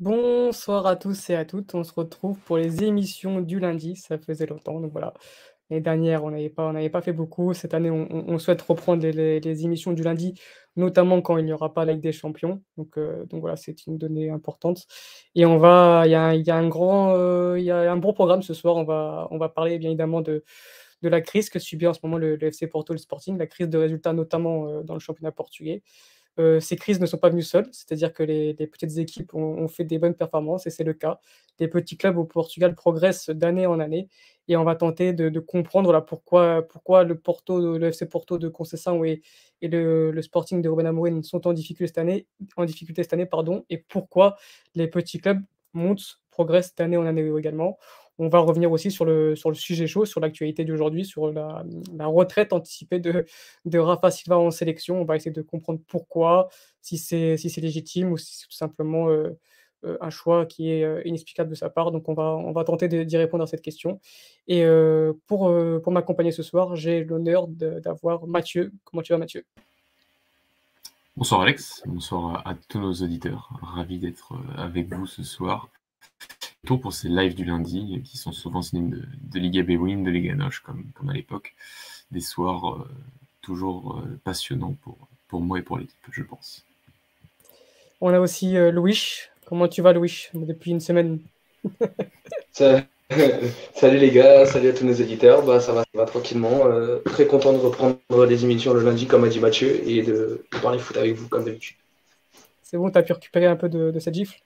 Bonsoir à tous et à toutes. On se retrouve pour les émissions du lundi. Ça faisait longtemps, donc voilà. L'année dernière, on n'avait pas, pas fait beaucoup. Cette année, on, souhaite reprendre les, émissions du lundi, notamment quand il n'y aura pas la Ligue des Champions. Donc, euh, donc voilà, c'est une donnée importante. Et on va, il y a, un grand, euh, il y a un bon programme ce soir. On va, on va parler bien évidemment de, de la crise que subit en ce moment le, le FC Porto, le Sporting, la crise de résultats notamment euh, dans le championnat portugais. Euh, ces crises ne sont pas venues seules, c'est-à-dire que les, petites équipes ont, fait des bonnes performances et c'est le cas. Les petits clubs au Portugal progressent d'année en année et on va tenter de, comprendre là, pourquoi, pourquoi le, Porto, le FC Porto de Conceição et, le Sporting de Ruben Amorim sont en difficulté cette année, en difficulté cette année pardon, et pourquoi les petits clubs montent, progressent d'année en année également. On va revenir aussi sur le, sujet chaud, sur l'actualité d'aujourd'hui, sur la, retraite anticipée de, de Rafa Silva en sélection. On va essayer de comprendre pourquoi, si c'est légitime ou si c'est tout simplement euh, euh, un choix qui est euh, inexplicable de sa part. Donc on va, tenter d'y répondre à cette question. Et pour, pour m'accompagner ce soir, j'ai l'honneur d'avoir Mathieu. Comment tu vas Mathieu? Bonsoir Alex, bonsoir à, tous nos auditeurs. Ravi d'être avec vous ce soir. Tout pour ces lives du lundi euh, qui sont souvent synonymes de, de Liga Bewin, de Liga Noche comme, comme à l'époque. Des soirs euh, toujours euh, passionnants pour, pour moi et pour l'équipe, je pense. On a aussi euh, Louis. Comment tu vas Louis Depuis une semaine? Ça- Salut les gars, salut à tous nos éditeurs. Bah, ça va, ça va tranquillement. Euh, très content de reprendre les émissions le lundi, comme a dit Mathieu, et de, de parler foot avec vous, comme d'habitude. C'est bon, tu as pu récupérer un peu de, de cette gifle?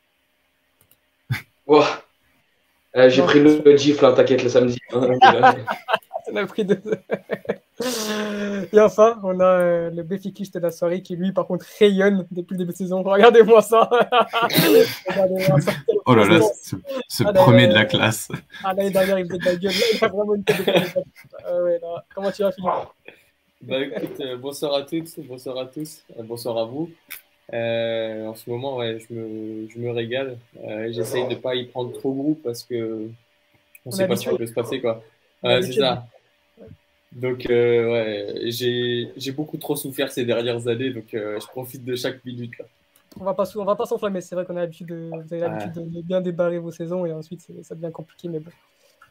Euh, J'ai pris le, le gifle, hein, t'inquiète, le samedi. hein. On a pris deux. Et enfin, on a euh, le béfiquiste de la soirée qui, lui, par contre, rayonne depuis le début de saison. Regardez-moi ça. Regardez-moi ça. Oh là là, ce, ce Ah, là, premier de là. la classe. Ah, l'année dernière, il faisait de la gueule. Là, il a vraiment une tête de gueule. Ah ouais, là. Comment tu vas, Philippe? Bah écoute, euh, bonsoir à toutes, bonsoir à tous, euh, bonsoir à vous. Euh, en ce moment, ouais, je me, je me régale. Euh, J'essaye de ne pas y prendre trop goût parce que on On sait pas ce qui peut se passer, quoi. C'est ça. Donc, euh, ouais, j'ai beaucoup trop souffert ces dernières années, donc je profite de chaque minute. Là. On va pas, sou- on va pas s'enflammer. C'est vrai qu'on a l'habitude de, vous avez l'habitude de bien débarrer vos saisons et ensuite ça devient compliqué. Mais bon,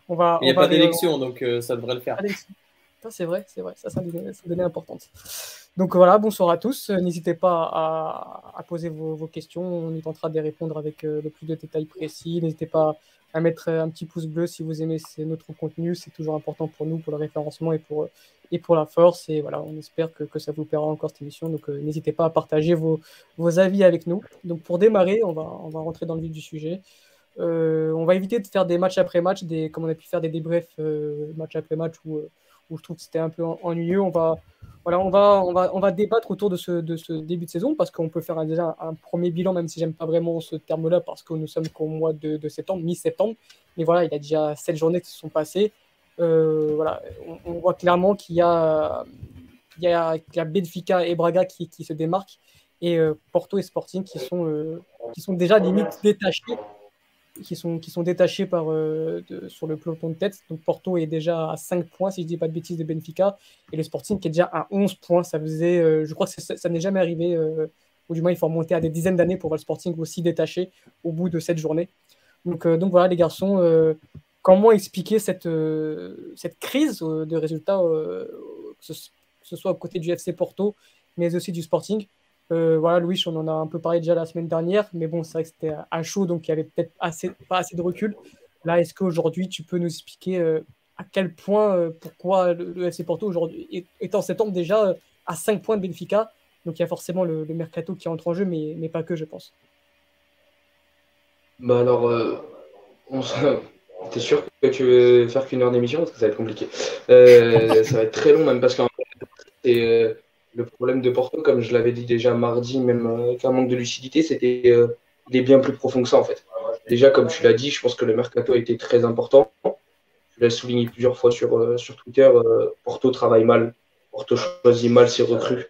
on va. Il n'y a pas d'élection, donc ça devrait le faire. C'est vrai, c'est vrai. Ça, c'est une donnée- importante. Donc voilà, bonsoir à tous. Euh, N'hésitez pas à, poser vos, questions. On y tentera de répondre avec euh, le plus de détails précis. N'hésitez pas à mettre euh, un petit pouce bleu si vous aimez notre contenu. C'est toujours important pour nous, pour le référencement et pour, la force. Et voilà, on espère que, ça vous plaira encore cette émission. Donc n'hésitez pas à partager vos, avis avec nous. Donc pour démarrer, on va, on rentrer dans le vif du sujet. On va éviter de faire des matchs après match, comme on a pu faire des débriefs match après match euh, je trouve que c'était un peu en- ennuyeux. On va, voilà, on va, on va, on va débattre autour de ce, début de saison parce qu'on peut faire déjà un, premier bilan, même si j'aime pas vraiment ce terme-là parce que nous sommes qu'au mois de, septembre, mi-septembre. Mais voilà, il y a déjà sept journées qui se sont passées. Euh, voilà, on, voit clairement qu'il y a, il y a, Benfica et Braga qui, qui se démarquent et euh, Porto et Sporting qui sont, euh, qui sont déjà limite détachés qui sont, qui sont détachés par, euh, sur le peloton de tête. Donc Porto est déjà à 5 points, si je ne dis pas de bêtises, de Benfica. Et le Sporting qui est déjà à 11 points. Ça faisait, euh, je crois que ça, ça n'est jamais arrivé, euh, ou du moins il faut remonter à des dizaines d'années pour voir le Sporting aussi détaché au bout de cette journée. Donc, donc voilà les garçons, comment expliquer cette, cette crise de résultats, que, ce, que ce soit aux côtés du FC Porto, mais aussi du Sporting? Euh, voilà, Louis, on en a un peu parlé déjà la semaine dernière, mais bon, c'est vrai que c'était à chaud, donc il y avait peut-être pas assez de recul. Là, est-ce qu'aujourd'hui, tu peux nous expliquer euh, à quel point, euh, pourquoi le, FC Porto aujourd'hui est, en septembre déjà à 5 points de Benfica? Donc il y a forcément le, mercato qui entre en jeu, mais, mais pas que, je pense. Bah alors, on t'es sûr que tu veux faire qu'une heure d'émission? Parce que ça va être compliqué. Ça va être très long même parce qu'en fait, c'est, le problème de Porto, comme je l'avais dit déjà mardi, même euh, avec un manque de lucidité, c'était euh, il est bien plus profond que ça en fait. Déjà, comme tu l'as dit, je pense que le mercato a été très important. Tu l'as souligné plusieurs fois sur, euh, Twitter, euh, Porto travaille mal. Porto choisit mal ses recrues.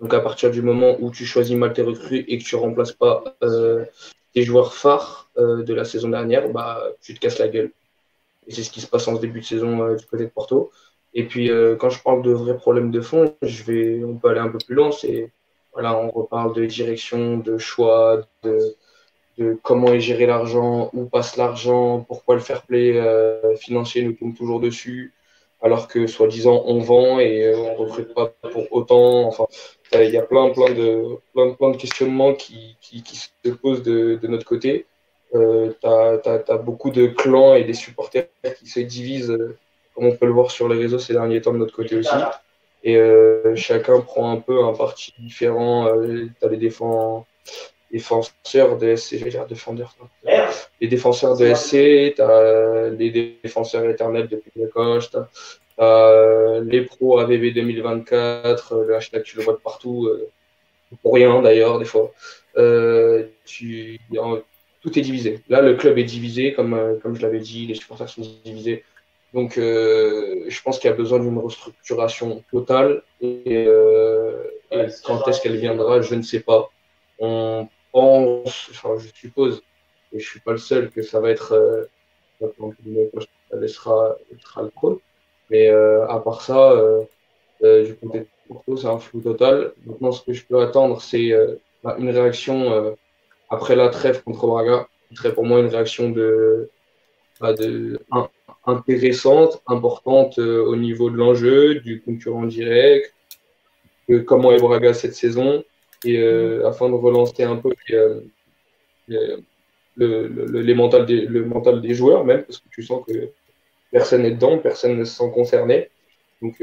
Donc à partir du moment où tu choisis mal tes recrues et que tu remplaces pas tes joueurs phares de la saison dernière, bah, tu te casses la gueule. Et c'est ce qui se passe en ce début de saison du côté de Porto. Et puis, euh, quand je parle de vrais problèmes de fond, je vais, on peut aller un peu plus loin. C'est, voilà, on reparle de direction, de choix, de, comment est géré l'argent, où passe l'argent, pourquoi le fair play euh, financier nous tombe toujours dessus, alors que soi-disant on vend et euh, on ne recrute pas pour autant. Enfin, il y a plein, plein, de, plein, plein de questionnements qui, se posent de, notre côté. Tu as, beaucoup de clans et des supporters qui se divisent, comme on peut le voir sur les réseaux ces derniers temps de notre côté aussi. Et euh, chacun prend un peu un parti différent. Euh, tu as les défenseurs de SC, dire défendeurs. Les défenseurs de SC, tu as les défenseurs éternels depuis la coche, tu as, les pros AVB 2024, le hashtag tu le vois de partout, euh, pour rien d'ailleurs des fois. tu, tout est divisé. Là, le club est divisé, comme, comme je l'avais dit, les supporters sont divisés. Donc, euh, je pense qu'il y a besoin d'une restructuration totale. Et, euh, quand est-ce qu'elle viendra, je ne sais pas. On pense, enfin, je suppose, et je suis pas le seul, que ça va être, euh, elle sera, sera le trône. Mais euh, à part ça, du côté de Porto, c'est un flou total. Maintenant, ce que je peux attendre, c'est bah, une réaction après la trêve contre Braga, qui serait pour moi une réaction de, bah, de un, intéressante, importante euh, au niveau de l'enjeu, du concurrent direct, de comment est Braga cette saison, et euh, afin de relancer un peu euh, le, le, les mental des, le mental des joueurs, même, parce que tu sens que personne n'est dedans, personne ne se sent concerné. Donc,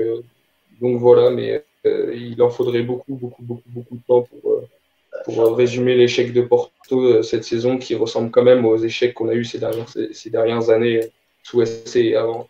voilà, mais il en faudrait beaucoup, beaucoup, beaucoup, beaucoup de temps pour, résumer l'échec de Porto cette saison qui ressemble quand même aux échecs qu'on a eu ces dernières années avant.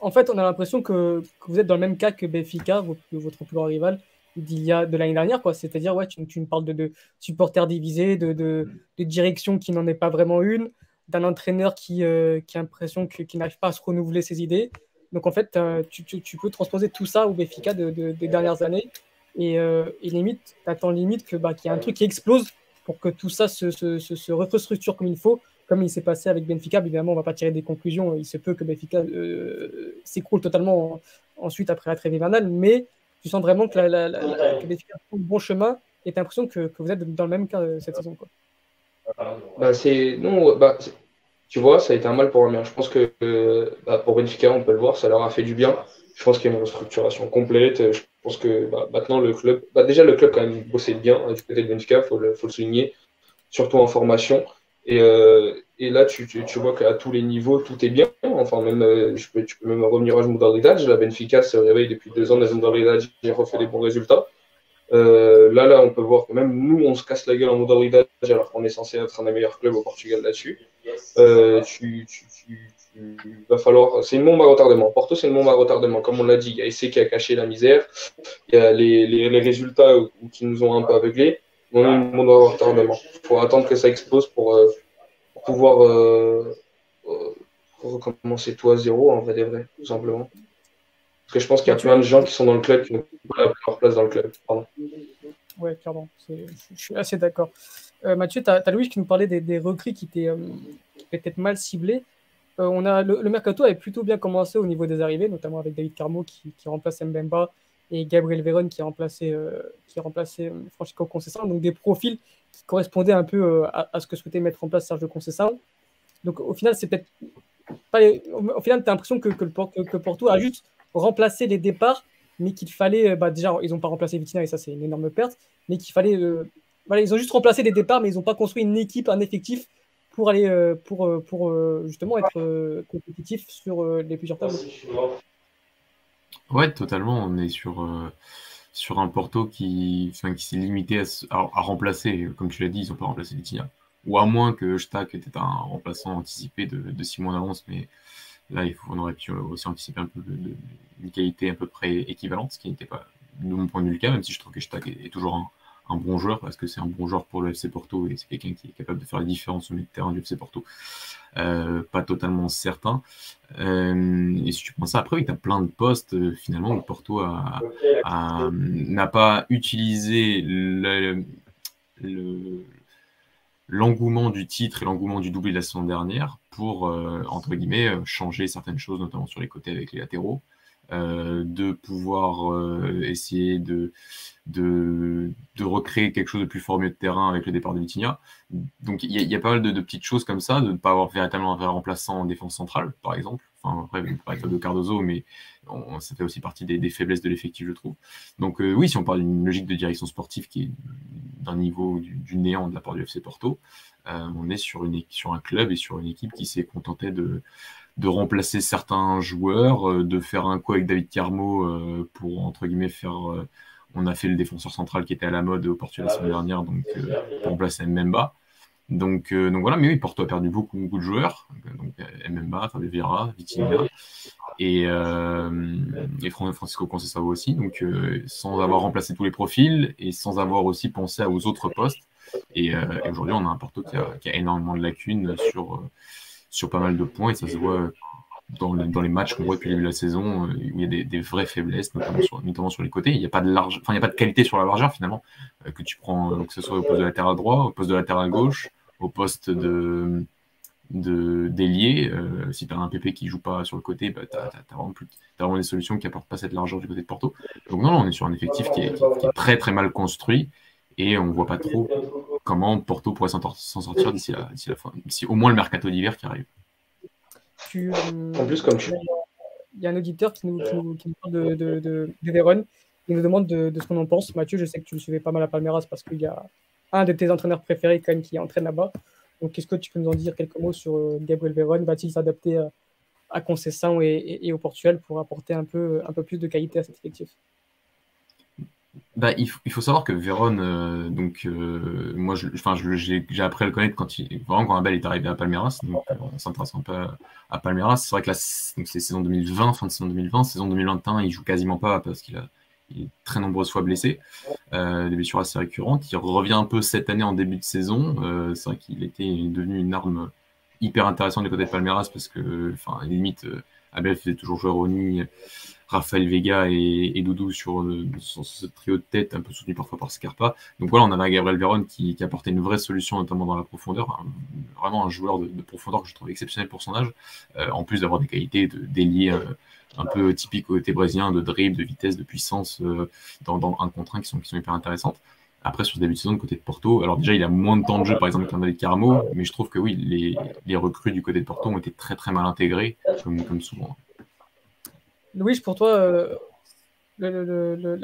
En fait, on a l'impression que, vous êtes dans le même cas que Benfica, votre, plus grand rival, d'il y a de l'année dernière, quoi. C'est-à-dire, tu, tu, me parles de, de supporters divisés, de, de, de, direction qui n'en est pas vraiment une, d'un entraîneur qui, euh, a l'impression qu'il n'arrive pas à se renouveler ses idées. Donc, en fait, euh, tu, peux transposer tout ça au Benfica des dernières années. Et, euh, et limite, tu attends limite qu'il bah, y a un truc qui explose pour que tout ça se, se restructure comme il faut comme il s'est passé avec Benfica, évidemment, on ne va pas tirer des conclusions. Il se peut que Benfica euh, s'écroule totalement ensuite après la trêve hivernale, mais tu sens vraiment que, la, Benfica prend le bon chemin et tu as l'impression que, vous êtes dans le même cas euh, cette saison. Quoi. Bah, c'est, non, bah, tu vois, ça a été un mal pour un bien. Je pense que euh, bah, pour Benfica, on peut le voir, ça leur a fait du bien. Je pense qu'il y a une restructuration complète. Je pense que bah, maintenant, le club, bah, déjà, le club, quand même, bossait bien hein, du côté de Benfica, il faut, faut le souligner, surtout en formation. Et, euh, et là, tu, vois qu'à tous les niveaux, tout est bien. Enfin, même, euh, je peux, tu peux même revenir à Modalidad. La Benfica se réveille depuis deux ans dans Modalidad. J'ai refait des bons résultats. Euh, là, là, on peut voir que même nous, on se casse la gueule en Modalidad alors qu'on est censé être un des meilleurs clubs au Portugal là-dessus. Falloir. C'est une bombe à retardement. Porto, c'est une bombe à retardement. Comme on l'a dit, il y a Essé qui a caché la misère. Il y a les résultats qui nous ont un peu aveuglés on a une bombe à retardement. Il faut attendre que ça explose pour, euh, pour pouvoir euh, euh, recommencer tout à zéro, en vrai des vrais, tout simplement. Parce que je pense qu'il y a plein de gens qui sont dans le club qui n'ont pas leur place dans le club. Pardon. Ouais, clairement. Je suis assez d'accord. Euh, Mathieu, tu as, as, Louis qui nous parlait des, des recrues qui étaient peut-être mal ciblées. On a, le, le, mercato avait plutôt bien commencé au niveau des arrivées, notamment avec David Carmo qui, qui remplace Mbemba, et Gabriel Véron qui a remplacé, euh, qui a remplacé euh, Francisco Conceição. Donc des profils qui correspondaient un peu euh, à, ce que souhaitait mettre en place Sergio Conceição. Donc au final, c'est peut-être. Au final, tu as l'impression que, que, Porto a juste remplacé les départs, mais qu'il fallait. Bah, déjà, ils n'ont pas remplacé Vitina et ça, c'est une énorme perte, mais qu'il fallait. Ils ont juste remplacé des départs, mais ils n'ont pas construit une équipe, un effectif pour aller pour, pour justement être compétitif sur les plusieurs tableaux. Ouais, totalement. On est sur, euh, sur un Porto qui, enfin, qui s'est limité à, à, remplacer, comme tu l'as dit, ils n'ont pas remplacé Vitinha. Ou à moins que Stack était un remplaçant anticipé de, de six mois d'avance, mais là, il faut, on aurait pu aussi anticiper un peu de, une qualité à peu près équivalente, ce qui n'était pas de mon point de vue le cas, même si je trouve que Stack est toujours un, un bon joueur parce que c'est un bon joueur pour le FC Porto et c'est quelqu'un qui est capable de faire la différence au milieu de terrain du FC Porto. Euh, pas totalement certain. Euh, et si tu penses ça, après, tu as plein de postes euh, finalement où Porto n'a pas utilisé le, le, l'engouement du titre et l'engouement du doublé de la saison dernière pour, entre guillemets, changer certaines choses, notamment sur les côtés avec les latéraux. de pouvoir essayer de, de, recréer quelque chose de plus milieu de terrain avec le départ de Vitinha. Donc il y, a pas mal de, petites choses comme ça, de ne pas avoir véritablement un remplaçant en défense centrale, par exemple. Enfin, après, pas de Cardozo, mais ça fait aussi partie des, faiblesses de l'effectif, je trouve. Donc oui, si on parle d'une logique de direction sportive qui est d'un niveau du, néant de la part du FC Porto, on est sur, un club et sur une équipe qui s'est contentée de, remplacer certains joueurs, euh, de faire un coup avec David Carmo euh, pour, entre guillemets, faire. Euh, on a fait le défenseur central qui était à la mode au Portugal la semaine dernière, donc pour remplacer Mbemba. Donc, donc voilà, mais oui, Porto a perdu beaucoup, beaucoup de joueurs. Donc Mbemba, Fabio Vieira, Vitinha et, et Francisco Conceição aussi. Donc sans avoir remplacé tous les profils et sans avoir aussi pensé aux autres postes. Et, aujourd'hui, on a un Porto qui a, qui a, énormément de lacunes sur sur pas mal de points et ça se voit dans, les matchs qu'on voit depuis le début de la saison euh, où il y a des, vraies faiblesses, notamment sur, les côtés. Il n'y a pas de large, enfin il a pas de qualité sur la largeur finalement euh, que tu prends, euh, que ce soit au poste de latéral droit, au poste de latéral gauche, au poste de d'ailier. si tu as un PP qui joue pas sur le côté, bah, tu as, vraiment, des solutions qui apportent pas cette largeur du côté de Porto. Donc non, on est sur un effectif qui est, très très mal construit et on voit pas trop comment Porto pourrait s'en sortir d'ici la, fin, d'ici au moins le mercato d'hiver qui arrive. En plus, comme tu... Il y a un auditeur qui nous, qui, parle de, de, de, de Il nous demande de, ce qu'on en pense. Mathieu, je sais que tu le suivais pas mal à Palmeiras parce qu'il y a un de tes entraîneurs préférés quand même qui entraîne là-bas. Donc, est-ce que tu peux nous en dire quelques mots sur euh, Gabriel Véron? Va-t-il s'adapter à, à Concession et, et, au Portugal pour apporter un peu, un peu plus de qualité à cet effectif? Bah, il, faut, savoir que Véron, euh, donc euh, moi, j'ai appris à le connaître quand il, vraiment quand Abel est arrivé à Palmeiras, donc euh, on s'intéresse un peu à, Palmeiras. C'est vrai que c'est saison 2020, fin de saison 2020, saison 2021, il joue quasiment pas parce qu'il a est très nombreuses fois blessé, des blessures assez récurrentes. Il revient un peu cette année en début de saison. c'est vrai qu'il était devenu une arme hyper intéressante du côté de Palmeiras parce que, enfin, limite, Abel faisait toujours jouer Ronnie Raphaël Vega et, Doudou sur, ce trio de tête, un peu soutenu parfois par Scarpa. Donc voilà, on avait Gabriel Veron qui, apportait une vraie solution, notamment dans la profondeur. vraiment un joueur de, profondeur que je trouve exceptionnel pour son âge, euh, en plus d'avoir des qualités de, euh, un peu typiques au côté brésilien, de dribble, de vitesse, de puissance euh, dans, un contre un qui sont, qui sont hyper intéressantes. Après, sur ce début de saison, du côté de Porto, alors déjà, il a moins de temps de jeu, par exemple, qu'un David Caramo, mais je trouve que oui, les, recrues du côté de Porto ont été très très mal intégrées, comme souvent. Louis, pour toi, euh, le,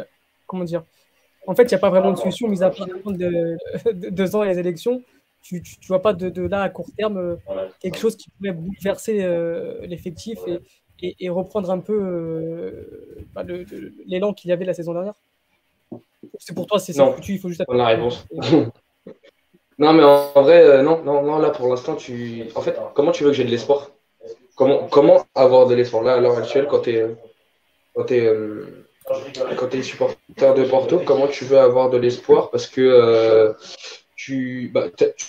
comment dire? En fait, il n'y a pas vraiment de solution, mis à part de, deux ans et les élections. Tu ne vois pas de, là à court terme euh, quelque chose qui pourrait bouleverser euh, l'effectif et, et, reprendre un peu bah, l'élan qu'il y avait la saison dernière? C'est pour toi, c'est ça il faut juste attendre la réponse. non, mais en, vrai, non, non, non, là pour l'instant, tu. En fait, comment tu veux que j'ai de l'espoir? Comment, comment avoir de l'espoir là à l'heure actuelle quand tu es, quand euh, quand supporter de Porto Comment tu veux avoir de l'espoir? Parce que euh, tu, bah,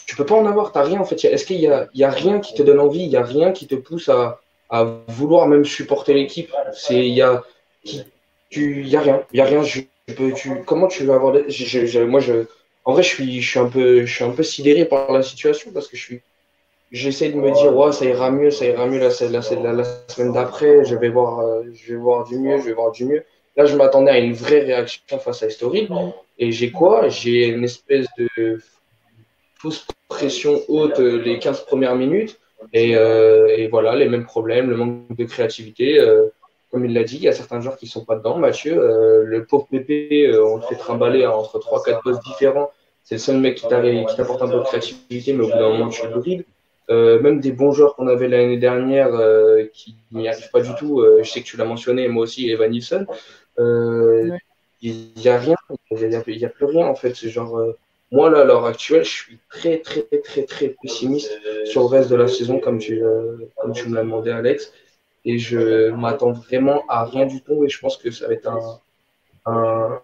tu peux pas en avoir, tu rien en fait. Est-ce qu'il y a, y a rien qui te donne envie? Il n'y a rien qui te pousse à, à vouloir même supporter l'équipe? Il y a, tu, y a rien. Y a rien. Je, peux, tu, comment tu veux avoir. Je, moi, je, en vrai, je suis, je, suis un peu, je suis un peu sidéré par la situation parce que je suis j'essaie de me dire, ouais, ça ira mieux, ça ira mieux la, semaine d'après, je vais, voir, euh, je vais voir du mieux, je vais voir du mieux. Là, je m'attendais à une vraie réaction face à Story. Et j'ai quoi? J'ai une espèce de fausse pression haute euh, les 15 premières minutes. Et, euh, et, voilà, les mêmes problèmes, le manque de créativité. comme il l'a dit, il y a certains joueurs qui sont pas dedans. Mathieu, le pauvre Pépé, on le fait trimballer entre 3-4 postes différents. C'est le seul mec qui t'apporte un peu de créativité, mais au bout d'un moment, tu le brides. Euh, même des bons joueurs qu'on avait l'année dernière euh, qui n'y arrivent pas du tout. Euh, je sais que tu l'as mentionné, moi aussi, Evan Nilsson. Il n'y a rien, il n'y a, plus rien en fait. C'est genre, moi là, à l'heure actuelle, je suis très, très, très, très pessimiste sur le reste de la saison, comme tu, comme tu me l'as demandé, Alex. Et je m'attends vraiment à rien du tout. Et je pense que ça va être un, un,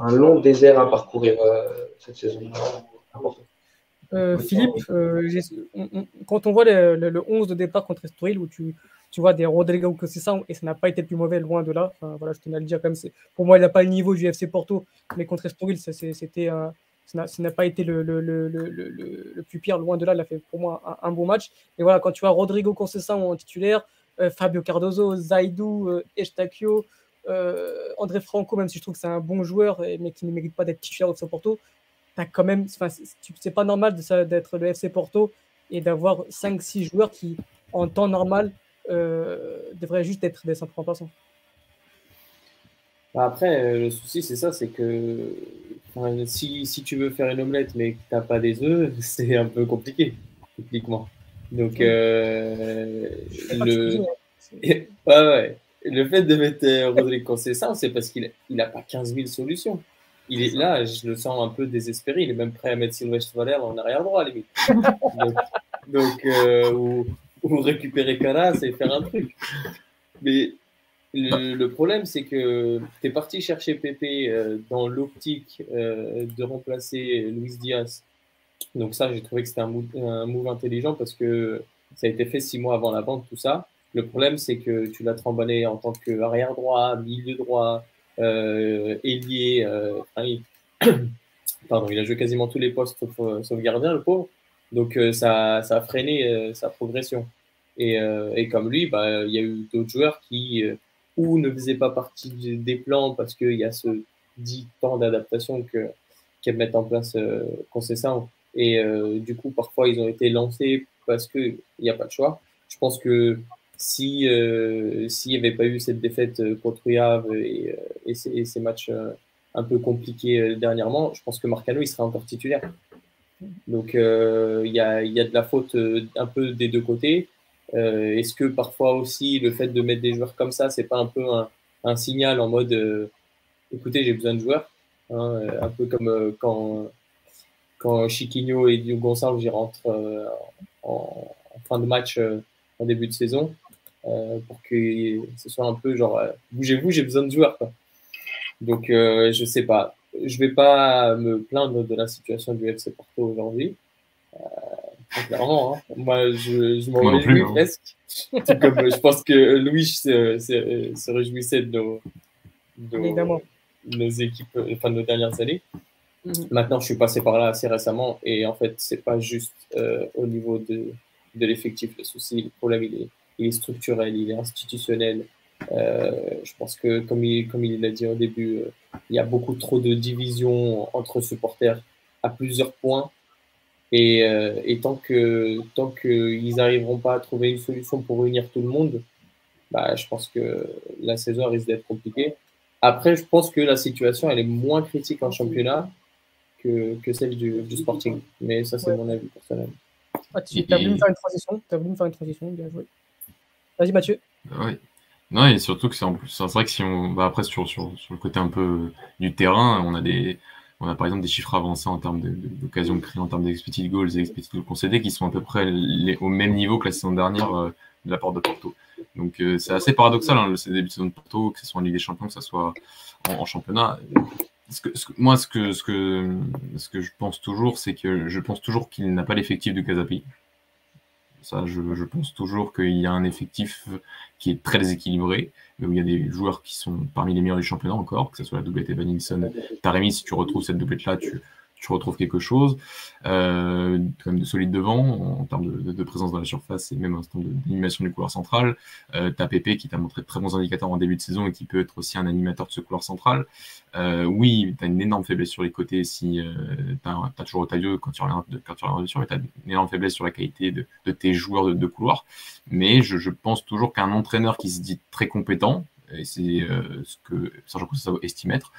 un, long désert à parcourir cette saison. Important. Euh, Philippe, euh, quand on voit le, 11 de départ contre Estoril, où tu, tu vois des Rodrigo que c'est ça, et ça n'a pas été le plus mauvais, loin de là. voilà, je tenais à le dire quand même. Pour moi, il n'a pas le niveau du FC Porto, mais contre Estoril, c'était ça n'a pas été le, le, le, le, plus pire, loin de là. Il a fait pour moi un, bon match. Et voilà, quand tu vois Rodrigo Conceição en titulaire, Fabio Cardozo, Zaidou, Estacio, André Franco, même si je trouve que c'est un bon joueur, mais qui ne mérite pas d'être titulaire au FC Porto, as quand même, c'est pas normal d'être le FC Porto et d'avoir 5-6 joueurs qui, en temps normal, devraient juste être des simples remplaçants. Bah, après, le souci, c'est ça, c'est que si, si, tu veux faire une omelette mais que tu n'as pas des œufs, c'est un peu compliqué, techniquement. Donc, euh, le... ouais, ouais. le fait de mettre euh, Rodrigue Conceição, c'est parce qu'il n'a pas 15 000 solutions. Il est là, je le sens un peu désespéré. Il est même prêt à mettre Sylvestre Valère en arrière droit, à limite. donc, euh, ou, ou, récupérer Caras et faire un truc. Mais le, problème, c'est que tu es parti chercher Pépé euh, dans l'optique euh, de remplacer Luis Diaz. Donc ça, j'ai trouvé que c'était un, move, intelligent parce que ça a été fait six mois avant la vente, tout ça. Le problème, c'est que tu l'as tremballé en tant qu'arrière droit, milieu droit, ailier. Euh, il... Pardon, il a joué quasiment tous les postes sauf, gardien, le pauvre. Donc ça, ça, a freiné sa progression. Et, et, comme lui, bah, il y a eu d'autres joueurs qui ou ne faisait pas partie des plans parce qu'il y a ce dit temps d'adaptation que qu'elles mettent en place euh, ça Et euh, du coup, parfois, ils ont été lancés parce qu'il n'y a pas de choix. Je pense que si euh, s'il n'y avait pas eu cette défaite euh, contre Yave et, et, ces, matchs un peu compliqués dernièrement, je pense que Marcano il serait encore titulaire. Donc il y a, y, a, de la faute un peu des deux côtés. Euh, est-ce que parfois aussi le fait de mettre des joueurs comme ça, c'est pas un peu un, signal en mode euh, écoutez, j'ai besoin de joueurs hein, euh, Un peu comme quand, quand Chiquinho et Diogo Gonçalves rentrent en, fin de match en début de saison pour que ce soit un peu genre bougez-vous, j'ai besoin de joueurs. Donc je sais pas. Je vais pas me plaindre de la situation du FC Porto aujourd'hui. Clairement, hein. moi je, je m'en réjouis hein. presque. comme je pense que Louis se, se, réjouissait de nos, de nos, équipes, enfin de nos dernières années. Mhm. Maintenant, je suis passé par là assez récemment et en fait, c'est pas juste euh, au niveau de, de l'effectif le souci. Le problème, il est, il est structurel, il est institutionnel. Euh, je pense que, comme il, comme il l'a dit au début, euh, il y a beaucoup trop de divisions entre supporters à plusieurs points euh, et, tant que tant qu'ils n'arriveront pas à trouver une solution pour réunir tout le monde, bah, je pense que la saison risque d'être compliquée. Après, je pense que la situation elle est moins critique en championnat que, que celle du, du, Sporting. Mais ça, c'est mon avis personnel. Ah, tu as voulu me faire une transition, as voulu me faire une transition, bien joué. Vas-y, Mathieu. Oui. Non, et surtout que c'est vrai que si on va après sur, sur, sur, le côté un peu du terrain, on a des, on a par exemple des chiffres avancés en termes d'occasions de, en termes d'expected goals et expected goals concédés qui sont à peu près au même niveau que la saison dernière euh, de la part de Porto. Donc euh, c'est assez paradoxal, hein, le début de saison de Porto, que ce soit en Ligue des Champions, que ce soit en, championnat. moi, ce que, ce, que, ce que je pense toujours, c'est que je pense toujours qu'il n'a pas l'effectif de Casapi. Je, pense toujours qu'il y a un effectif qui est très déséquilibré, où il y a des joueurs qui sont parmi les meilleurs du championnat encore, que ce soit la doublette Evan Taremi, si tu retrouves cette doublette-là, tu, tu retrouves quelque chose. Euh, quand même de solide devant en, termes de, présence dans la surface et même en termes d'animation du couloir central. Euh, t'as Pépé qui t'a montré de très bons indicateurs en début de saison et qui peut être aussi un animateur de ce couloir central. Euh, oui, tu as une énorme faiblesse sur les côtés si tu as, toujours Otavio quand tu reviens quand tu reviens mais tu as une énorme faiblesse sur la qualité de, de tes joueurs de, de couloir. Mais je, pense toujours qu'un entraîneur qui se dit très compétent, et c'est ce que Sergio Conceição estime être,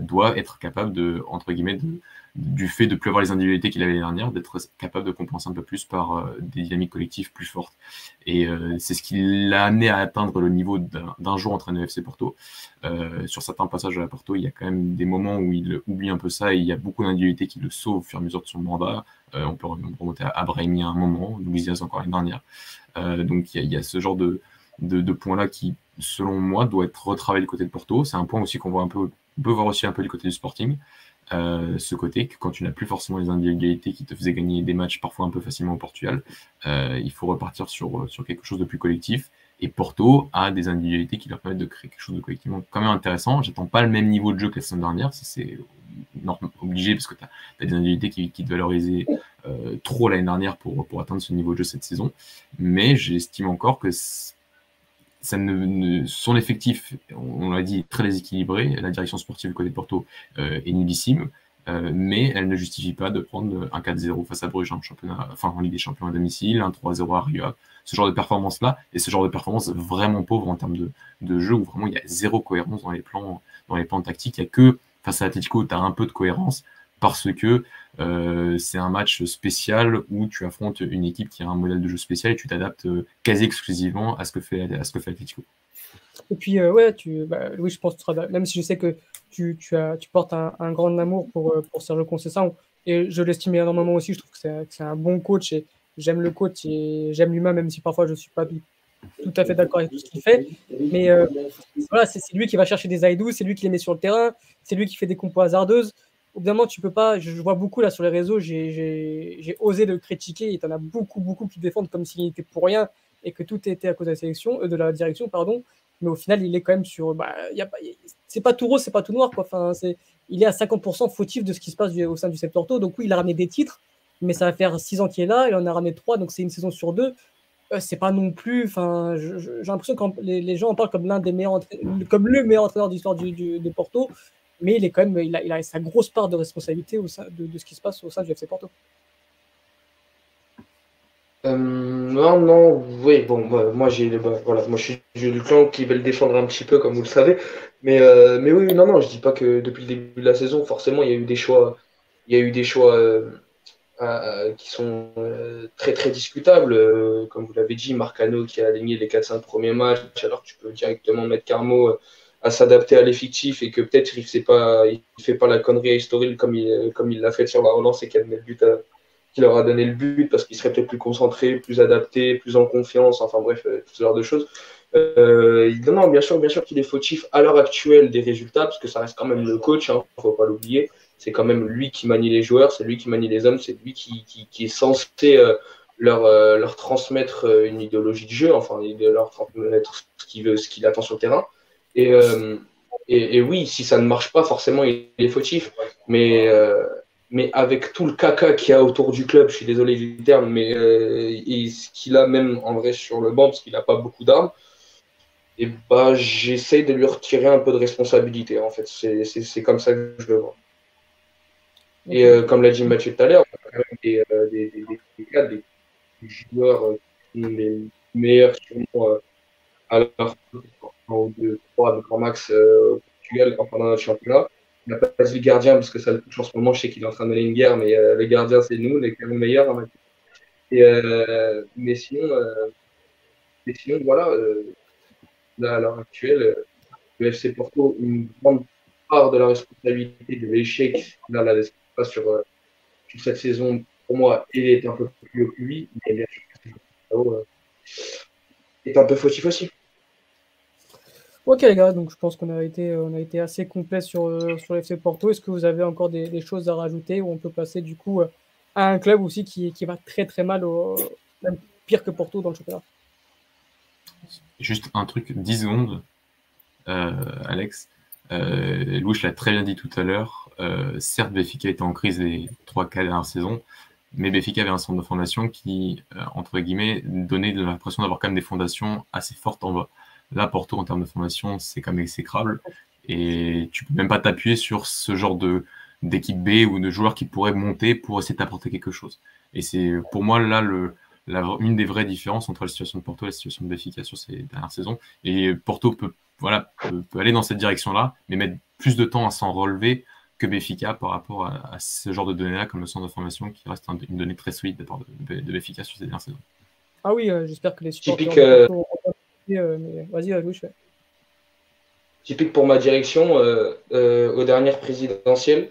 doit être capable de, entre guillemets, de, du fait de plus avoir les individualités qu'il avait l'année dernière, d'être capable de compenser un peu plus par euh, des dynamiques collectives plus fortes. Et euh, c'est ce qui l'a amené à atteindre le niveau d'un jour entraîneur FC Porto. Euh, sur certains passages à la Porto, il y a quand même des moments où il oublie un peu ça et il y a beaucoup d'individualités qui le sauvent au fur et à mesure de son mandat. on peut remonter à Brahimi à un moment, Louis encore l'année dernière. donc il y, a, ce genre de, de, de points-là qui, selon moi, doit être retravaillé du côté de Porto. C'est un point aussi qu'on voit un peu, peut voir aussi un peu du côté du Sporting. Euh, ce côté que quand tu n'as plus forcément les individualités qui te faisaient gagner des matchs parfois un peu facilement au Portugal, euh, il faut repartir sur, sur quelque chose de plus collectif. Et Porto a des individualités qui leur permettent de créer quelque chose de collectivement quand même intéressant. J'attends pas le même niveau de jeu que la saison dernière, ça c'est obligé parce que tu as, des individualités qui, qui te valorisaient euh, trop l'année dernière pour, pour atteindre ce niveau de jeu cette saison. Mais j'estime encore que ça ne, son effectif, on, l'a dit, très déséquilibré. La direction sportive du côté de Porto euh, est nullissime, euh, mais elle ne justifie pas de prendre un 4-0 face à Bruges en championnat, enfin en Ligue des Champions à domicile, un 3-0 à Rio. Ce genre de performance-là, et ce genre de performance vraiment pauvre en termes de, de, jeu, où vraiment il y a zéro cohérence dans les plans, dans les plans tactiques. Il n'y a que face à Atletico, tu as un peu de cohérence parce que euh, c'est un match spécial où tu affrontes une équipe qui a un modèle de jeu spécial et tu t'adaptes euh, quasi exclusivement à ce que fait, à ce que fait Atletico. Et puis, euh, ouais, tu, bah, je pense que même si je sais que tu, tu, as, tu portes un, grand amour pour, pour Sergio Conceição, et je l'estime énormément aussi, je trouve que c'est un bon coach et j'aime le coach et j'aime l'humain, même si parfois je ne suis pas tout à fait d'accord avec tout ce qu'il fait. Mais voilà, c'est lui qui va chercher des aïdous, c'est lui qui les met sur le terrain, c'est lui qui fait des compos hasardeuses évidemment, tu peux pas. Je, vois beaucoup là sur les réseaux, j'ai osé le critiquer et tu en as beaucoup, beaucoup qui défendent comme s'il était pour rien et que tout était à cause de la sélection, euh, de la direction, pardon. Mais au final, il est quand même sur. Bah, c'est pas tout rose, c'est pas tout noir. Quoi. Enfin, il est à 50% fautif de ce qui se passe au sein du Septorto. Donc, oui, il a ramené des titres, mais ça va faire 6 ans qu'il est là. Il en a ramené 3, donc c'est une saison sur deux. Euh, c'est pas non plus. J'ai l'impression que les, les, gens en parlent comme l'un des meilleurs, comme le meilleur entraîneur d'histoire du, du, de Porto mais il est quand même, il a, sa grosse part de responsabilité de, ce qui se passe au sein du FC Porto. Euh, non, non, oui, bon, bah, moi j'ai, bah, voilà, moi je suis du clan qui veut le défendre un petit peu, comme vous le savez, mais, euh, mais oui, non, non, je dis pas que depuis le début de la saison, forcément, il y a eu des choix, il y a eu des choix euh, qui sont très très discutables, comme vous l'avez dit, Marcano qui a aligné les 4-5 premiers matchs, alors tu peux directement mettre Carmo à s'adapter à l'effectif et que peut-être il ne fait pas la connerie à historique comme il, l'a fait sur la relance et qu'il leur a donné le but parce qu'il serait peut-être plus concentré, plus adapté, plus en confiance, enfin bref, euh, ce genre de choses. Euh, non, bien sûr, bien sûr qu'il est fautif à l'heure actuelle des résultats, parce que ça reste quand même le coach, il hein, ne faut pas l'oublier. C'est quand même lui qui manie les joueurs, c'est lui qui manie les hommes, c'est lui qui, est censé euh, leur, leur transmettre une idéologie de jeu, enfin, leur transmettre ce qu'il attend sur le terrain. Euh, et, et, oui, si ça ne marche pas, forcément, il est fautif. Mais, euh, mais avec tout le caca qu'il y a autour du club, je suis désolé du terme, mais euh, ce qu'il a même en vrai sur le banc, parce qu'il n'a pas beaucoup d'armes, et bah, j'essaye de lui retirer un peu de responsabilité. En fait, c'est comme ça que je le vois. Et comme l'a dit Mathieu tout à l'heure, on a quand même des, des, des, des, joueurs les meilleurs sûrement à leur ou deux, trois grand max euh, au Portugal pendant notre championnat. Il n'a pas dit le gardien parce que ça le touche en ce moment. Je sais qu'il est en train mener une guerre, mais euh, les gardiens, c'est nous, les, les meilleurs. Hein, et, euh, mais sinon, mais sinon, voilà, là, à l'heure actuelle, le FC Porto, une grande part de la responsabilité de l'échec là, là, pas sur, sur cette saison, pour moi, il est un peu plus haut que lui, mais bien sûr, est un peu fautif aussi. Ok les gars, donc je pense qu'on a été, on a été assez complet sur, euh, sur Porto. Est-ce que vous avez encore des, choses à rajouter ou on peut passer du coup euh, à un club aussi qui, qui va très très mal, au, même pire que Porto dans le championnat? Juste un truc, 10 secondes, euh, Alex. Euh, Louis l'a très bien dit tout à l'heure. certes, Béfica était en crise les 3-4 dernières saisons, mais Béfica avait un centre de formation qui, entre guillemets, donnait l'impression d'avoir quand même des fondations assez fortes en bas. Là, Porto, en termes de formation, c'est quand même exécrable. Et tu peux même pas t'appuyer sur ce genre de d'équipe B ou de joueurs qui pourraient monter pour essayer d'apporter quelque chose. Et c'est pour moi là le, une des vraies différences entre la situation de Porto et la situation de Benfica sur ces dernières saisons. Et Porto peut, voilà, peut, aller dans cette direction-là, mais mettre plus de temps à s'en relever que Benfica par rapport à, ce genre de données-là, comme le centre de formation, qui reste une donnée très solide de, de, de Benfica sur ces dernières saisons. Ah oui, euh, j'espère que les supporters euh, vas-y, je Typique pour ma direction, euh, euh, aux dernières présidentielles,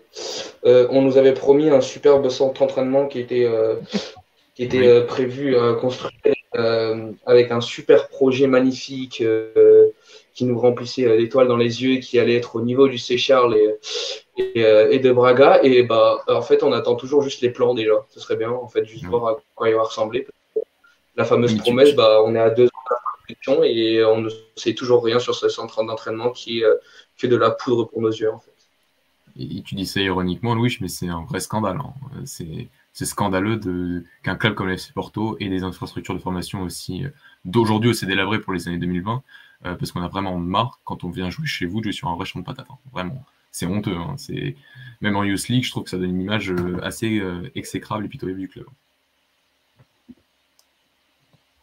on nous avait promis un superbe centre d'entraînement qui était, qui était prévu à construire avec un super projet magnifique qui nous remplissait l'étoile dans les yeux, qui allait être au niveau du C. Charles et, et, de Braga. Et bah, en fait, on attend toujours juste les plans déjà. Ce serait bien, en fait, juste voir à quoi il va ressembler. La fameuse promesse, bah, on est à deux et on ne sait toujours rien sur ce centre d'entraînement qui est euh, que de la poudre pour nos yeux en fait. et tu dis ça ironiquement, Louis, mais c'est un vrai scandale. Hein. C'est scandaleux qu'un club comme l'FC Porto ait des infrastructures de formation aussi euh, d'aujourd'hui aussi délabrées pour les années 2020, euh, parce qu'on a vraiment marre quand on vient jouer chez vous de jouer sur un vrai champ de patates. Hein. Vraiment, c'est honteux. Hein. même en Youth League, je trouve que ça donne une image assez exécrable et pitoyable du club.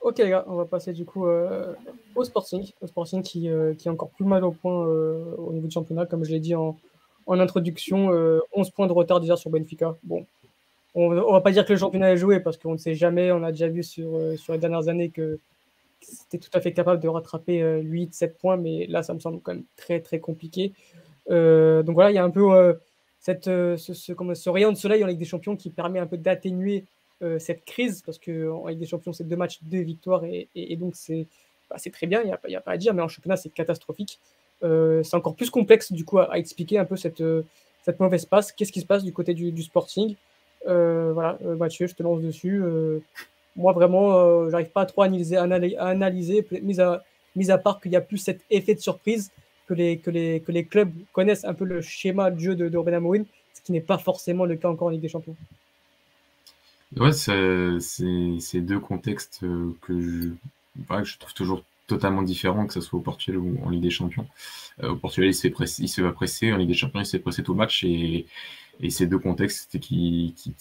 Ok les gars, on va passer du coup au Sporting, au Sporting qui, qui est encore plus mal au point au niveau du championnat, comme je l'ai dit en, introduction, 11 euh, points de retard déjà sur Benfica. Bon, on ne va pas dire que le championnat est joué parce qu'on ne sait jamais. On a déjà vu sur, euh, sur les dernières années que c'était tout à fait capable de rattraper 8-7 euh, points, mais là, ça me semble quand même très très compliqué. donc voilà, il y a un peu cette, ce, ce, rayon de soleil en Ligue des Champions qui permet un peu d'atténuer cette crise parce qu'en Ligue des Champions, c'est deux matchs, deux victoires et, donc c'est bah, très bien, il n'y a, a, pas à dire, mais en championnat, c'est catastrophique. Euh, c'est encore plus complexe du coup à, expliquer un peu cette, euh, cette mauvaise passe. Qu'est-ce qui se passe du côté du, Sporting? Euh, Voilà, Mathieu, je te lance dessus. moi vraiment, j'arrive pas à trop analyser, analyser mis, à, à part qu'il y a plus cet effet de surprise que les, clubs connaissent un peu le schéma de jeu de, de Amorim, ce qui n'est pas forcément le cas encore en Ligue des Champions. Ouais, c'est deux contextes que je, que je trouve toujours totalement différent, que ce soit au Portugal ou en Ligue des Champions. Euh, au Portugal, il se, il se va presser, en Ligue des Champions, il se fait presser tout match, et, et ces deux contextes qui, qui,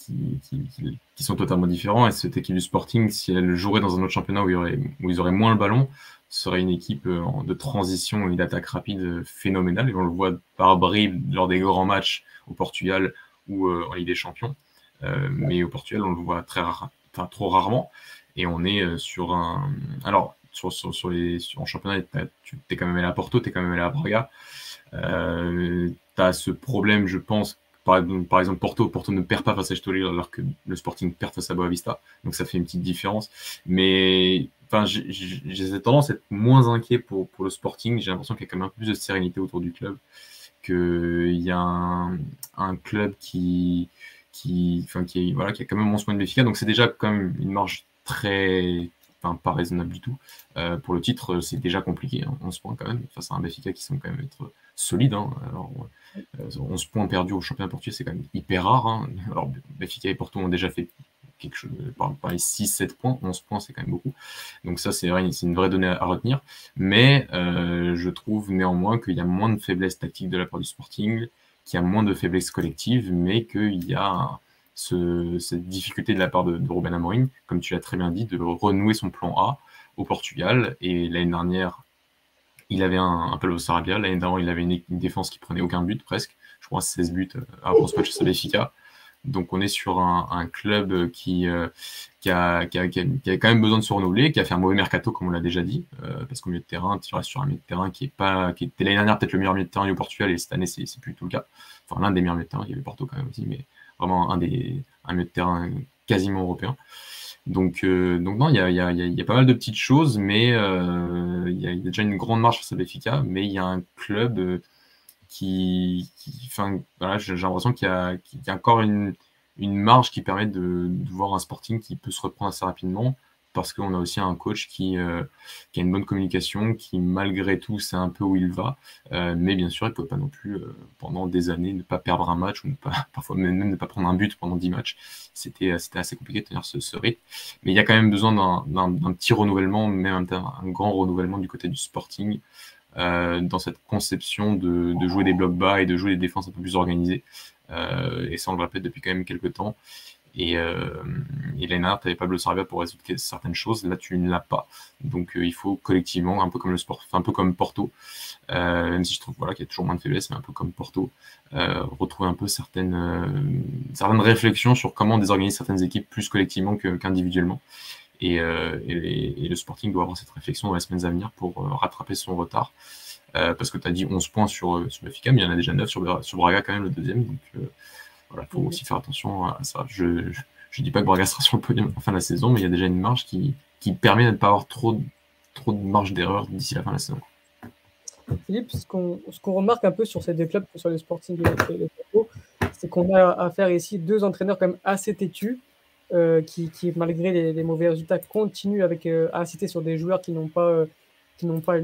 qui, sont totalement différents. Et cette équipe du Sporting, si elle jouerait dans un autre championnat où, il aurait, où ils auraient moins le ballon, serait une équipe euh, de transition et d'attaque rapide phénoménale. Et on le voit par bribes lors des grands matchs au Portugal ou euh, en Ligue des Champions. Mais au Portugal, on le voit très rare, enfin, trop rarement. Et on est sur un. Alors, sur, sur, les, en championnat, tu es quand même allé à Porto, tu es quand même allé à Braga. Euh, tu as ce problème, je pense, par, exemple, Porto, Porto ne perd pas face à Estoril alors que le Sporting perd face à Boavista. Donc ça fait une petite différence. Mais enfin, j'ai cette tendance à être moins inquiet pour, pour le Sporting. J'ai l'impression qu'il y a quand même un peu plus de sérénité autour du club. Qu'il y a un, club qui, qui, enfin, qui, voilà, qui a quand même 11 points de Béfica. Donc c'est déjà quand même une marge très, pas raisonnable du tout. Euh, pour le titre, c'est déjà compliqué, hein, 11 points quand même, face à un Benfica qui sont quand même être solides. Hein. Alors, 11 euh, points perdus au championnat portugais, c'est quand même hyper rare. Hein. Alors, Benfica et Porto ont déjà fait quelque chose, par, les 6-7 points, 11 points, c'est quand même beaucoup. Donc ça, c'est une vraie donnée à, retenir. Mais euh, je trouve néanmoins qu'il y a moins de faiblesse tactique de la part du Sporting, qu'il y a moins de faiblesse collective, mais qu'il y a cette difficulté de la part de, de Ruben comme tu l'as très bien dit, de renouer son plan A au Portugal. Et l'année dernière, il avait un, un peu le Sarabia. L'année d'avant, il avait une, défense qui prenait aucun but presque. Je crois 16 buts avant ce match Benfica. Donc on est sur un, club qui, euh, qui, a, qui, a, qui, a, quand même besoin de se renouveler, qui a fait un mauvais mercato, comme on l'a déjà dit, euh, parce qu'au milieu de terrain, tu restes sur un milieu de terrain qui est pas, qui était l'année dernière peut-être le meilleur milieu de terrain au Portugal, et cette année, c'est plus tout le cas. Enfin, l'un des meilleurs milieux de terrain, il y avait Porto quand même aussi, mais vraiment un des un milieu de terrain quasiment européen. Donc, euh, donc non, il y a, y, a, y a, pas mal de petites choses, mais il y, a déjà une grande marche sur Benfica, mais il y a un club qui, voilà, j'ai l'impression qu'il y, y, a encore une, une marge qui permet de, voir un Sporting qui peut se reprendre assez rapidement parce qu'on a aussi un coach qui, euh, qui, a une bonne communication, qui malgré tout sait un peu où il va, euh, mais bien sûr il ne peut pas non plus euh, pendant des années ne pas perdre un match ou ne pas, parfois même, ne pas prendre un but pendant 10 matchs. C'était assez compliqué de tenir ce, ce, rythme, mais il y a quand même besoin d'un petit renouvellement, même un, grand renouvellement du côté du Sporting. Dans cette conception de, jouer des blocs bas et de jouer des défenses un peu plus organisées. et ça, on le répète depuis quand même quelques temps. Et, euh, et Lennart pas Sarabia pour résoudre certaines choses. Là, tu ne l'as pas. Donc, euh, il faut collectivement, un peu comme le sport, un peu comme Porto, euh, même si je trouve voilà, qu'il y a toujours moins de faiblesse, mais un peu comme Porto, euh, retrouver un peu certaines, euh, certaines réflexions sur comment désorganiser certaines équipes plus collectivement qu'individuellement. Et, et, le Sporting doit avoir cette réflexion dans les semaines à venir pour rattraper son retard. parce que tu as dit 11 points sur, sur le FICA, mais il y en a déjà 9 sur, sur Braga quand même, le deuxième. Donc, il faut aussi faire attention à ça. Je ne dis pas que Braga sera sur le podium en fin de la saison, mais il y a déjà une marge qui, qui permet de ne pas avoir trop, trop de marge d'erreur d'ici la fin de la saison. Philippe, ce qu'on remarque un peu sur ces deux clubs, sur le Sporting et le Porto, c'est qu'on a affaire ici deux entraîneurs quand même assez têtus, euh, qui, qui, malgré les, mauvais résultats, continuent avec, euh, à inciter sur des joueurs qui n'ont pas, euh, qui pas,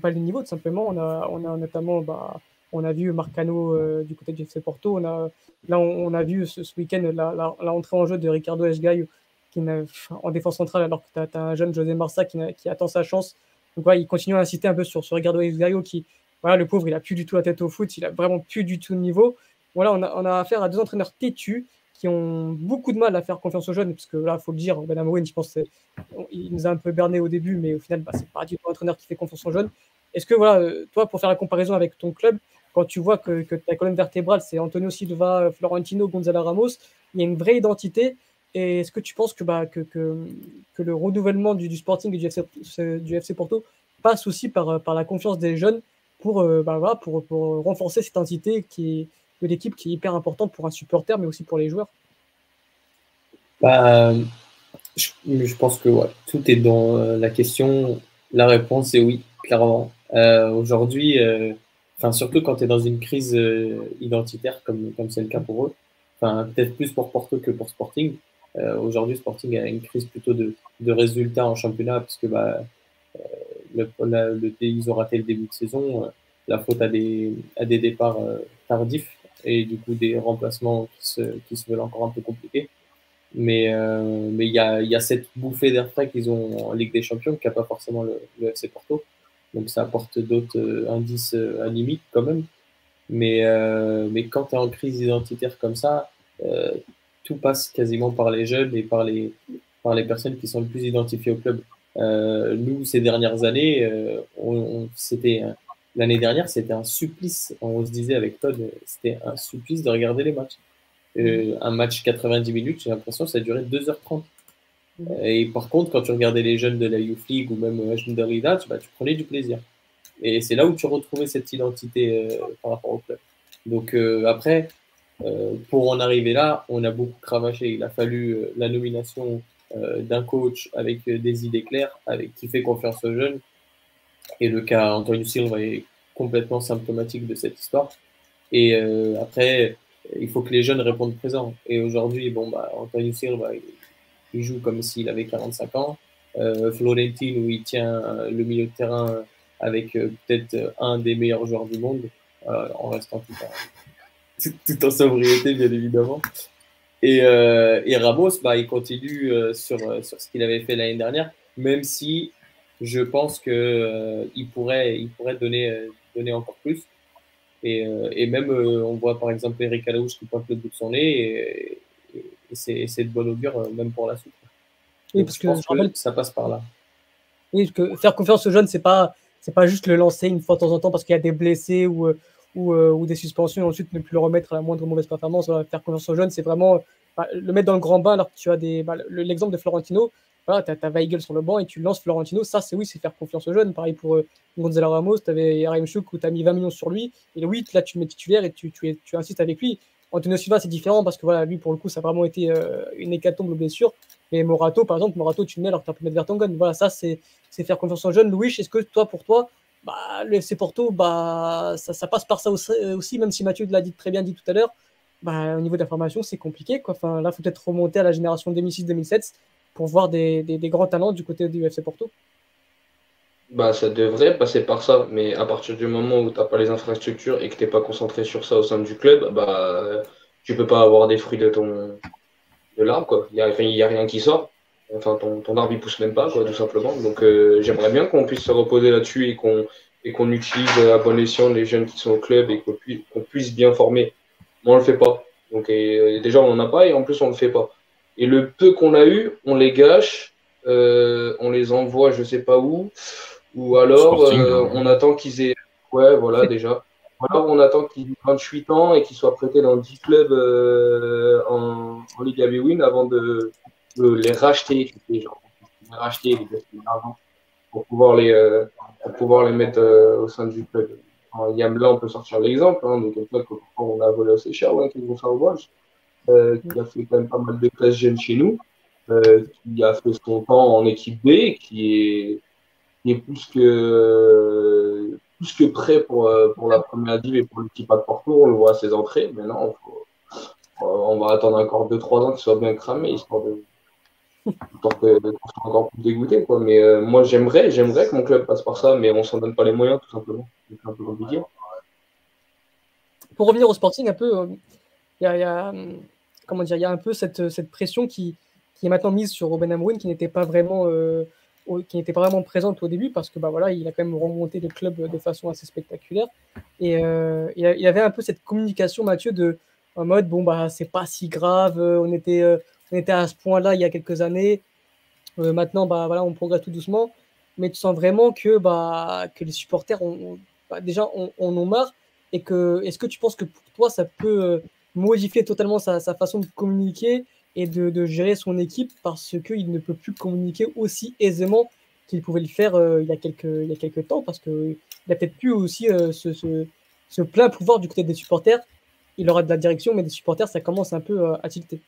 pas le niveau, tout simplement. On a, on a notamment bah, On a vu Marcano euh, du côté du FC Porto. Là, on, a vu ce, week-end la, la, en jeu de Ricardo Esgaio en défense centrale, alors que tu as, un jeune José Marsa qui, attend sa chance. Donc, ouais, il continue à insister un peu sur, sur Ricardo Esgaio qui, voilà, le pauvre, il a plus du tout la tête au foot, il a vraiment plus du tout de niveau. Voilà, on a, on a affaire à deux entraîneurs têtus ont beaucoup de mal à faire confiance aux jeunes, parce que là, il faut le dire, Ben Amouine, je pense il nous a un peu berné au début, mais au final, bah, c'est pas du tout un entraîneur qui fait confiance aux jeunes. Est-ce que, voilà, toi, pour faire la comparaison avec ton club, quand tu vois que, ta colonne vertébrale, c'est Antonio Silva, Florentino, Gonzalo Ramos, il y a une vraie identité. Et est-ce que tu penses que, bah, le renouvellement du, Sporting et du FC, Porto passe aussi par, la confiance des jeunes pour, euh, bah, pour, renforcer cette identité qui de l'équipe qui est hyper importante pour un supporter, mais aussi pour les joueurs bah, je, pense que tout est dans euh, la question. La réponse est oui, clairement. Euh, Aujourd'hui, euh, enfin surtout quand tu es dans une crise identitaire comme c'est le cas pour eux, enfin peut-être plus pour Porto que pour Sporting. Aujourd'hui, Sporting a une crise plutôt de, résultats en championnat parce que bah, le, le, ils ont raté le début de saison. la faute à des à des départs tardifs et du coup des remplacements qui se qui se veulent encore un peu compliqués. Mais euh, mais il y a, y a cette bouffée d'air frais qu'ils ont en Ligue des Champions qui n'a pas forcément le, FC Porto. Donc ça apporte d'autres euh, indices euh, anémiques quand même. Mais, euh, mais quand tu es en crise identitaire comme ça, tout passe quasiment par les jeunes et par les, par les personnes qui sont le plus identifiées au club. Nous, ces dernières années, c'était l'année dernière, c'était un supplice. On se disait avec Todd, c'était un supplice de regarder les matchs. Euh, un match 90 minutes, j'ai l'impression que ça a duré 2h30. Et par contre, quand tu regardais les jeunes de la Youth League ou même Agendarida, tu, bah, tu prenais du plaisir. Et c'est là où tu retrouvais cette identité euh, par rapport au club. Donc euh, après, euh, pour en arriver là, on a beaucoup cravaché. Il a fallu euh, la nomination euh, d'un coach avec des idées claires, avec qui fait confiance aux jeunes. Et le cas Antonio Silva est complètement symptomatique de cette histoire. Et après, il faut que les jeunes répondent présent. Et aujourd'hui, bon, bah, Antonio Silva, il, joue comme s'il avait 45 ans. Euh, Florentine, où il tient euh, le milieu de terrain avec euh, peut-être un des meilleurs joueurs du monde, euh, en restant tout en, tout, en sobriété, bien évidemment. Et, euh, et Ramos, bah, il continue sur, sur ce qu'il avait fait l'année dernière, même si je pense qu'il il pourrait, il pourrait donner, donner encore plus. Et, euh, et même, euh, on voit par exemple Eric Alaouche qui pointe le bout de son nez, et, et c'est de bon augure euh, même pour la suite. Oui, parce que, que ça passe par là. Oui, parce que faire confiance aux jeunes, c'est pas c'est pas juste le lancer une fois de temps en temps parce qu'il y a des blessés ou, ou, ou, des suspensions et ensuite ne plus le remettre à la moindre mauvaise performance. Faire confiance aux jeunes, c'est vraiment bah, le mettre dans le grand bain alors que tu as des. Bah, L'exemple de Florentino, voilà, tu as, Weigel sur le banc et tu lances Florentino, ça c'est oui, c'est faire confiance aux jeunes. Pareil pour euh, Gonzalo Ramos, tu avais Raheem Chouk où tu as mis 20 millions sur lui. Et oui, là tu mets titulaire et tu, tu, tu insistes avec lui. Antonio Silva, c'est différent parce que voilà, lui pour le coup, ça a vraiment été euh, une hécatombe blessure. Mais Morato, par exemple, Morato, tu le mets alors que tu as pu mettre Vertonghen. Voilà, ça c'est faire confiance aux jeunes. Louis, est-ce que toi, pour toi, bah, le FC Porto, bah, ça, ça passe par ça aussi, même si Mathieu l'a dit très bien dit tout à l'heure. Bah, au niveau de la formation, c'est compliqué. Quoi. Enfin, là, il faut peut-être remonter à la génération 2006-2007 pour voir des, grands talents du côté du FC Porto bah, Ça devrait passer par ça, mais à partir du moment où tu n'as pas les infrastructures et que tu n'es pas concentré sur ça au sein du club, bah, tu peux pas avoir des fruits de ton de l'arbre. Il n'y a, a, rien qui sort. Enfin, ton, arbre, il pousse même pas, quoi, tout simplement. Donc, euh, j'aimerais bien qu'on puisse se reposer là-dessus et qu'on et qu'on utilise à bon escient les jeunes qui sont au club et qu'on puisse, puisse bien former. Mais on le fait pas. Donc, déjà, on n'en a pas et en plus, on le fait pas. Et le peu qu'on a eu, on les gâche, euh, on les envoie je sais pas où, ou alors Sporting, euh, on attend qu'ils aient. Ouais, voilà, déjà. Ou alors on attend qu'ils aient 28 ans et qu'ils soient prêtés dans 10 clubs euh, en, en Liga B-Win avant de, de, les racheter, les gens. Les racheter, les gaspiller l'argent pour pouvoir les, euh, pour pouvoir les mettre euh, au sein du club. Alors, là, on peut sortir l'exemple, hein, de quelqu'un qu'on a volé assez cher, ouais, qui est Gonçalves euh, qui a fait quand même pas mal de classes jeunes chez nous, euh, qui a fait son temps en équipe B, qui est, plus que plus que prêt pour, euh, pour la première div et pour l'équipe à Porto, on le voit à ses entrées. Maintenant, on va attendre encore 2-3 ans qu'il soit bien cramé, histoire de histoire encore plus dégoûté. Quoi. Mais moi, j'aimerais, j'aimerais que mon club passe par ça, mais on s'en donne pas les moyens, tout simplement. Un peu compliqué. pour revenir au Sporting, un peu, il y, a, comment dire, il y a un peu cette, cette pression qui, qui est maintenant mise sur Robin Amorim, qui n'était pas vraiment qui n'était pas vraiment présente au début parce que bah voilà il a quand même remonté le club de façon assez spectaculaire. Et il y avait un peu cette communication Mathieu de en mode bon bah c'est pas si grave on était on était à ce point-là il y a quelques années. Maintenant bah voilà on progresse tout doucement. Mais tu sens vraiment que, bah, que les supporters ont, bah, déjà on, en ont marre. Et que est-ce que tu penses que pour toi ça peut euh, modifier totalement sa, façon de communiquer et de, gérer son équipe parce qu'il ne peut plus communiquer aussi aisément qu'il pouvait le faire euh, il, y a quelques, il y a quelques temps parce qu'il a peut-être plus aussi euh, ce, ce, ce, plein pouvoir du côté des supporters. Il aura de la direction, mais des supporters, ça commence un peu à tilter.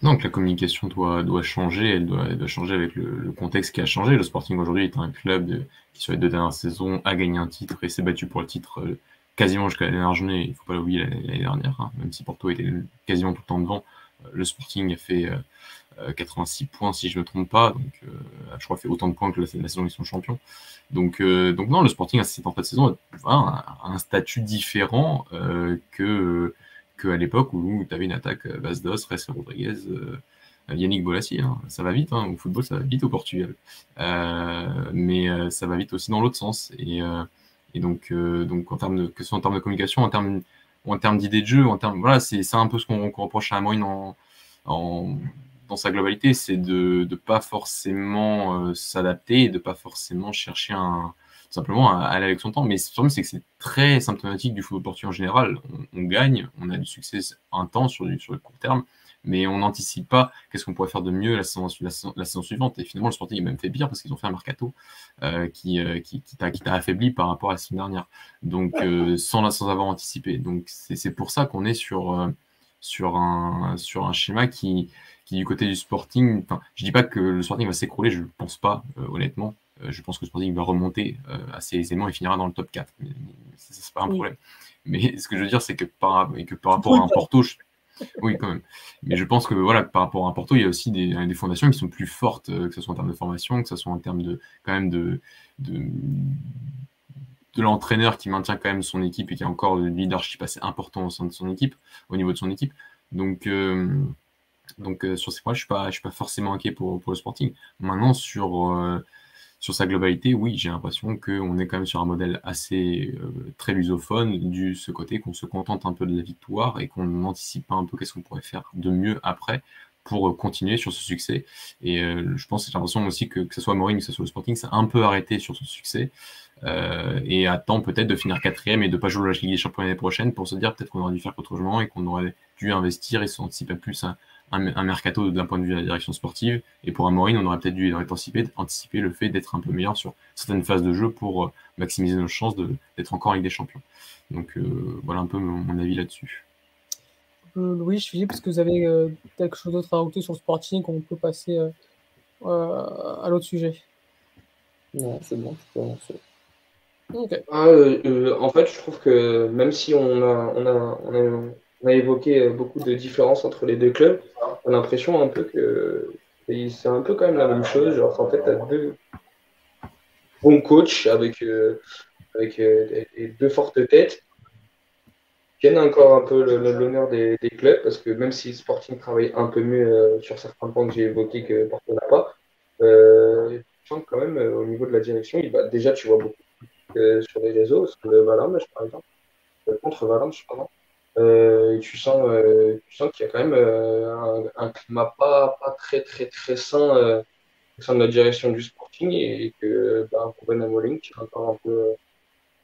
Que la communication doit, doit changer, elle doit, changer avec le, contexte qui a changé. Le Sporting aujourd'hui est un club qui, sur les deux dernières saisons, a gagné un titre et s'est battu pour le titre euh, quasiment jusqu'à la dernière journée. Il ne faut pas l'oublier l'année dernière, hein. même si Porto était quasiment tout le temps devant. Euh, le Sporting a fait 86 euh, points, si je ne me trompe pas. Donc, je crois fait autant de points que la, saison où ils sont champions. Donc, donc non, le Sporting, à cette en de saison, a un, statut différent que à l'époque où tu avais une attaque euh, Vasdos, Ress Rodriguez, euh, Yannick Bolassi. Hein. Ça va vite, hein. au football, ça va vite au Portugal. Euh, mais ça va vite aussi dans l'autre sens. Et, et donc, donc en termes de, que ce soit en termes de communication, en termes, en termes d'idées de jeu, en termes, voilà, c'est un peu ce qu'on reproche à Amorin en, en, dans sa globalité, c'est de ne pas forcément s'adapter et de pas forcément chercher un, simplement à, aller avec son temps. Mais le c'est que c'est très symptomatique du football portugais en général. On, gagne, on a du succès temps sur, sur le court terme, mais on n'anticipe pas qu'est-ce qu'on pourrait faire de mieux la saison, la, saison, suivante. Et finalement, le Sporting est même fait pire parce qu'ils ont fait un mercato euh, qui, euh, qui, qui t'a affaibli par rapport à la saison dernière. Donc, euh, sans, sans avoir anticipé. Donc, c'est pour ça qu'on est sur, sur, un, sur un schéma qui, qui, du côté du Sporting, je dis pas que le Sporting va s'écrouler, je ne pense pas, honnêtement. Euh, je pense que Sporting va remonter euh, assez aisément et finira dans le top 4. Mais, ça, c'est pas un problème. Mais ce que je veux dire, c'est que par, que par rapport à un Porto, oui, quand même. Mais je pense que voilà, par rapport à Porto, il y a aussi des, fondations qui sont plus fortes, euh, que ce soit en termes de formation, que ce soit en termes de quand même de, de, l'entraîneur qui maintient quand même son équipe et qui a encore le leadership assez important au sein de son équipe, au niveau de son équipe. Donc, donc sur ces points, je ne suis, suis pas forcément inquiet pour, pour le Sporting. Maintenant, sur sur sa globalité, oui, j'ai l'impression qu'on est quand même sur un modèle assez euh, très lusophone, du ce côté qu'on se contente un peu de la victoire et qu'on n'anticipe pas un peu qu'est-ce qu'on pourrait faire de mieux après pour euh, continuer sur ce succès. Et euh, je pense que j'ai l'impression aussi que, que ce soit Mourinho, que ce soit le Sporting, c'est un peu arrêté sur ce succès et attend peut-être de finir quatrième et de pas jouer la Ligue des Champions l'année prochaine pour se dire peut-être qu'on aurait dû faire autrement et qu'on aurait dû investir et s'anticiper plus à, un, mercato d'un point de vue de la direction sportive. Et pour Amorin, on aurait peut-être dû anticiper, anticiper le fait d'être un peu meilleur sur certaines phases de jjeu pour euh, maximiser nos chances d'être encore avec des champions. Donc euh, voilà un peu mon, avis là-dessus. Euh, Louis, Philippe, est-ce que vous avez quelque chose d'autre à rajouter sur le sporting qu'on peut passer à l'autre sujet? Non, c'est bon, je peux ah, en fait, je trouve que même si on a, on a, on a on a évoqué euh, beaucoup de différences entre les deux clubs. On a l'impression un peu que c'est un peu quand même la même chose. Genre, en fait, tu as deux bons coachs avec, euh, avec euh, deux fortes têtes qui gagnent encore un peu l'honneur des, clubs parce que même si Sporting travaille un peu mieux sur certains points que j'ai évoqués que Porto n'a pas, je sens quand même au niveau de la direction, il déjà tu vois beaucoup sur les réseaux, sur le Valence par exemple, contre Valence, pardon. Euh, tu sens, euh, sens qu'il y a quand même euh, un, climat pas, pas très très très sain au sein de la direction du Sporting et que bah, Ruben Amorim tire encore un peu,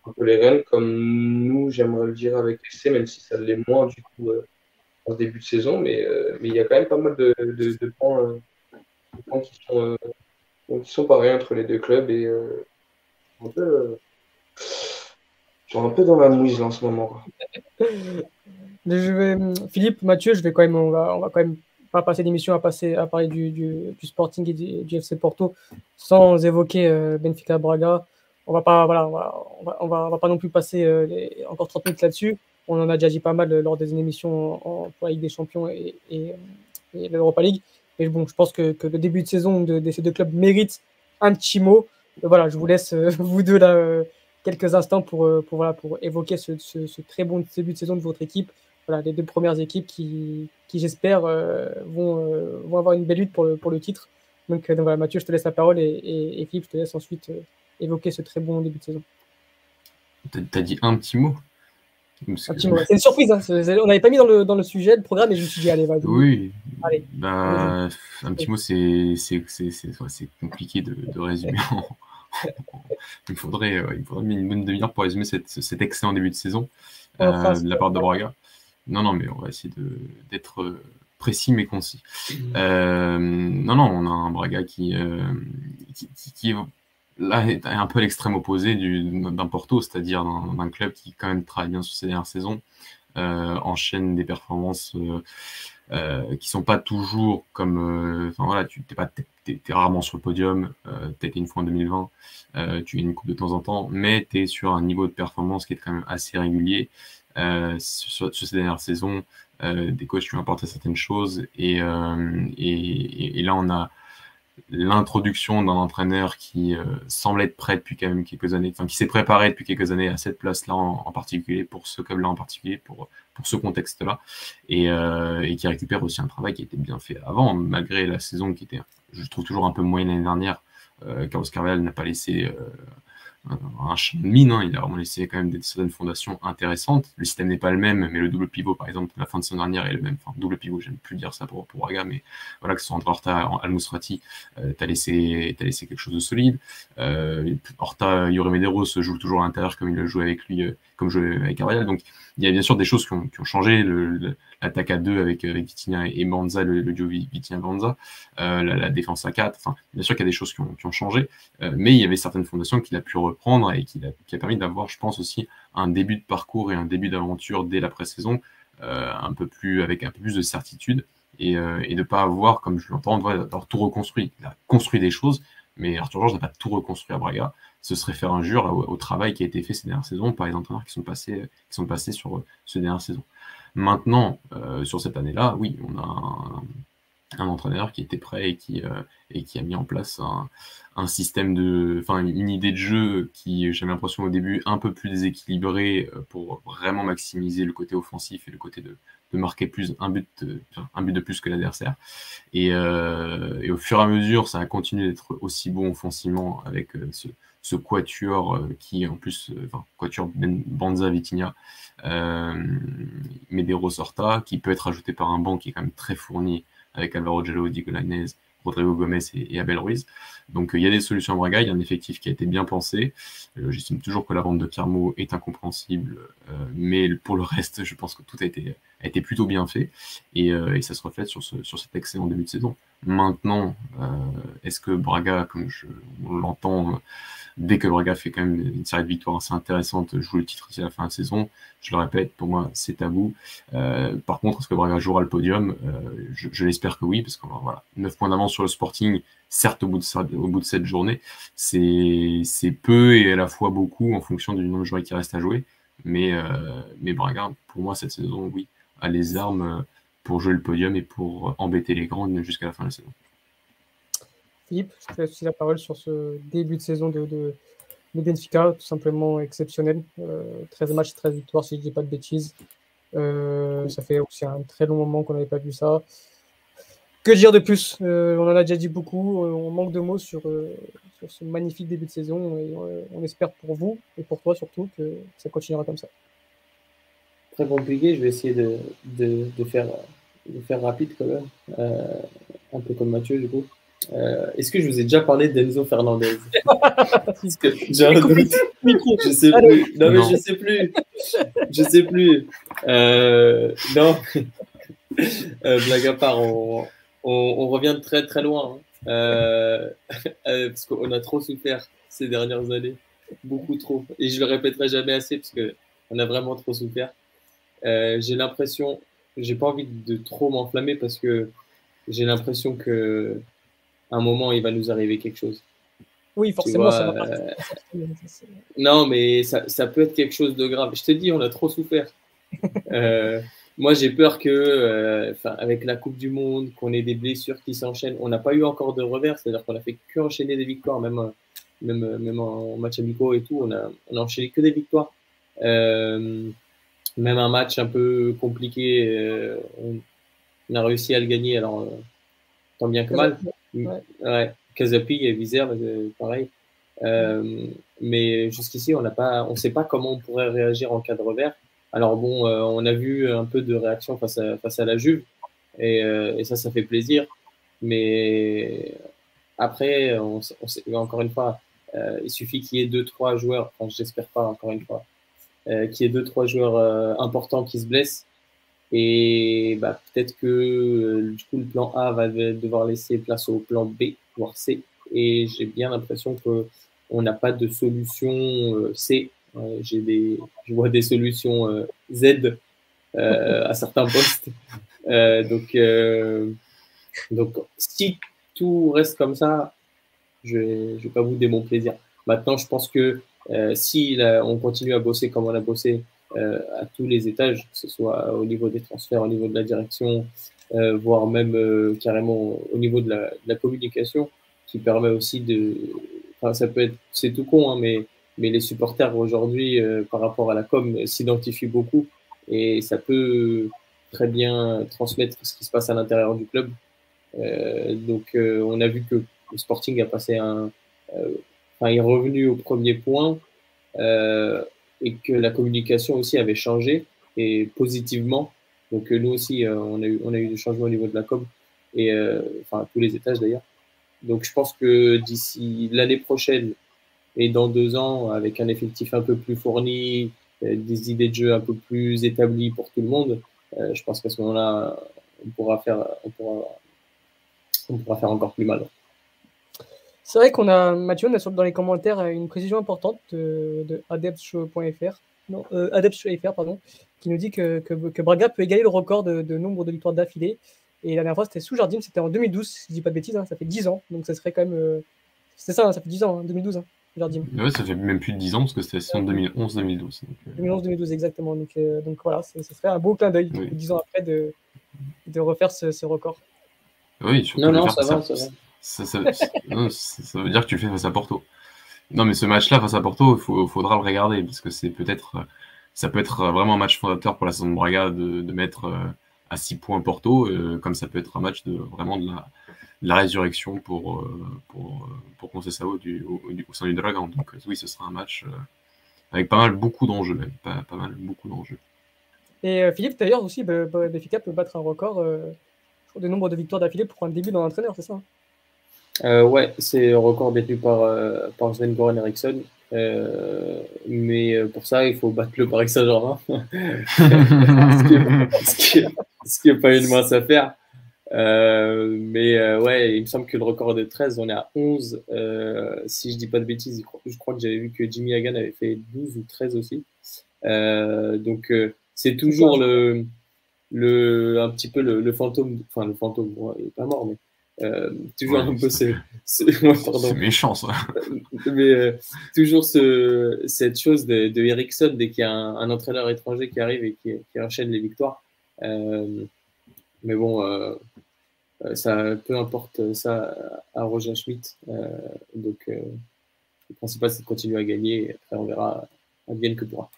un les rênes comme nous, j'aimerais le dire avec essai, même si ça l'est moins du coup en début de saison, mais, mais il y a quand même pas mal de, points, qui, sont, qui sont pareils entre les deux clubs et un peu un peu dans la mouise en ce moment. Vais, Philippe, Mathieu, je vais quand même, on va, va quand même pas passer d'émission à parler du, Sporting et du, FC Porto sans évoquer euh, Benfica Braga. On va pas, voilà, on va, on va, on va, pas non plus passer euh, encore 30 minutes là-dessus. On en a déjà dit pas mal euh, lors des émissions pour la Ligue des Champions et, l'Europa League. Mais bon, je pense que, le début de saison de, ces deux clubs mérite un petit mot. Voilà, je vous laisse vous deux là quelques instants pour, pour, voilà, pour évoquer ce, très bon début de saison de votre équipe. Voilà, les deux premières équipes qui, qui j'espère, vont, vont avoir une belle lutte pour le, pour le titre. Donc, donc voilà, Mathieu, je te laisse la parole et, et, Philippe, je te laisse ensuite évoquer ce très bon début de saison. Tu as dit un petit mot? C'est une surprise, hein. on n'avait pas mis dans le, dans le sujet le programme et je me suis dit, allez, vas-y. Oui, allez, bah, un petit mot, c'est compliqué de, de résumer. il, faudrait, euh, il faudrait une bonne demi-heure pour résumer cette, cet excellent début de saison euh, de la part de Braga. Non, non, mais on va essayer d'être euh, précis mais concis. Euh, non, non, on a un Braga qui, qui, qui, là est un peu l'extrême opposé d'un Porto, c'est-à-dire d'un club qui quand même travaille bien sur ses dernières saisons, euh, enchaîne des performances euh, euh, qui sont pas toujours comme, euh, enfin voilà, tu t'es pas, t'es, rarement sur le podium, euh, t'as été une fois en 2020, euh, tu gagnes une coupe de temps en temps, mais tu es sur un niveau de performance qui est quand même assez régulier sur, sur, ces dernières saisons. des coachs qui ont apporté certaines choses et, et, et là on a l'introduction d'un entraîneur qui euh, semble être prêt depuis quand même quelques années, enfin qui s'est préparé depuis quelques années à cette place-là en, particulier, pour ce club-là en particulier, pour, pour ce contexte-là, et, euh, et, qui récupère aussi un travail qui été bien fait avant, malgré la saison qui était, je trouve toujours un peu moyenne l'année dernière. Euh, Carlos Carvalhal n'a pas laissé euh, un champ de mine. Hein. Il a vraiment laissé quand même des, certaines fondations intéressantes. Le système n'est pas le même, mais le double pivot, par exemple, la fin de saison dernière est le même. Enfin, double pivot, j'aime plus dire ça pour, pour Raga, mais voilà, que ce soit entre Horta et Al-Mousrati, euh, tu as, laissé, quelque chose de solide. Euh, Horta, Yuri Medeiros joue toujours à l'intérieur comme il le jouait avec lui, euh, comme jouait avec Carvalhal. Donc, il y a bien sûr des choses qui ont, changé. L'attaque à deux avec, avec Vitinha et Banza, le, duo Vitinha-Banza, euh, la, défense à quatre. Enfin, bien sûr qu'il y a des choses qui ont, changé, euh, mais il y avait certaines fondations qu'il a pu reprendre et qui a, permis d'avoir, je pense, aussi un début de parcours et un début d'aventure dès la pré-saison, euh, avec un peu plus de certitude et, euh, et de pas avoir, comme je l'entends, d'avoir tout reconstruit. Il a construit des choses, mais Arthur Georges n'a pas tout reconstruit à Braga ce serait faire injure au, au, travail qui a été fait ces dernières saisons par les entraîneurs qui sont passés, qui sont passés sur ces dernières saisons. Maintenant, euh, sur cette année-là, oui, on a un, entraîneur qui était prêt et qui, euh, et qui a mis en place un, un système de, enfin, une idée de jeu qui, j'ai l'impression au début, un peu plus déséquilibrée euh, pour vraiment maximiser le côté offensif et le côté de, de marquer plus un but, de, un but de plus que l'adversaire. Et, euh, et, au fur et à mesure, ça a continué d'être aussi bon offensivement avec euh, ce, ce quatuor euh, qui en plus, euh, enfin, quatuor ben, Banza Vitinha, euh, Medeiros Horta, qui peut être ajouté par un banc qui est quand même très fourni avec Alvaro Gello, Diego Lainez, Rodrigo Gomez et, Abel Ruiz. Donc il y a des solutions à Braga, il y a un effectif qui a été bien pensé. Euh, J'estime toujours que la vente de Carmo est incompréhensible, euh, mais pour le reste, je pense que tout a été, a été plutôt bien fait et, euh, et ça se reflète sur, ce, sur cet excellent début de saison. Maintenant, est-ce que Braga, comme je l'entends, dès que Braga fait quand même une série de victoires assez intéressantes, joue le titre ici à la fin de saison. Je le répète, pour moi, c'est tabou. Euh, par contre, est-ce que Braga jouera le podium? Euh, Je, l'espère que oui, parce qu'on voilà, 9 points d'avance sur le Sporting, certes au bout de, cette journée, c'est peu et à la fois beaucoup en fonction du nombre de joueurs qui reste à jouer. Euh, mais Braga, pour moi, cette saison, oui, les armes pour jouer le podium et pour embêter les grands jusqu'à la fin de la saison. Philippe, je te laisse aussi la parole sur ce début de saison de, de, tout simplement exceptionnel. Euh, 13 matchs, 13 victoires, si je ne dis pas de bêtises. Euh, ça fait aussi un très long moment qu'on n'avait pas vu ça. Que dire de plus? Euh, On en a déjà dit beaucoup. Euh, on manque de mots sur, euh, ce magnifique début de saison. Euh, on espère pour vous et pour toi surtout que ça continuera comme ça. Très compliqué. Je vais essayer de, de, de faire, de faire rapide quand même. un peu comme Mathieu, du coup. Euh, Est-ce que je vous ai déjà parlé d'Enzo Fernandez? J'ai un doute. Je sais plus. Non, mais non. je sais plus. Je sais plus. Euh, non. euh, blague à part, on, on, on, revient de très très loin. Hein. Euh, parce qu'on a trop souffert ces dernières années. Beaucoup trop. Et je le répéterai jamais assez parce qu'on a vraiment trop souffert. Euh, j'ai l'impression, j'ai pas envie de trop m'enflammer parce que j'ai l'impression que un moment, il va nous arriver quelque chose. Oui, forcément, vois, ça va pas. Euh... Non, mais ça, ça, peut être quelque chose de grave. Je te dis, on a trop souffert. euh, moi, j'ai peur que, euh, avec la Coupe du Monde, qu'on ait des blessures qui s'enchaînent. On n'a pas eu encore de revers, c'est-à-dire qu'on a fait que enchaîner des victoires, même, même, même en match amicaux et tout, on a, on a enchaîné que des victoires. Euh, même un match un peu compliqué, euh, on, a réussi à le gagner, alors euh, tant bien que mal. Ouais. Ouais, Casapi et Vizère, euh, pareil. Euh, mais jusqu'ici, on on sait pas comment on pourrait réagir en cas de revers. Alors bon, euh, on a vu un peu de réaction face à, face à la Juve, et, euh, et ça, ça fait plaisir. Mais après, on, on sait, encore une fois, il suffit qu'il y ait deux, trois joueurs, enfin, j'espère pas, encore une fois, qu'il y ait deux, trois joueurs euh, importants qui se blessent. Et bah, peut-être que euh, du coup, le plan A va devoir laisser place au plan B, voire C. Et j'ai bien l'impression que on n'a pas de solution euh, C. Euh, j'ai des, je vois des solutions euh, Z à certains postes. donc, donc, si tout reste comme ça, je ne vais pas vous mon plaisir. Maintenant, je pense que euh, si là, on continue à bosser comme on a bossé euh, à tous les étages, que ce soit au niveau des transferts, au niveau de la direction, euh, voire même carrément au niveau de la, communication, qui permet aussi de. Enfin, ça peut être. C'est tout con, hein, mais, mais les supporters aujourd'hui, par rapport à la com, s'identifient beaucoup et ça peut très bien transmettre ce qui se passe à l'intérieur du club. donc, on a vu que le Sporting a passé un, euh, enfin, est revenu au premier point euh, et que la communication aussi avait changé et positivement. Donc nous aussi, euh, on a eu on a eu des changements au niveau de la com et enfin tous les étages d'ailleurs. Donc je pense que d'ici l'année prochaine et dans deux ans, avec un effectif un peu plus fourni, des idées de jeu un peu plus établies pour tout le monde, je pense qu'à ce moment-là, on pourra faire, on pourra, on pourra faire encore plus mal. C'est vrai qu'on a, Mathieu, on a dans les commentaires une précision importante de, de adeptshow.fr, non, euh, pardon, qui nous dit que, que, que, Braga peut égaler le record de, de nombre de victoires d'affilée. Et la dernière fois, c'était sous Jardim, c'était en 2012, si je dis pas de bêtises, hein, ça fait 10 ans, donc ça serait quand même. Euh, c'est ça, hein, ça fait 10 ans, hein, 2012, hein, Jardim. Ouais, ça fait même plus de 10 ans, parce que c'était en 2011-2012. Euh... 2011-2012, exactement. Donc, euh, donc voilà, ce serait un beau clin d'œil, oui. 10 ans après, de, de refaire ce, ce record. Oui, surtout non, non, ça va, ça va. Ça, veut dire que tu le fais face à Porto. Non, mais ce match-là face à Porto, il faudra le regarder parce que c'est peut-être, ça peut être vraiment un match fondateur pour la saison Braga de, mettre euh, à 6 points Porto, euh, comme ça peut être un match de vraiment de la, résurrection pour euh, pour pour Conceição du, au, au, sein du Dragon. Donc oui, ce sera un match avec pas mal beaucoup d'enjeux même, pas, mal beaucoup d'enjeux. Et Philippe d'ailleurs aussi, Benfica peut battre un record de nombre de victoires d'affilée pour un début dans l'entraîneur, c'est ça euh, ouais, c'est un record détenu par, euh, par Sven Goran Eriksson. Euh, mais pour ça, il faut battre le Paris Saint-Germain. ce qui n'est pas une mince affaire. mais ouais, il me semble que le record est de 13, on est à 11. si je dis pas de bêtises, je crois que j'avais vu que Jimmy Hagan avait fait 12 ou 13 aussi. donc c'est toujours le, le, un petit peu le, le fantôme, enfin le fantôme, bon, il est pas mort, mais euh, toujours ouais, un peu ce, ce ouais, méchant ça. Mais euh, toujours ce, cette chose de, de Ericsson dès qu'il y a un, un, entraîneur étranger qui arrive et qui, qui enchaîne les victoires. Euh, mais bon, euh, ça peu importe ça à Roger Schmidt. donc le principal c'est de continuer à gagner. Et après on verra bien que pourra.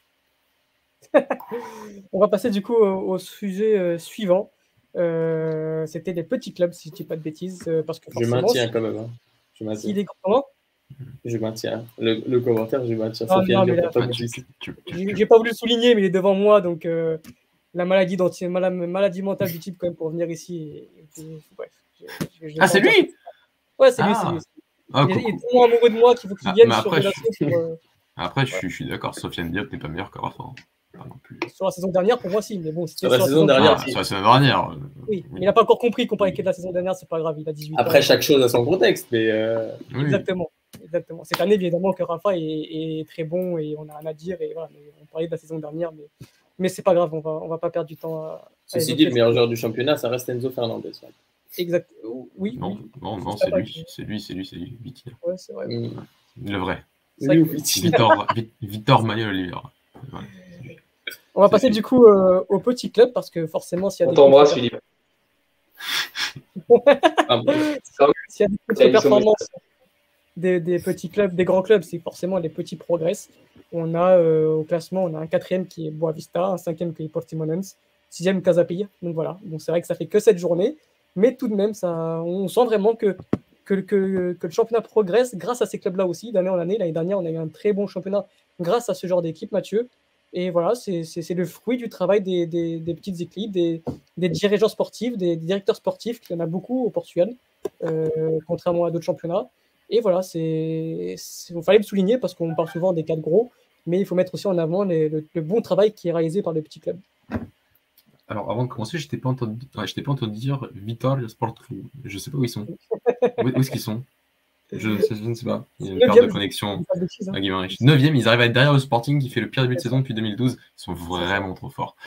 on va passer du coup au, au sujet suivant. Euh, c'était des petits clubs, si je dis pas de bêtises. Euh, parce que je maintiens quand même. Hein. Je maintiens. Si comment je maintiens. Le, le, commentaire, je maintiens. Là, J'ai pas voulu le souligner, mais il est devant moi, donc euh, la maladie, mentale du type, quand même, pour venir ici. Et, et, bref, je, je ah, c'est lui Ouais, c'est ah. lui, c'est lui. Ah, il, est, il, est tellement amoureux de moi qu'il faut qu'il vienne ah, sur après, je... pour, Après, je, suis d'accord, Sofiane Diop n'est pas meilleur que Rafa. Sur la saison dernière, pour moi, si. Mais bon, sur la, sur la saison dernière. Ah, sur la saison dernière. Oui, mais il n'a pas encore compris comparé avec la saison dernière, c'est pas grave, il a 18 Après, ans. chaque chose a son contexte, mais. Euh... Exactement. Exactement. Cette année, évidemment, que Rafa est, est, très bon et on a rien à dire. Et voilà, on parlait de la saison dernière, mais, mais c'est pas grave, on va, on va pas perdre du temps à. Ceci dit, le meilleur joueur du championnat, ça reste Enzo Fernandez. Exact. Oui. Non, non, non c'est lui. C'est lui, c'est lui, c'est lui. Ouais, c'est vrai. Mmh. Le vrai. Victor, Victor Manuel Oliveira. Ouais. On va passer du coup euh, au petit club parce que forcément, s'il y a On t'embrasse, Philippe. s'il y a des petites performances, des, petits clubs, des grands clubs, c'est forcément les petits progrès. On a au classement, on a un quatrième qui est Boavista, un cinquième qui est Portimonense, sixième Casapilla. Donc voilà, donc c'est vrai que ça fait que cette journée, mais tout de même, ça, on sent vraiment que que, que, que, le championnat progresse grâce à ces clubs-là aussi, d'année en année. L'année dernière, on a eu un très bon championnat grâce à ce genre d'équipe, Mathieu. Et voilà, c'est le fruit du travail des, des, petites équipes, des, des, dirigeants sportifs, des, directeurs sportifs, qu'il y en a beaucoup au Portugal, euh, contrairement à d'autres championnats. Et voilà, c'est il fallait le souligner parce qu'on parle souvent des quatre gros, mais il faut mettre aussi en avant le, bon travail qui est réalisé par les petits clubs. Alors, avant de commencer, je t'ai pas entendu, pas entendu dire Vitor Sport Club. Je sais pas où ils sont. où est-ce qu'ils sont? Je, ne sais pas. Il y a une perte de connexion à Guimarães. 9 ils arrivent à être derrière le Sporting qui fait le pire début de saison depuis 2012. Ils sont vraiment trop forts.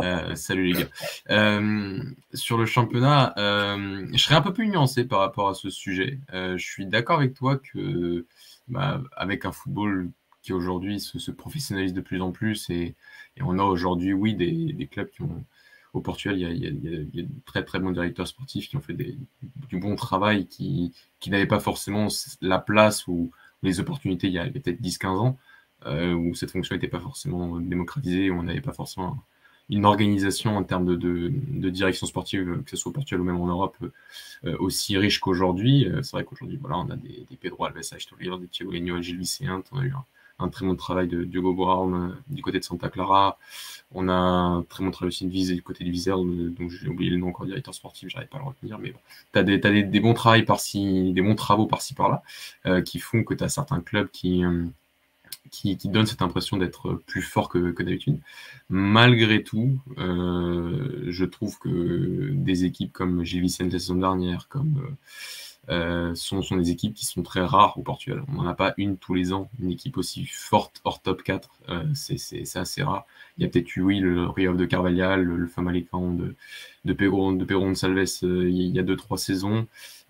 Euh, salut les gars. Euh, sur le championnat, euh, je serais un peu plus nuancé par rapport à ce sujet. je suis d'accord avec toi que, bah, avec un football qui aujourd'hui se, professionnalise de plus en plus et, on a aujourd'hui, oui, des, clubs qui ont au Portugal, il y, a, de très très bons directeurs sportifs qui ont fait du bon travail, qui, n'avaient pas forcément la place ou les opportunités il y a peut-être 10-15 ans, euh, où cette fonction n'était pas forcément démocratisée, où on n'avait pas forcément une organisation en termes de, direction sportive, que ce soit au Portugal ou même en Europe, euh, aussi riche qu'aujourd'hui. Euh, c'est vrai qu'aujourd'hui, voilà, on a des, Pedro Alves, des Thiago Gilles Vicente, on a eu un, un très bon travail de Diogo Brown euh, du côté de Santa Clara. On a un très bon travail aussi de Vise du côté de Viseur, donc j'ai oublié le nom encore directeur sportif, j'arrive pas à le retenir, mais bon. Tu as, des, as des, bons travaux par-ci, des bons travaux par-ci par-là, euh, qui font que tu as certains clubs qui, euh, qui, qui, donnent cette impression d'être plus forts que, d'habitude. Malgré tout, je trouve que des équipes comme Gilles Vicente la saison dernière, comme euh, sont, sont, des équipes qui sont très rares au Portugal. On n'en a pas une tous les ans, une équipe aussi forte hors top 4, euh, c'est assez rare. Il y a peut-être eu, oui, le Rio de Carvalhal, le, le Famalicão de, de Perron de, de Salves euh, il y a 2-3 saisons,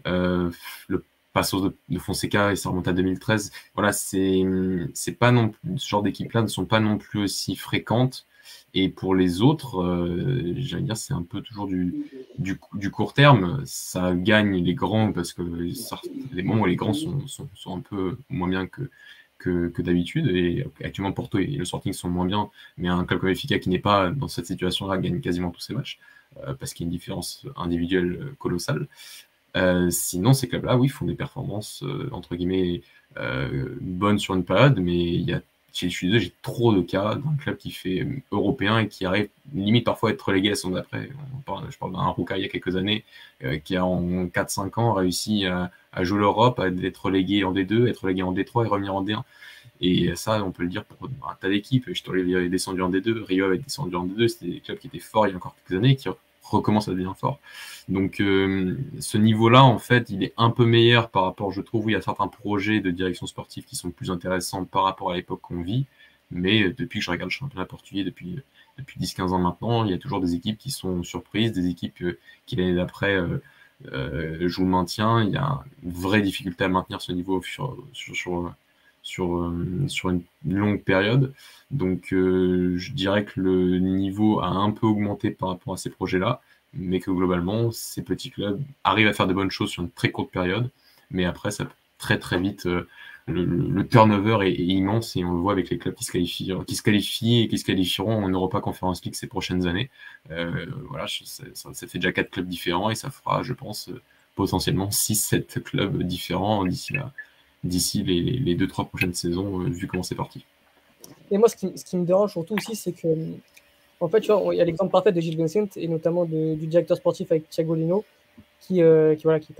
euh, le Passos de, Fonseca et ça remonte à 2013. Voilà, c'est pas non ce genre d'équipes-là ne sont pas non plus aussi fréquentes et pour les autres, euh, j'allais dire, c'est un peu toujours du, du, court terme. Ça gagne les grands parce que les moments où les grands sont, sont, un peu moins bien que, que, que d'habitude. Et actuellement, Porto et le Sporting sont moins bien. Mais un club comme Effica qui n'est pas dans cette situation-là gagne quasiment tous ses matchs euh, parce qu'il y a une différence individuelle colossale. Euh, sinon, ces clubs-là, oui, font des performances entre guillemets bonnes sur une période, mais il y a je suis désolé, j'ai trop de cas d'un club qui fait euh, européen et qui arrive limite parfois à être relégué à son d'après. Je parle d'un Ruka il y a quelques années euh, qui a en 4-5 ans réussi à, jouer l'Europe, à être relégué en D2, être relégué en D3 et revenir en D1. Et ça, on peut le dire pour un tas d'équipes. Je avait descendu en D2, Rio avait descendu en D2, c'était des clubs qui étaient forts il y a encore quelques années recommence à devenir fort. Donc euh, ce niveau-là, en fait, il est un peu meilleur par rapport, je trouve, il y a certains projets de direction sportive qui sont plus intéressants par rapport à l'époque qu'on vit. Mais euh, depuis que je regarde le championnat portugais depuis, depuis 10-15 ans maintenant, il y a toujours des équipes qui sont surprises, des équipes euh, qui l'année d'après euh, jouent le maintien. Il y a une vraie difficulté à maintenir ce niveau sur, sur, sur, sur, sur une longue période. Donc euh, je dirais que le niveau a un peu augmenté par rapport à ces projets-là, mais que globalement, ces petits clubs arrivent à faire de bonnes choses sur une très courte période, mais après, ça très très vite. Euh, le, turnover est, immense et on le voit avec les clubs qui se qualifient, qui se qualifient et qui se qualifieront en Europa Conference League ces prochaines années. Euh, voilà, ça, fait déjà quatre clubs différents et ça fera, je pense, potentiellement 6-7 clubs différents d'ici d'ici les, deux trois prochaines saisons, vu comment c'est parti. Et moi, ce qui, ce qui me dérange surtout aussi, c'est que, en fait, tu vois, il y a l'exemple parfait de Gilles Vincent et notamment du directeur sportif avec Thiago Lino, qui, euh, qui, voilà, qui,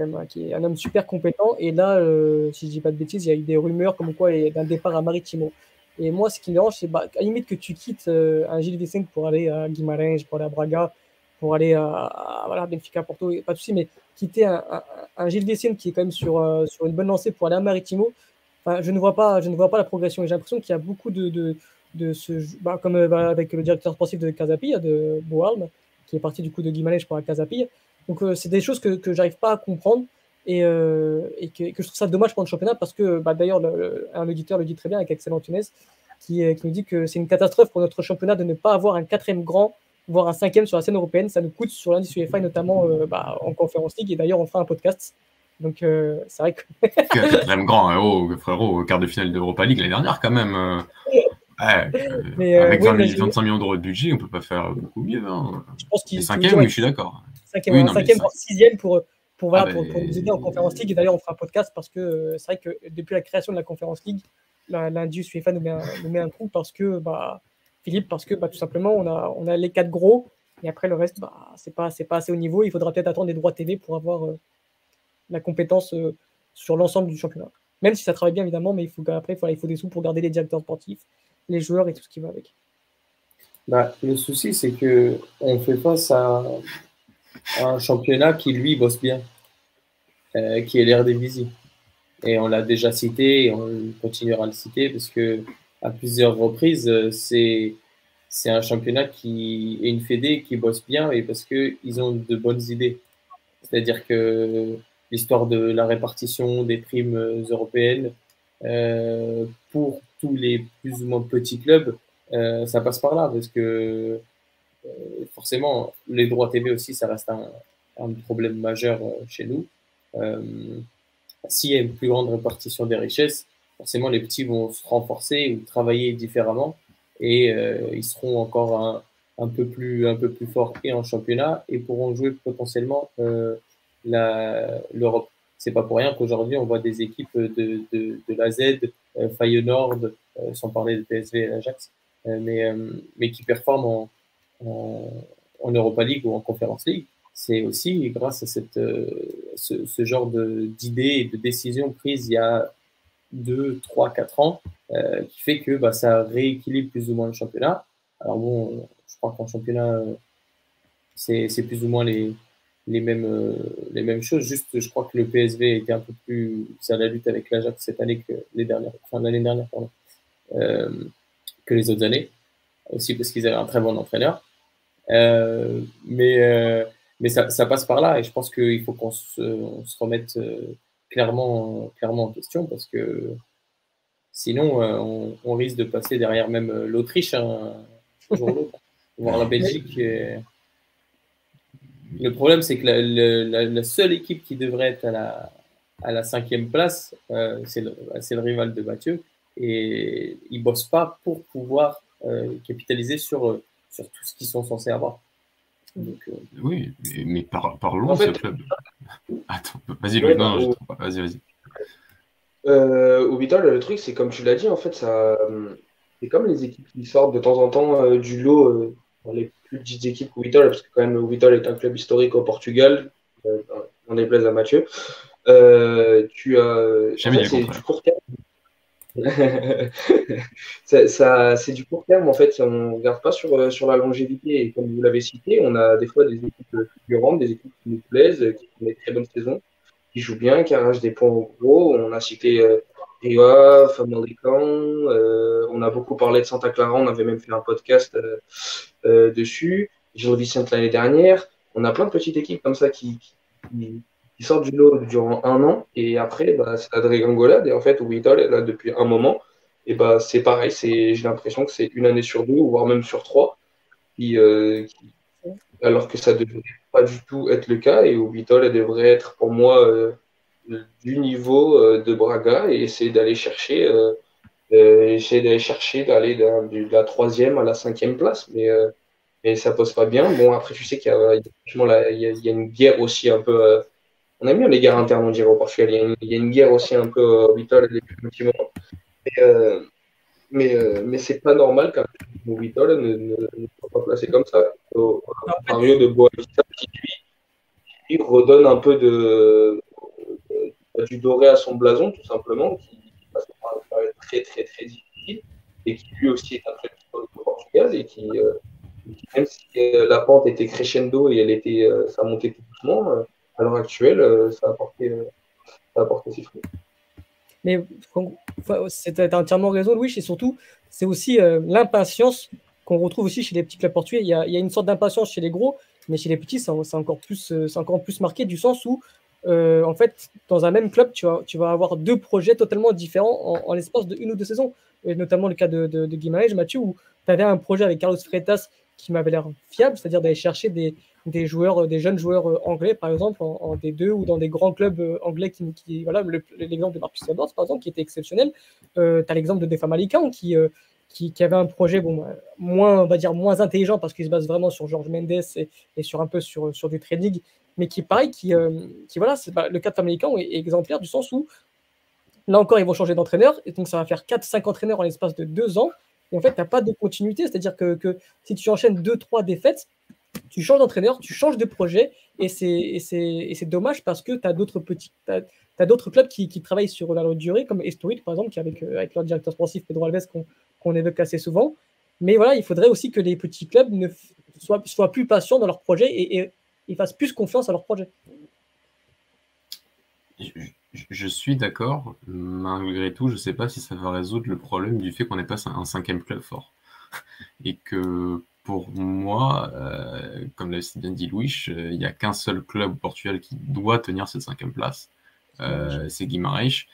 est un homme super compétent. Et là, euh, si je dis pas de bêtises, il y a eu des rumeurs comme quoi il y départ à Maritimo. Et moi, ce qui me dérange, c'est bah, à la limite que tu quittes euh, un Gilles Vicente pour aller à Guimarães, pour aller à Braga, pour aller à, voilà, Benfica, Porto, pas de souci, mais quitter un, un, Gilles Vicente qui est quand même sur, sur une bonne lancée pour aller à Maritimo, je, ne vois pas, je ne vois pas la progression. J'ai l'impression qu'il y a beaucoup de, de, de ce, bah, comme euh, avec le directeur sportif de Casapilla, de Boalm, qui est parti du coup de Guimarães pour la Casapilla. Donc, euh, c'est des choses que, que j'arrive pas à comprendre et, euh, et que, je trouve ça dommage pour le championnat parce que bah, d'ailleurs, un auditeur le dit très bien avec Excellent Tunes, qui, qui nous dit que c'est une catastrophe pour notre championnat de ne pas avoir un quatrième grand voire un cinquième sur la scène européenne. Ça nous coûte sur l'indice UEFA, notamment bah, en Conférence League. Et d'ailleurs, on fera un podcast Donc, euh, c'est vrai que. c'est même grand, hein. oh, frérot, quart de finale d'Europa League l'année dernière, quand même. Euh. Ouais, euh, avec 25 millions d'euros de budget, on ne peut pas faire beaucoup mieux. Hein. Je pense qu'il cinquième, oui, je suis d'accord. Cinquième, cinquième sixième pour, pour, voilà, ah, pour, nous aider en Conférence League. Et d'ailleurs, on fera un podcast parce que c'est vrai que depuis la création de la Conférence League, l'Indus UEFA nous met, un, nous met un coup parce que, bah, Philippe, parce que bah, tout simplement, on a, on a les quatre gros et après le reste, bah, c'est pas, pas assez haut niveau. Il faudra peut-être attendre des droits TV pour avoir la compétence euh, sur l'ensemble du championnat. Même si ça travaille bien évidemment, mais il faut après il faut des sous pour garder les directeurs sportifs, les joueurs et tout ce qui va avec. Bah, le souci, c'est que on fait face à, un championnat qui lui bosse bien, euh, qui est l'air des visites. Et on l'a déjà cité et on continuera à le citer parce que à plusieurs reprises, euh, c'est un championnat qui est une fédé qui bosse bien et parce qu'ils ont de bonnes idées. C'est-à-dire que l'histoire de la répartition des primes euh, européennes euh, pour tous les plus ou moins petits clubs, ça passe par là parce que forcément, les droits TV aussi, ça reste un, problème majeur chez nous. S'il y a une plus grande répartition des richesses, forcément, les petits vont se renforcer ou travailler différemment et ils seront encore un, un, peu plus, un peu plus forts et en championnat et pourront jouer potentiellement l'Europe. C'est pas pour rien qu'aujourd'hui on voit des équipes de, de, de la Z, euh, Feyenoord, euh, sans parler de PSV et l'Ajax, euh, mais, mais qui performent en, en, Europa League ou en Conference League. C'est aussi grâce à cette, ce, ce, genre d'idées et de décisions prises il y a 2, 3, 4 ans, qui fait que bah, ça rééquilibre plus ou moins le championnat. Alors bon, je crois qu'en championnat, c'est plus ou moins les, les mêmes, euh, les mêmes choses. Juste, je crois que le PSV était un peu plus à la lutte avec l'Ajax cette année que les dernières, enfin l'année dernière, pardon, euh, que les autres années. Aussi parce qu'ils avaient un très bon entraîneur. Euh, mais mais ça, ça, passe par là et je pense qu'il faut qu'on se, remette clairement, clairement en question parce que sinon on, on risque de passer derrière même l'Autriche un jour ou l'autre, voir la Belgique. Et, le problème, c'est que la, seule équipe qui devrait être à la, à la cinquième place, euh, c'est le, le, rival de Mathieu. Et ils ne bossent pas pour pouvoir euh, capitaliser sur, sur tout ce qu'ils sont censés avoir. Euh, oui, mais, parlons de ce club. Attends, vas-y, Louis. non, vas-y, vas-y. au Vital, le truc, c'est comme tu l'as dit, en fait, ça, c'est comme les équipes qui sortent de temps en temps du lot les plus petites équipes au Vital, parce que quand même le Vital est un club historique au Portugal, euh, on est plaise à Mathieu. Euh, tu as. c'est du court terme. ça, c'est du court terme en fait. On ne regarde pas sur, euh, sur la longévité. Et comme vous l'avez cité, on a des fois des équipes figurantes, des équipes qui nous plaisent, qui font des très bonnes saisons, qui jouent bien, qui arrachent des points gros. On a cité Rio, Famalicão. Euh, on a beaucoup parlé de Santa Clara. On avait même fait un podcast euh, euh, dessus. Vicente l'année dernière. On a plein de petites équipes comme ça qui, sortent du lot durant un an. Et après, bah, c'est la drégangolade. Et en fait, Whittle est là depuis un moment. Et bah, c'est pareil. J'ai l'impression que c'est une année sur deux, voire même sur trois. alors que ça ne devrait pas du tout être le cas. Et Whittle, elle devrait être pour moi du niveau euh, de Braga et essayer d'aller chercher, euh, euh, essayer d'aller chercher d'aller de, la troisième à la cinquième place, mais mais ça pose pas bien. Bon, après, tu sais qu'il y, y, a une guerre aussi un peu. On aime bien les guerres internes, on dirait au Portugal. Il y, a une guerre aussi un peu orbital depuis un Mais, mais, c'est pas normal qu'un Vitol ne, ne, ne, soit pas placé comme ça. Mario de Boavista qui lui, redonne un peu de, du doré à son blason, tout simplement, qui passe par une période très, très, très difficile, et qui lui aussi est un très petit Portugal, et qui, euh, même si euh, la pente était crescendo et elle était, euh, ça montait tout doucement, à l'heure actuelle, ça a porté, ça a porté ses fruits. Mais c'est entièrement raison, Louis, et surtout, c'est aussi l'impatience qu'on retrouve aussi chez les petits clubs portugais. Il y a, il y a une sorte d'impatience chez les gros, mais chez les petits, c'est encore, plus, encore plus marqué du sens où euh, en fait, dans un même club, tu vas, tu vas avoir deux projets totalement différents en, l'espace de ou deux saisons. Et notamment le cas de, de, de Mathieu, où tu avais un projet avec Carlos Freitas qui m'avait l'air fiable, c'est-à-dire d'aller chercher des, des, joueurs, des jeunes joueurs anglais, par exemple, en, D2 ou dans des grands clubs anglais qui, qui voilà, l'exemple de Marcus Edwards, par exemple, qui était exceptionnel. tu as l'exemple de Defa Malikan qui, qui, qui, avait un projet bon, moins, on va dire, moins intelligent parce qu'il se base vraiment sur George Mendes et, sur un peu sur, sur du trading, mais qui, pareil, qui, euh, qui voilà, c'est, le cas de Famalican est, exemplaire du sens où, là encore, ils vont changer d'entraîneur, et donc ça va faire 4-5 entraîneurs en l'espace de 2 ans, et en fait, tu n'as pas de continuité, c'est-à-dire que, que si tu enchaînes 2-3 défaites, tu changes d'entraîneur, tu changes de projet, et c'est, dommage parce que tu as d'autres petits. D'autres clubs qui, qui, travaillent sur la longue durée, comme Estoïd, par exemple, qui avec, euh, avec leur directeur sportif Pedro Alves, qu'on, qu'on évoque assez souvent. Mais voilà, il faudrait aussi que les petits clubs ne soient, soient plus patients dans leur projet et, et, fassent plus confiance à leur projet. Je, suis d'accord. Malgré tout, je ne sais pas si ça va résoudre le problème du fait qu'on n'est pas un cinquième club fort. Et que pour moi, euh, comme l'a bien dit Louis, euh, il n'y a qu'un seul club au Portugal qui doit tenir cette cinquième place. Euh, c'est Guimarães.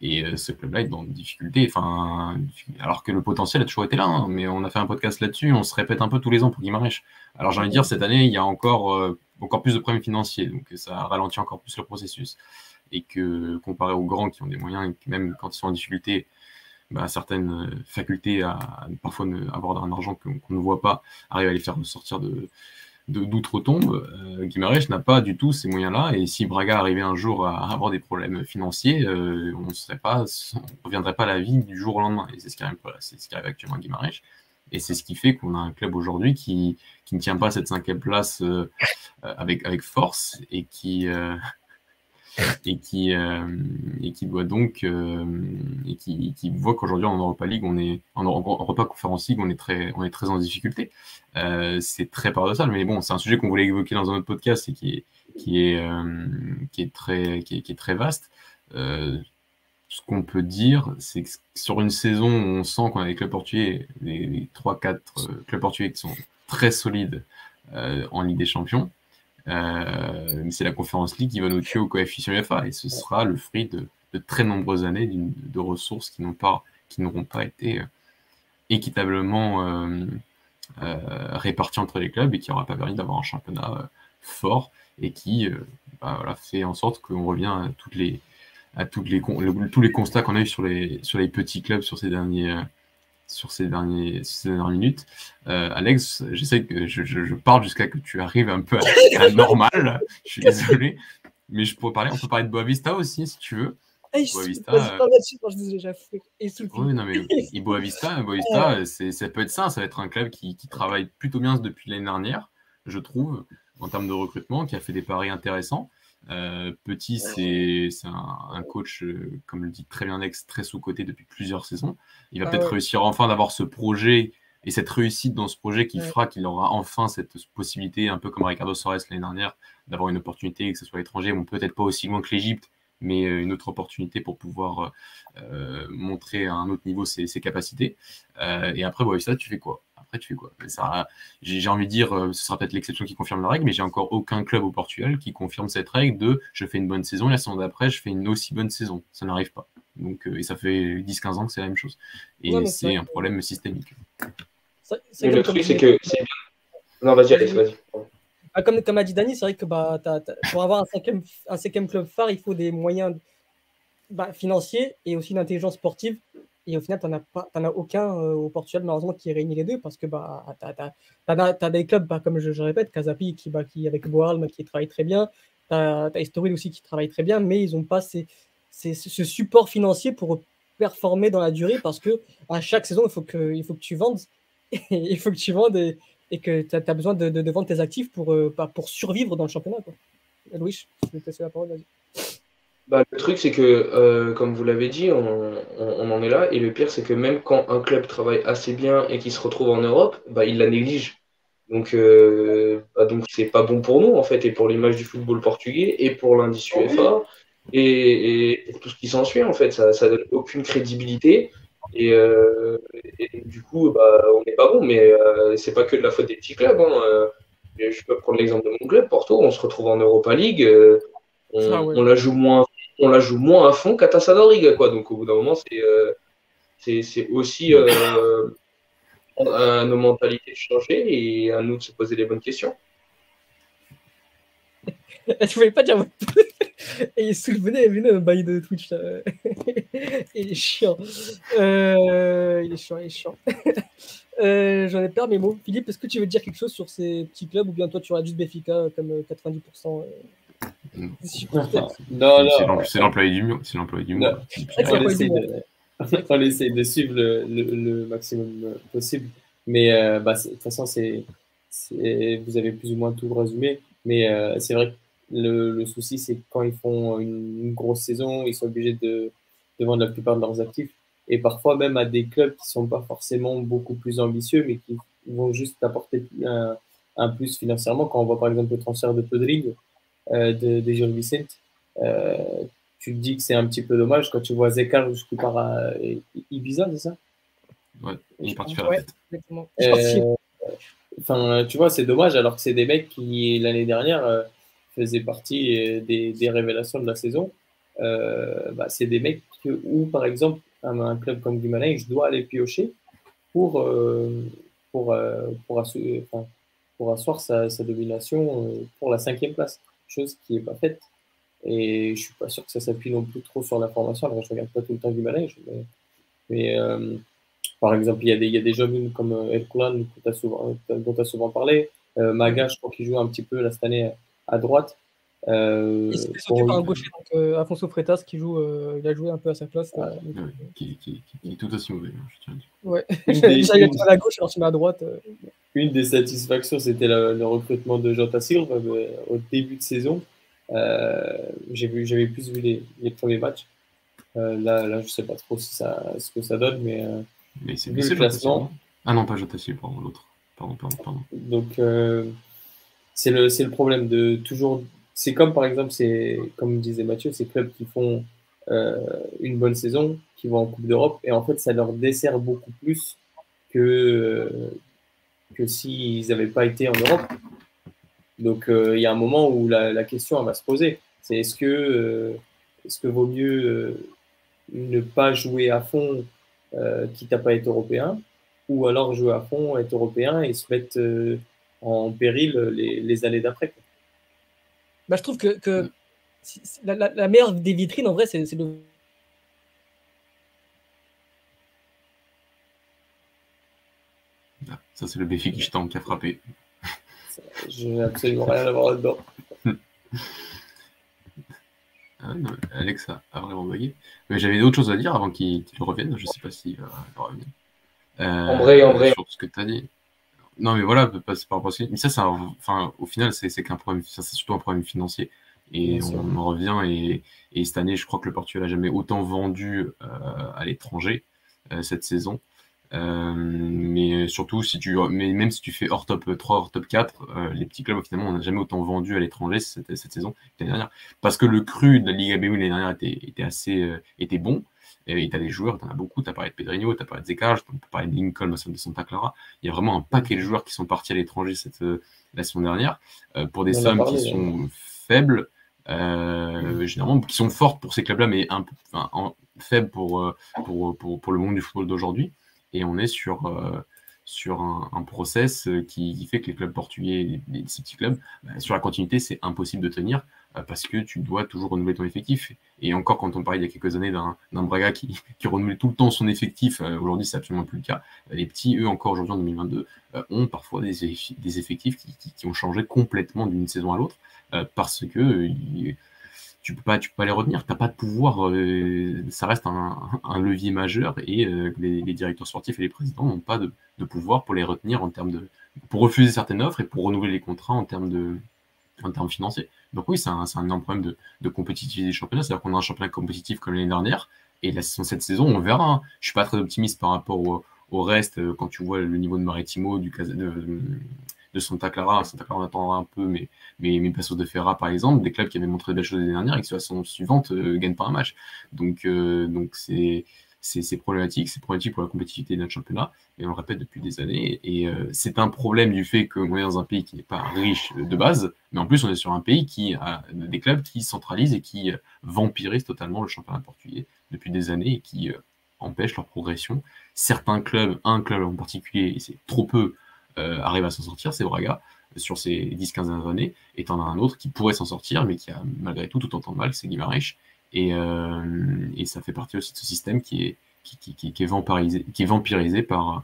Et euh, ce club-là est dans une difficulté, enfin, alors que le potentiel a toujours été là, hein, mais on a fait un podcast là-dessus, on se répète un peu tous les ans pour Guimarães. Alors j'ai envie de dire, cette année, il y a encore, euh, encore plus de problèmes financiers, donc ça ralentit encore plus le processus. Et que comparé aux grands qui ont des moyens, même quand ils sont en difficulté, bah, certaines euh, facultés à, parfois avoir un argent qu'on ne voit pas, arrivent à les faire sortir de, d'outre-tombe, euh, n'a pas du tout ces moyens-là. Et si Braga arrivait un jour à avoir des problèmes financiers, euh, on ne reviendrait pas à la vie du jour au lendemain. Et c'est ce qui arrive, arrive actuellement à Guimarães. Et c'est ce qui fait qu'on a un club aujourd'hui qui, qui, ne tient pas cette cinquième place euh, avec, avec force et qui, et qui, euh, et qui doit donc euh, et qui, voit qu'aujourd'hui en Europa League, on est en Europa Conference League, on est très, on est très en difficulté. Euh, c'est très paradoxal, mais bon, c'est un sujet qu'on voulait évoquer dans un autre podcast et qui est, qui est, qui est, très, qui est très vaste. ce qu'on peut dire, c'est que sur une saison où on sent qu'on a des clubs portugais, les, 3-4 clubs portugais qui sont très solides en Ligue des Champions, euh, c'est la Conférence League qui va nous tuer au coefficient UFA et ce sera le fruit de, très nombreuses années de ressources qui n'ont pas, qui n'auront pas été euh, équitablement euh, réparties entre les clubs et qui n'aura pas permis d'avoir un championnat fort et qui bah, fait en sorte qu'on revient à les à tous les constats qu'on a eu sur les, sur les petits clubs sur ces derniers, sur ces, derniers, ces dernières minutes. Euh, Alex, j'essaie que je, je, parle jusqu'à que tu arrives un peu à, la normal. je suis désolé. Mais je pourrais parler, on peut parler de Boavista aussi, si tu veux. Hey, Boavista. Euh... oui, non, mais et Boavista, Boavista ça peut être ça. Ça va être un club qui, qui travaille plutôt bien depuis l'année dernière, je trouve, en termes de recrutement, qui a fait des paris intéressants. Euh, Petit, c'est un, coach, euh, comme le dit très bien Nex, très sous-côté depuis plusieurs saisons. Il va peut-être réussir enfin d'avoir ce projet et cette réussite dans ce projet qui fera qu'il aura enfin cette possibilité, un peu comme Ricardo Soares l'année dernière, d'avoir une opportunité, que ce soit étranger, bon, peut-être pas aussi loin que l'Égypte, mais euh, une autre opportunité pour pouvoir montrer à un autre niveau ses, capacités. et après, voilà, ça, tu fais quoi? Tu fais quoi J'ai envie de dire, euh, ce sera peut-être l'exception qui confirme la règle, mais j'ai encore aucun club au Portugal qui confirme cette règle de je fais une bonne saison, la saison d'après, je fais une aussi bonne saison. Ça n'arrive pas. Donc, euh, et ça fait 10-15 ans que c'est la même chose. Et c'est un problème systémique. le truc, c'est que. Non, vas-y, allez, vas-y. Ah, comme, comme a dit Dani, c'est vrai que bah, pour avoir un cinquième, un cinquième club phare, il faut des moyens bah, financiers et aussi d'intelligence sportive et au final, tu n'en as, aucun euh, au Portugal, malheureusement, qui réunit les deux parce que bah, tu as, des clubs, bah, comme je, répète, Casapi, qui, bah, qui, avec Boalm, qui travaille très bien. Tu as, as aussi qui travaille très bien, mais ils n'ont pas ces, ce support financier pour performer dans la durée parce que à chaque saison, il faut que, il faut que tu vendes. il faut que tu et, que tu as, besoin de, vendre tes actifs pour, euh, bah, pour survivre dans le championnat. Quoi. Louis, je te laisser la parole, vas-y. Bah, le truc, c'est que, euh, comme vous l'avez dit, on, on, en est là. Et le pire, c'est que même quand un club travaille assez bien et qu'il se retrouve en Europe, bah, il la néglige. Donc, euh, bah, donc c'est pas bon pour nous, en fait, et pour l'image du football portugais, et pour l'indice UEFA, et, et, tout ce qui s'ensuit, en fait. Ça, ça donne aucune crédibilité. Et, euh, et du coup, bah, on n'est pas bon, mais euh, c'est pas que de la faute des petits clubs. Hein. Je peux prendre l'exemple de mon club, Porto. On se retrouve en Europa League. On, ah on, la joue moins on la joue moins à fond qu'à Tassadoriga, quoi. Donc au bout d'un moment, c'est euh, aussi euh, à nos mentalités de changer et à nous de se poser les bonnes questions. tu voulais pas dire Et venez, venez un bail de Twitch il est chiant. Euh, il est chiant, il est chiant. Euh, j'en ai peur mes mots. Philippe, est-ce que tu veux dire quelque chose sur ces petits clubs ou bien toi tu auras juste Béfica comme 90% non, non. C'est l'employé du mois. C'est l'employé du mois. On essaie de suivre le, maximum possible. Mais euh, bah, de toute façon, c'est, vous avez plus ou moins tout résumé. Mais euh, c'est vrai que le, souci, c'est quand ils font une, grosse saison, ils sont obligés de, de, vendre la plupart de leurs actifs. Et parfois même à des clubs qui sont pas forcément beaucoup plus ambitieux, mais qui vont juste apporter un, plus financièrement. Quand on voit par exemple le transfert de Pedrig, euh, de, de Gilles Vicente, euh, tu te dis que c'est un petit peu dommage quand tu vois Zekar qui part à Ibiza, c'est ça? Ouais, il est parti faire la euh, Enfin, tu vois, c'est dommage alors que c'est des mecs qui, l'année dernière, faisaient partie des, des, révélations de la saison. bah, c'est des mecs que, où, par exemple, un, club comme Guimarães, je dois aller piocher pour, pour, pour, pour asseoir sa, sa domination pour la cinquième place chose qui n'est pas faite. Et je suis pas sûr que ça s'appuie non plus trop sur la formation. Alors, je regarde pas tout le temps du manège, mais, euh, par exemple, il y, a des, y a des jeunes comme euh, El Koulan dont tu as souvent parlé. Euh, Maga, je crois qu'il joue un petit peu là, cette année à droite. Euh, il s'est par un gaucher, donc euh, Afonso Freitas qui joue, euh, il a joué un peu à sa place. Ouais, qui, qui, qui, est tout aussi mauvais, hein, je tiens à dire. Ouais, déjà il est à la gauche, alors tu mets à droite. Une des satisfactions, c'était le, recrutement de Jota Silva au début de saison. J'avais plus vu les, les premiers matchs. là, là, je sais pas trop si ça, ce que ça donne, mais, mais c'est le classement. Ah non, pas Jota Silva, pardon, l'autre. Pardon, pardon, pardon. Donc, c'est le, le problème de toujours c'est comme par exemple, c'est comme disait Mathieu, ces clubs qui font euh, une bonne saison, qui vont en Coupe d'Europe, et en fait, ça leur dessert beaucoup plus que, que s'ils n'avaient pas été en Europe. Donc, euh, il y a un moment où la, question va se poser. C'est est-ce que, euh, est-ce que vaut mieux ne pas jouer à fond, quitte à pas être européen, ou alors jouer à fond, être européen et se mettre en péril les, les années d'après bah, je trouve que, que la, la, meilleure des vitrines, en vrai, c'est le. Ah, ça, c'est le Béfi qui qui a frappé. Je n'ai absolument rien à voir là-dedans. Ah Alex a, vraiment bugué. Mais j'avais d'autres choses à dire avant qu'il revienne. Je ne sais pas s'il va, revenir. Euh, en vrai, en vrai. Sur ce que tu as dit. Non, mais voilà, c'est par rapport à Mais ça, c'est enfin, au final, c'est qu'un problème, c'est surtout un problème financier. Et on, en revient. Et, et, cette année, je crois que le Portugal n'a jamais autant vendu euh, à l'étranger euh, cette saison. Euh, mais surtout, si tu, mais même si tu fais hors top 3, hors top 4, les petits clubs, finalement, on n'a jamais autant vendu à l'étranger cette, cette saison l'année dernière. Parce que le cru de la Liga BU l'année dernière était, était assez était bon. Et tu as des joueurs, tu en as beaucoup, tu as parlé de Pedrinho, tu as parlé de Zekar, tu as parlé de Lincoln de Santa Clara. Il y a vraiment un paquet de joueurs qui sont partis à l'étranger cette euh, la saison dernière. Euh, pour des sommes qui sont faibles, euh, généralement qui sont fortes pour ces clubs-là, mais un peu faibles pour, pour, pour, pour, le monde du football d'aujourd'hui. Et on est sur sur un, process qui, fait que les clubs portugais, ces petits clubs, bah, sur la continuité, c'est impossible de tenir parce que tu dois toujours renouveler ton effectif. Et encore, quand on parlait il y a quelques années d'un Braga qui, renouvelle tout le temps son effectif, euh, aujourd'hui, c'est absolument plus le cas. Les petits, eux, encore aujourd'hui en 2022, euh, ont parfois des, effectifs qui, ont changé complètement d'une saison à l'autre parce que tu peux pas, peux pas les retenir. Tu n'as pas de pouvoir. ça reste un, levier majeur et les, directeurs sportifs et les présidents n'ont pas de, de, pouvoir pour les retenir en termes de, pour refuser certaines offres et pour renouveler les contrats en termes de, en termes financiers. Donc oui, c'est un, un, énorme problème de, de compétitivité des championnats. C'est-à-dire qu'on a un championnat compétitif comme l'année dernière, et la saison, cette saison, on verra. Hein. Je suis pas très optimiste par rapport au, au reste, euh, quand tu vois le niveau de Maritimo, du, de, de Santa Clara. Santa Clara, on attendra un peu, mais, mais, mais Passos de Ferra, par exemple, des clubs qui avaient montré de belles choses l'année dernière et qui, sur la saison suivante, euh, gagnent pas un match. Donc, euh, donc c'est c'est problématique, c'est problématique pour la compétitivité de notre championnat, et on le répète depuis des années. Et euh, c'est un problème du fait qu'on est dans un pays qui n'est pas riche de base, mais en plus on est sur un pays qui a des clubs qui centralisent et qui euh, vampirisent totalement le championnat portugais depuis des années et qui euh, empêchent leur progression. certains clubs, un club en particulier, et c'est trop peu, euh, arrive à s'en sortir, c'est Braga, sur ces 10-15 dernières années, et t'en as un autre qui pourrait s'en sortir, mais qui a malgré tout tout autant de mal, c'est Guimarães, et, euh, et ça fait partie aussi de ce système qui est, qui, est, vampirisé, par,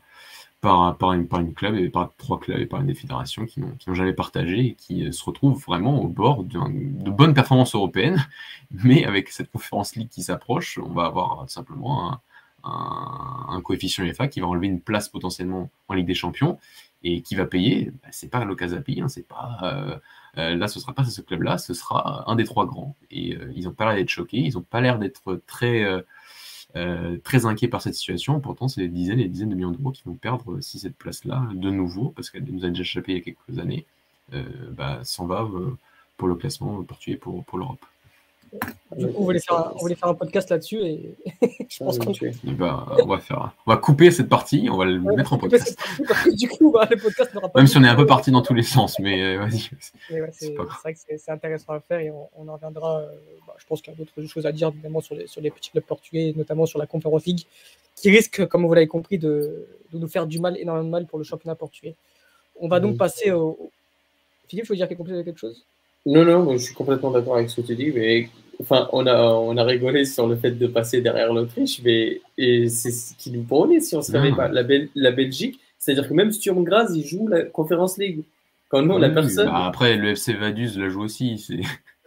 par, par, une, par une club et par trois clubs et par une des fédérations qui n'ont jamais partagé et qui euh, se retrouvent vraiment au bord de bonnes performances européennes. Mais avec cette conférence League qui s'approche, on va avoir simplement un, un, coefficient UFA qui va enlever une place potentiellement en Ligue des Champions et qui va payer. Bah, c'est pas l'Ocasapi, hein, c'est pas. Euh, euh, là, ce sera pas ce club-là, ce sera un des trois grands. Et euh, ils n'ont pas l'air d'être choqués, ils n'ont pas l'air d'être très très inquiet par cette situation. Pourtant, c'est des dizaines et des dizaines de millions d'euros qui vont perdre si cette place-là, de nouveau, parce qu'elle nous a déjà échappé il y a quelques années, bah, s'en va pour le classement portugais pour l'Europe. On, voulait faire un, on voulait faire un podcast là-dessus et je pense qu'on bah, on, va faire, on va couper cette partie, on va le ouais, mettre en podcast. Parce que du coup, bah, le podcast n'aura pas. Même si on est un peu parti dans tous les sens, mais euh, vas-y. Ouais, c'est vrai que c'est intéressant à faire et on, on en reviendra. Euh, bah, je pense qu'il y a d'autres choses à dire, évidemment, sur les, sur les petits clubs portugais, notamment sur la Conference League, qui risque, comme vous l'avez compris, de, de, nous faire du mal, énormément de mal pour le championnat portugais. On va donc passer au. Philippe, je veux dire quelque chose? Non, non, je suis complètement d'accord avec ce que tu dis, mais enfin, on a, on a rigolé sur le fait de passer derrière l'Autriche, mais et c'est ce qui nous prenait si on se réveille pas. La, Bel la Belgique, c'est-à-dire que même Sturm Graz, il joue la Conference League. Quand nous, oui, la personne. Bah après, le FC Vaduz la joue aussi.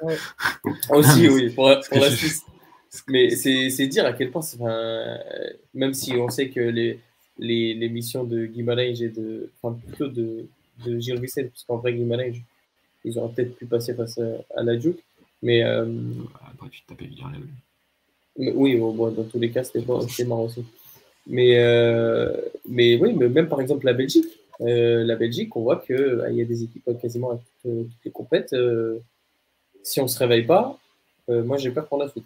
Ouais. aussi, oui, pour, pour la Suisse. Mais c'est dire à quel point, enfin, même si on sait que les, les, les missions de Guimarães et de, enfin, plutôt de, de Gilles Vicente, parce qu'en vrai, Guimarães, ils auraient peut-être pu passer face à, à la Duke. Mais. Euh, Après, tu tapais Villarreal. Oui, bon, bon, dans tous les cas, c'était marrant aussi. Mais, euh, mais oui, mais même par exemple la Belgique. Euh, la Belgique, on voit qu'il euh, y a des équipes quasiment à toutes, toutes les compètes. Euh, si on ne se réveille pas, moi j'ai peur pour la suite.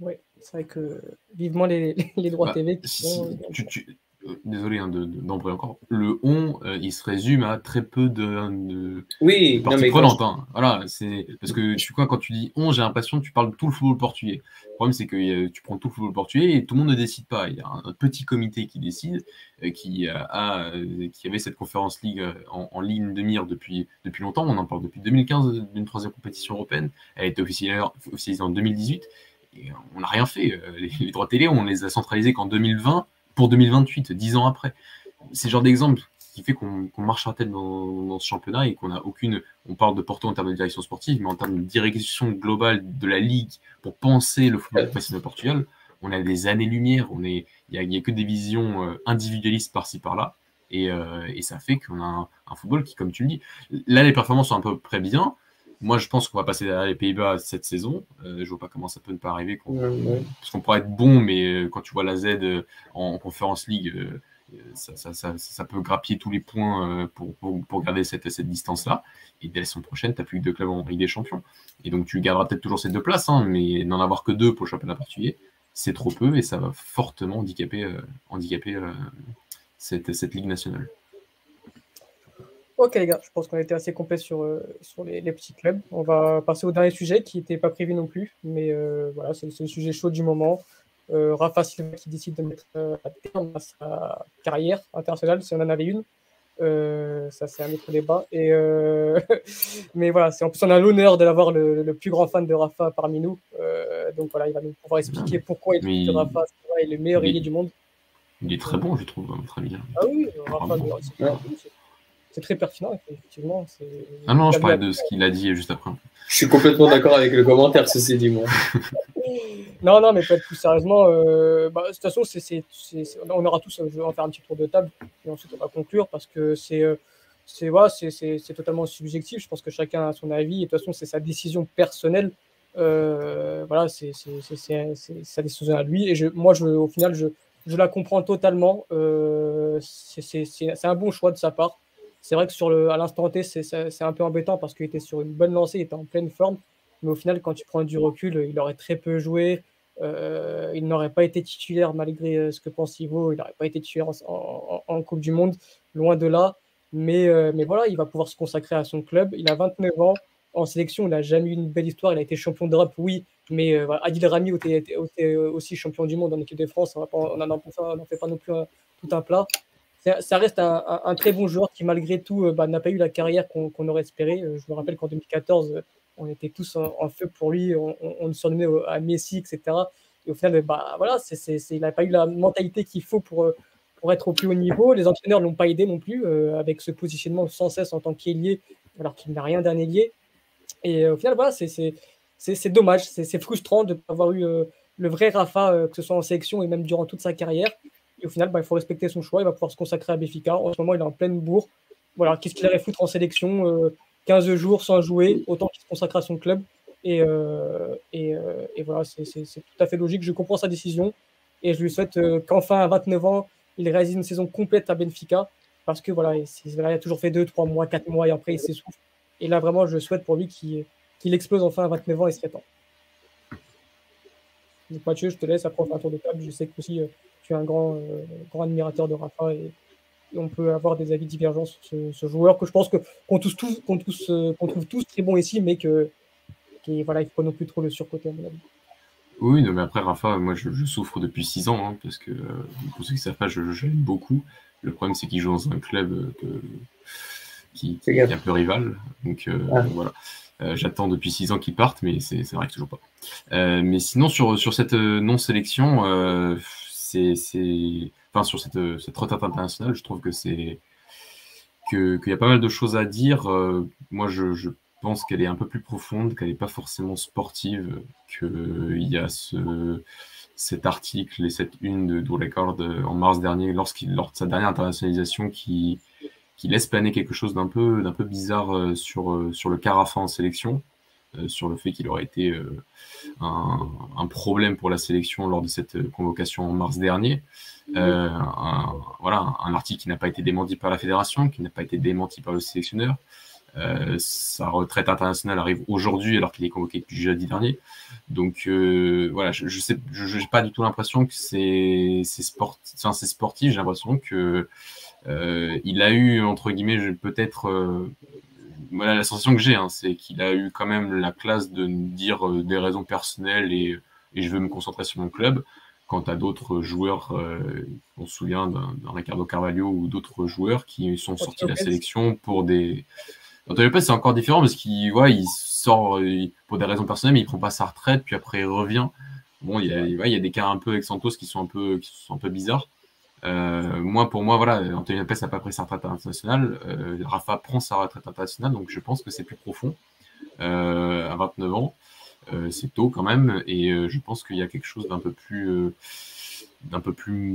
Oui, c'est vrai que vivement les, les droits bah, TV qui sont. Tu, tu, désolé hein, d'embrayer encore, le on, euh, il se résume à très peu de, de, oui, parties prenantes. Je... Hein. Voilà, c'est parce que tu vois, quand tu dis on, j'ai l'impression que tu parles de tout le football portugais. Le problème, c'est que euh, tu prends tout le football portugais et tout le monde ne décide pas. Il y a un, un petit comité qui décide, euh, qui, a, qui avait cette conférence ligue en, en, ligne de mire depuis, depuis longtemps. On en parle depuis 2015 d'une troisième compétition européenne. Elle a été officialisée en 2018 et on n'a rien fait. Les, les droits télé, on les a centralisés qu'en 2020 pour 2028, dix ans après. C'est le genre d'exemple qui fait qu'on qu marche à tête dans, ce championnat et qu'on n'a aucune. On parle de Porto en termes de direction sportive, mais en termes de direction globale de la ligue pour penser le football professionnel de Portugal, on a des années-lumière. Il n'y a, que des visions euh, individualistes par-ci par-là, et, euh, et, ça fait qu'on a un, un, football qui, comme tu le dis, là les performances sont à peu près bien. Moi, je pense qu'on va passer derrière les Pays-Bas cette saison. Euh, je vois pas comment ça peut ne pas arriver. Ouais. Parce qu'on pourrait être bon, mais euh, quand tu vois la Z euh, en, en Conférence League, euh, ça, ça, ça, ça, peut grappiller tous les points pour, pour, pour garder cette, cette distance-là. Et dès la saison prochaine, tu n'as plus que deux clubs en Ligue des Champions. Et donc, tu garderas peut-être toujours ces deux places, hein, mais n'en avoir que deux pour le championnat portugais, c'est trop peu et ça va fortement handicaper, handicaper cette, cette Ligue nationale. Ok les gars, je pense qu'on a été assez complet sur, euh, sur les, les, petits clubs. On va passer au dernier sujet qui n'était pas prévu non plus, mais euh, voilà, c'est le sujet chaud du moment. Euh, Rafa Silva qui décide de mettre euh, à terme à sa carrière internationale, si on en avait une. Ça c'est un autre débat. Et mais voilà, en plus on a l'honneur d'avoir le, le, plus grand fan de Rafa parmi nous. donc voilà, il va nous pouvoir expliquer pourquoi il trouve que Rafa est le meilleur ailier du monde. Il est très bon, je trouve, très bien. Ah oui, Rafa, c'est c'est très pertinent, effectivement. Ah non, je parlais de ce qu'il a dit juste après. Je suis complètement d'accord avec le commentaire, ceci dit, moi. non, non, mais peut-être plus sérieusement, euh, bah, de toute façon, c est, c est, on aura tous, je vais en faire un petit tour de table, et ensuite on va conclure, parce que c'est euh, voilà, totalement subjectif, je pense que chacun a son avis, et de toute façon, c'est sa décision personnelle, euh, voilà, c'est sa décision à lui, et je, moi, je, au final, je, je la comprends totalement, euh, c'est un bon choix de sa part, c'est vrai que à l'instant T, c'est un peu embêtant parce qu'il était sur une bonne lancée, il était en pleine forme. Mais au final, quand tu prends du recul, il aurait très peu joué. Euh, il n'aurait pas été titulaire malgré euh, ce que pense Ivo. Il n'aurait pas été titulaire en, Coupe du Monde, loin de là. Mais, euh, mais voilà, il va pouvoir se consacrer à son club. Il a 29 ans. en sélection, il n'a jamais eu une belle histoire. Il a été champion d'Europe, oui, mais Adil Rami était, aussi champion du monde en équipe de France. On n'en fait pas non plus tout un plat. Ça reste un, très bon joueur qui, malgré tout, bah, n'a pas eu la carrière qu'on aurait espéré. Je me rappelle qu'en 2014, on était tous en, feu pour lui. On, le surnommait à Messi, etc. Et au final, bah, voilà, il n'a pas eu la mentalité qu'il faut pour, pour être au plus haut niveau. Les entraîneurs ne l'ont pas aidé non plus avec ce positionnement sans cesse en tant qu'ailier, alors qu'il n'a rien d'un ailier. Et au final, voilà, c'est dommage, c'est frustrant de ne pas avoir eu le vrai Rafa, que ce soit en sélection et même durant toute sa carrière. Et au final, bah, il faut respecter son choix. Il va pouvoir se consacrer à Béfica. En ce moment, il est en pleine bourre. Voilà, qu'est-ce qu'il allait foutre en sélection 15 euh, jours sans jouer, autant qu'il se consacre à son club. Et, euh, euh, et, voilà, c'est tout à fait logique. Je comprends sa décision. Et je lui souhaite qu'enfin, à 29 ans, il réalise une saison complète à Benfica. Parce que voilà, il, a toujours fait 2, 3 mois, 4 mois et après il s'essouffle. Et là, vraiment, je souhaite pour lui qu'il explose enfin à 29 ans et serait temps. Donc Mathieu, je te laisse après un tour de table. Je sais que aussi un grand, euh, grand admirateur de Rafa et, on peut avoir des avis divergents sur ce, joueur que je pense qu'on tous, tous, qu'on tous, euh, trouve tous très bon ici, mais que voilà, il faut pas non plus trop le surcoter à mon avis. Oui, mais après Rafa, moi je, souffre depuis 6 ans, hein, parce que euh, pour ceux qui ne savent pas, je, l'aime beaucoup. Le problème c'est qu'il joue dans un club qui, est un peu rival. Donc ah. voilà. J'attends depuis 6 ans qu'il parte, mais c'est vrai que toujours pas. mais sinon, sur, sur cette non-sélection, enfin, sur cette, cette retraite internationale, je trouve que c'est qu'il y a pas mal de choses à dire. Euh, moi, je, pense qu'elle est un peu plus profonde, qu'elle n'est pas forcément sportive, qu'il y a ce, cet article et cette une de Record en mars dernier, lorsqu'il, lors de sa dernière internationalisation, qui, qui laisse planer quelque chose d'un peu, d'un peu bizarre euh, sur, euh, sur le Carafa en sélection. Euh, sur le fait qu'il aurait été euh, un, problème pour la sélection lors de cette convocation en mars dernier. Euh, un, voilà, un article qui n'a pas été démenti par la fédération, qui n'a pas été démenti par le sélectionneur. sa retraite internationale arrive aujourd'hui alors qu'il est convoqué depuis jeudi dernier. Donc voilà, je n'ai je, je, pas du tout l'impression que c'est sport, sportif. J'ai l'impression que il a eu entre guillemets peut-être voilà la sensation que j'ai, hein, c'est qu'il a eu quand même la classe de dire euh, des raisons personnelles et, et, je veux me concentrer sur mon club. Quant à d'autres joueurs, euh, on se souvient d'un Ricardo Carvalho ou d'autres joueurs qui sont sortis de la sélection pour des. Antonio Lopez, c'est encore différent parce qu'il ouais, il sort euh, pour des raisons personnelles, mais il prend pas sa retraite, puis après il revient. Bon, il y a, il y a des cas un peu avec Santos qui sont un peu, qui sont un peu bizarres. Euh, moi, pour moi, voilà, Anthony Lopez n'a pas pris sa retraite internationale. Euh, Rafa prend sa retraite internationale, donc je pense que c'est plus profond. Euh, à 29 ans, c'est tôt quand même, et je pense qu'il y a quelque chose d'un peu plus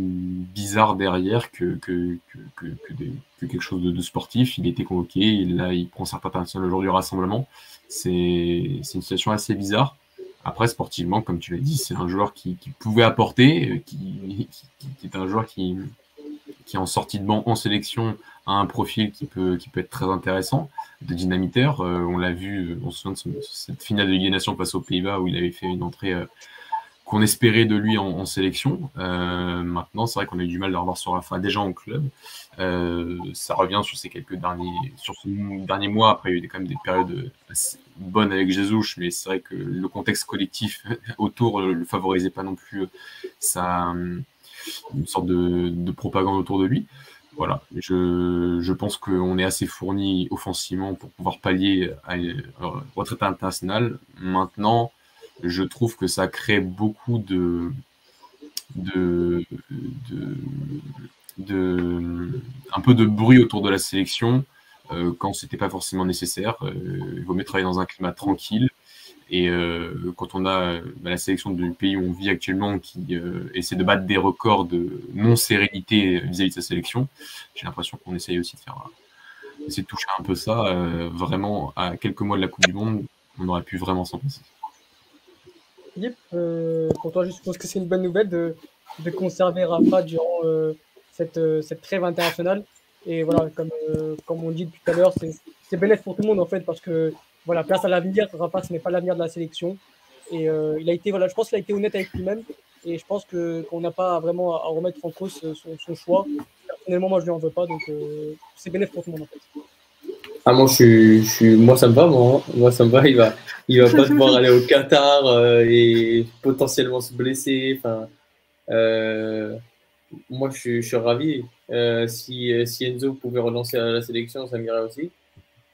bizarre derrière que, que, que, que, quelque chose de, sportif. Il a été convoqué, là il prend sa retraite internationale aujourd'hui au rassemblement. C'est une situation assez bizarre. Après, sportivement, comme tu l'as dit, c'est un joueur qui, pouvait apporter, euh, qui, est un joueur qui, qui, en sortie de banc en sélection, a un profil qui peut, qui peut être très intéressant, de dynamiteur. Euh, on l'a vu, euh, on se souvient de cette finale de Ligue des Nations face aux Pays-Bas où il avait fait une entrée qu'on espérait de lui en, sélection. Euh, maintenant, c'est vrai qu'on a eu du mal de revoir sur Rafa déjà en club. Euh, ça revient sur ces quelques derniers, sur ce dernier mois. Après, il y a eu quand même des périodes assez bonnes avec Jesus, mais c'est vrai que le contexte collectif autour ne le favorisait pas non plus. Ça, une sorte de, propagande autour de lui. Voilà, je, pense qu'on est assez fourni offensivement pour pouvoir pallier à une retraite internationale. Maintenant, je trouve que ça crée beaucoup de, de, de, un peu de bruit autour de la sélection euh, quand c'était pas forcément nécessaire. Euh, il vaut mieux travailler dans un climat tranquille. Et euh, quand on a bah, la sélection du pays où on vit actuellement qui essaie de battre des records de non-sérénité vis-à-vis de sa sélection, j'ai l'impression qu'on essaye aussi de faire essayer de toucher un peu ça. vraiment, à quelques mois de la Coupe du Monde, on aurait pu vraiment s'en passer. Philippe, euh, pour toi, je suppose que c'est une bonne nouvelle de, de conserver Rafa durant euh, cette, euh, cette, trêve internationale. Et voilà, comme, comme on dit depuis tout à l'heure, c'est bénéfique pour tout le monde en fait, parce que voilà, place à l'avenir, Rafa, ce n'est pas l'avenir de la sélection. Et il a été, voilà, je pense qu'il a été honnête avec lui-même. Et je pense qu'on n'a pas vraiment à, remettre en cause son, son, choix. Personnellement, moi, je ne lui en veux pas. Donc, c'est bénéfique pour tout le monde en fait. Ah, moi, je suis, moi, ça me va, moi. hein. Moi, ça me va. Il va, il va pas devoir aller au Qatar euh, et potentiellement se blesser. Enfin, euh, moi, je suis, je suis ravi. Euh, si, si Enzo pouvait relancer à la sélection, ça m'irait aussi.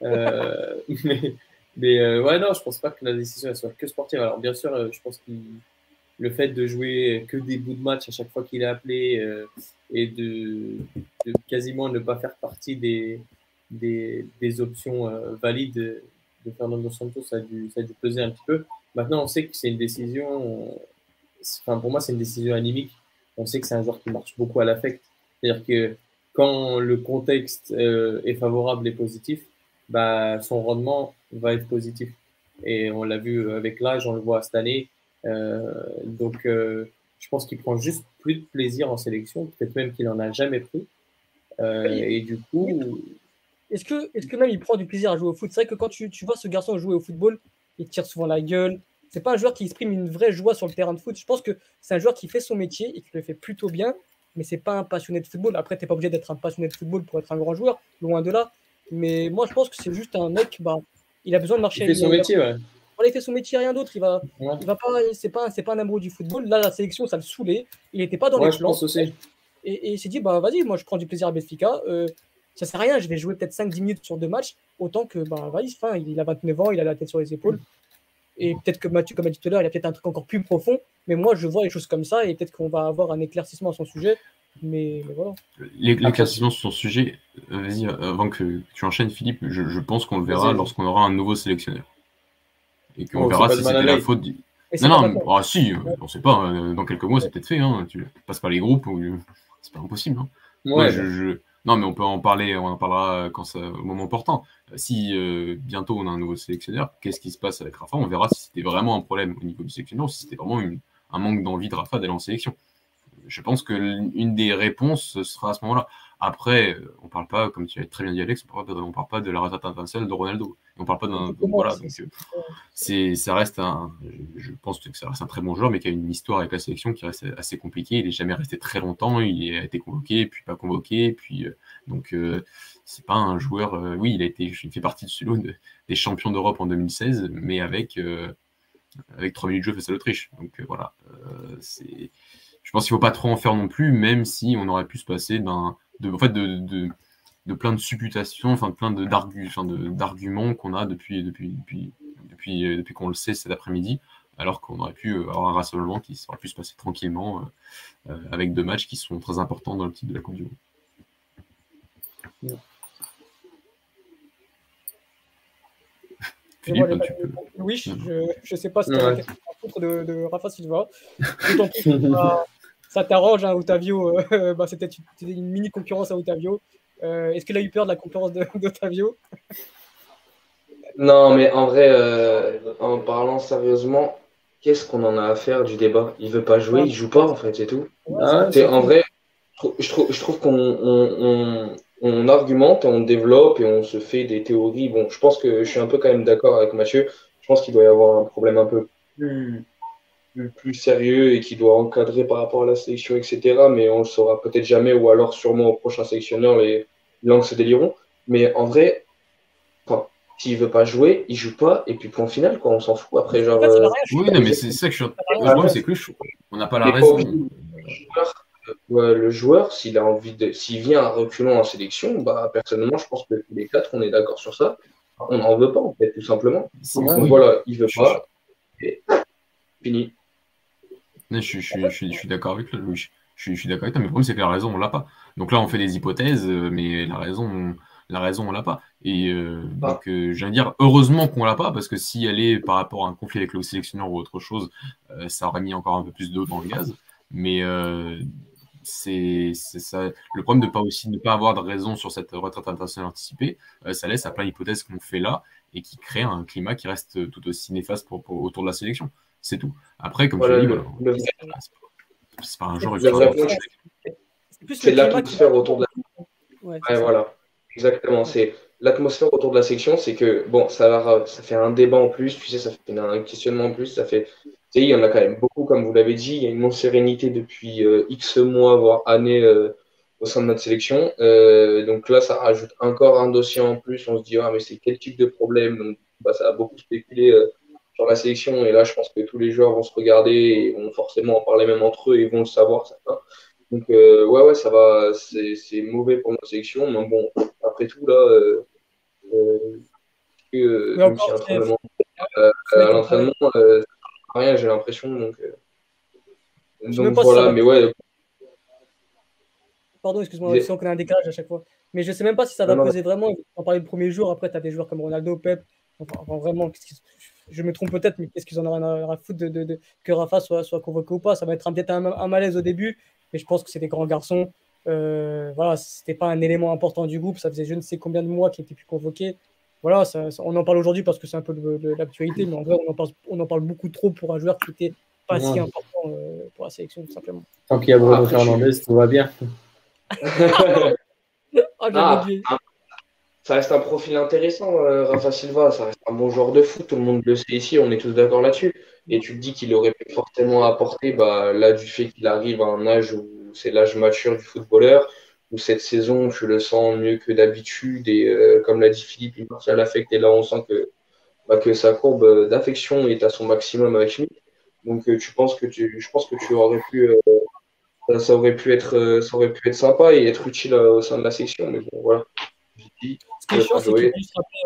Mais, mais ouais, non, je pense pas que la décision elle soit que sportive. Alors, bien sûr, je pense que le fait de jouer que des bouts de match à chaque fois qu'il est appelé et de, de quasiment ne pas faire partie des, des, des options euh, valides de Fernando Santos, ça a, dû, ça a dû peser un petit peu. Maintenant, on sait que c'est une décision, enfin, pour moi, c'est une décision animique. On sait que c'est un joueur qui marche beaucoup à l'affect. C'est-à-dire que quand le contexte euh, est favorable et positif, bah, son rendement va être positif. Et on l'a vu avec l'âge, on le voit cette année. Euh, donc, euh, je pense qu'il prend juste plus de plaisir en sélection, peut-être même qu'il en a jamais pris. Euh, et du coup, Est-ce que, est que même il prend du plaisir à jouer au foot? C'est vrai que quand tu, tu vois ce garçon jouer au football, il tire souvent la gueule. C'est pas un joueur qui exprime une vraie joie sur le terrain de foot. Je pense que c'est un joueur qui fait son métier et qui le fait plutôt bien, mais c'est pas un passionné de football. Après, t'es pas obligé d'être un passionné de football pour être un grand joueur, loin de là. Mais moi, je pense que c'est juste un mec, bah, il a besoin de marcher. il fait son il- métier, ouais. Voilà, il fait son métier, rien d'autre. Il va, Ouais. il va pas, c'est pas, c'est pas un amoureux du football. Là, la sélection, ça le saoulait. Il était pas dans Ouais, les je plans. pense aussi. Et, et il s'est dit, bah vas-y, moi je prends du plaisir à Benfica. Euh, ça sert à rien, je vais jouer peut-être 5-10 minutes sur deux matchs. Autant que, bah vas-y, enfin, il a 29 ans, il a la tête sur les épaules. Et peut-être que Mathieu, comme a dit tout à l'heure, il a peut-être un truc encore plus profond. Mais moi, je vois les choses comme ça et peut-être qu'on va avoir un éclaircissement à son sujet. Mais, mais voilà. L'é- L'éclaircissement sur son sujet, euh, vas-y, euh, avant que tu enchaînes, Philippe, je, je pense qu'on le verra lorsqu'on aura un nouveau sélectionneur. Et qu'on Oh, verra si c'était de la faute du. Non, non, maintenant. ah, si, euh, on sait pas, dans quelques mois, c'est peut-être fait, hein, tu passes pas les groupes, ou... c'est pas impossible. Hein. Ouais, Ouais, je, je- Non, mais on peut en parler, on en parlera ça, au moment opportant. Euh, Si euh, bientôt on a un nouveau sélectionneur, qu'est-ce qui se passe avec Rafa? On verra si c'était vraiment un problème au niveau du sélectionneur ou si c'était vraiment un manque d'envie de Rafa d'aller en sélection. Je pense que l'une des réponses sera à ce moment-là. Après, on parle pas, comme tu as très bien dit Alex, on parle pas de, on parle pas de la de Ronaldo. Et on parle pas d'un. Voilà, donc c'est, ça reste un. Je pense que ça reste un très bon joueur, mais qui a une histoire avec la sélection qui reste assez compliquée. Il n'est jamais resté très longtemps. Il a été convoqué, puis pas convoqué, puis euh, donc euh, c'est pas un joueur. euh, oui, il a été, il fait partie de ce lot de- des champions d'Europe en 2016, mais avec euh, avec 3 minutes de jeu face à l'Autriche. Donc euh, voilà, c'est. Je pense qu'il faut pas trop en faire non plus, même si on aurait pu se passer d'un, de, en fait, de, de, de plein de supputations, enfin plein de d'argu- enfin, de- d'arguments qu'on a depuis depuis depuis depuis, euh, depuis qu'on le sait cet après-midi, alors qu'on aurait pu euh, avoir un rassemblement qui aurait pu se passer tranquillement euh, avec deux matchs qui sont très importants dans le titre de la Coupe du Monde. Philippe, tu peux. Oui, je, je sais pas si tu as foutre de, de Rafa Silva. D'autant plus que ça t'arrange, hein, Otavio. euh, bah, C'était une, mini concurrence à Otavio. Euh, Est-ce qu'il a eu peur de la concurrence d'Otavio? Non, mais en vrai, euh, en parlant sérieusement, qu'est-ce qu'on en a à faire du débat? Il veut pas jouer, il joue pas, en fait, c'est tout. Ah, en vrai, je trouve, je trouve, je trouve qu'on on, on- on argumente, on développe et on se fait des théories. Bon, je pense que je suis un peu quand même d'accord avec Mathieu. Je pense qu'il doit y avoir un problème un peu plus, plus, plus sérieux et qui doit encadrer par rapport à la sélection, etc. Mais on le saura peut-être jamais ou alors sûrement au prochain sélectionneur, les langues se déliront. Mais en vrai, enfin, s'il veut pas jouer, il joue pas et puis point final, quoi. On s'en fout. Après, genre. En fait, ça euh, Oui, non, mais c'est ça que je suis. Le rien, problème, ouais. c'est que je- on n'a pas la raison. obligé. le joueur, euh, ouais, le joueur, s'il a envie de, s'il vient à reculons en sélection, bah, personnellement, je pense que tous les quatre, on est d'accord sur ça. On n'en veut pas, en fait, tout simplement. Donc, oui. voilà, il veut Je- pas. Et fini. Je, suis- je suis- je suis- je suis d'accord avec toi. Je suis, je suis d'accord avec toi, mais le problème, c'est que la raison, on l'a pas. Donc là, on fait des hypothèses, euh, mais la raison, on- la raison, on l'a pas. Et euh, Ah. donc, euh, je viens de dire, heureusement qu'on l'a pas, parce que si elle est par rapport à un conflit avec le sélectionneur ou autre chose, euh, ça aurait mis encore un peu plus d'eau dans le gaz. Mais euh, c'est ça. Le problème de pas aussi ne pas avoir de raison sur cette retraite internationale anticipée, ça laisse à plein d'hypothèses qu'on fait là et qui crée un climat qui reste tout aussi néfaste pour, pour- autour de la sélection. C'est tout. Après, comme Voilà, tu l'as le- dit, le- voilà, c'est pas- c'est pas un C'est l'atmosphère autour de Ouais, Ouais, ça. voilà. Exactement. C'est l'atmosphère autour de la section, c'est que bon, ça, va- ça fait un débat en plus, tu sais, ça fait un questionnement en plus, ça fait. Tu sais, il y en a quand même beaucoup, comme vous l'avez dit, il y a une non-sérénité depuis euh, X mois, voire années euh, au sein de notre sélection. Euh, donc là, ça rajoute encore un dossier en plus. On se dit, ah, mais c'est quel type de problème? Donc, bah, ça a beaucoup spéculé euh, sur la sélection. Et là, je pense que tous les joueurs vont se regarder et vont forcément en parler même entre eux et vont le savoir, certains. Donc, euh, ouais, ouais, ça va. C'est mauvais pour notre sélection. Mais bon, après tout, là, que, donc, à l'entraînement, rien, j'ai l'impression. Donc, donc voilà, mais ouais. Pardon, excuse-moi, c'est qu'on a un décalage à chaque fois. Mais je ne sais même pas si ça va poser vraiment. On parlait le premier jour, après, tu as des joueurs comme Ronaldo, Pep. Enfin, vraiment, je me trompe peut-être, mais qu'est-ce qu'ils en ont à foutre de, que Rafa soit, soit convoqué ou pas? Ça va être peut-être un, malaise au début, mais je pense que c'est des grands garçons. Euh, voilà, c'était pas un élément important du groupe. Ça faisait je ne sais combien de mois qu'il n'était plus convoqué. Voilà, on en parle aujourd'hui parce que c'est un peu de, l'actualité, mais en vrai, on en, parle, on en, parle, beaucoup trop pour un joueur qui n'était pas si important euh, pour la sélection, tout simplement. Tant qu'il y a Bruno Fernandez, tout va bien. Oh, ah, ça reste un profil intéressant, euh, Rafa Silva. Ça reste un bon joueur de foot. Tout le monde le sait ici. On est tous d'accord là-dessus. Et tu te dis qu'il aurait pu fortement apporter, bah, là, du fait qu'il arrive à un âge où c'est l'âge mature du footballeur, où cette saison, tu le sens mieux que d'habitude. Et euh, comme l'a dit Philippe, il partit à l'affect. Et là, on sent que, bah, que sa courbe d'affection est à son maximum avec lui. Donc, euh, tu penses que tu, je pense que tu aurais pu ça, aurait pu être, euh, ça aurait pu être sympa et être utile euh, au sein de la section. Mais bon, voilà. Ce qui est chiant, c'est qu'il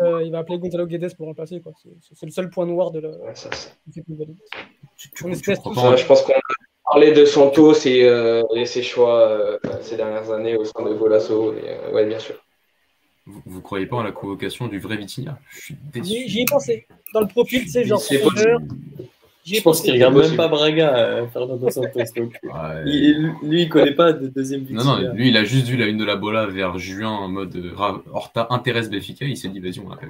euh, il va appeler Gonzalo Guedes pour remplacer. C'est le seul point noir de la. Ouais, ça, ça. je pense qu'on a parlé de Santos et, euh, et ses choix ces dernières années au sein de Golasso. Et, ouais, bien sûr. Vous, vous croyez pas en la convocation du vrai Vitinha? J'y ai pensé. Dans le profil, sais, genre. Je pense qu'il regarde même pas Braga, euh, Fernando Santos. lui, il connaît pas de deuxième but. Non, non, lui, il a juste vu la une de la Bola vers juin en mode euh, Horta intéresse Béfica. Il s'est dit, vas-y, on l'appelle.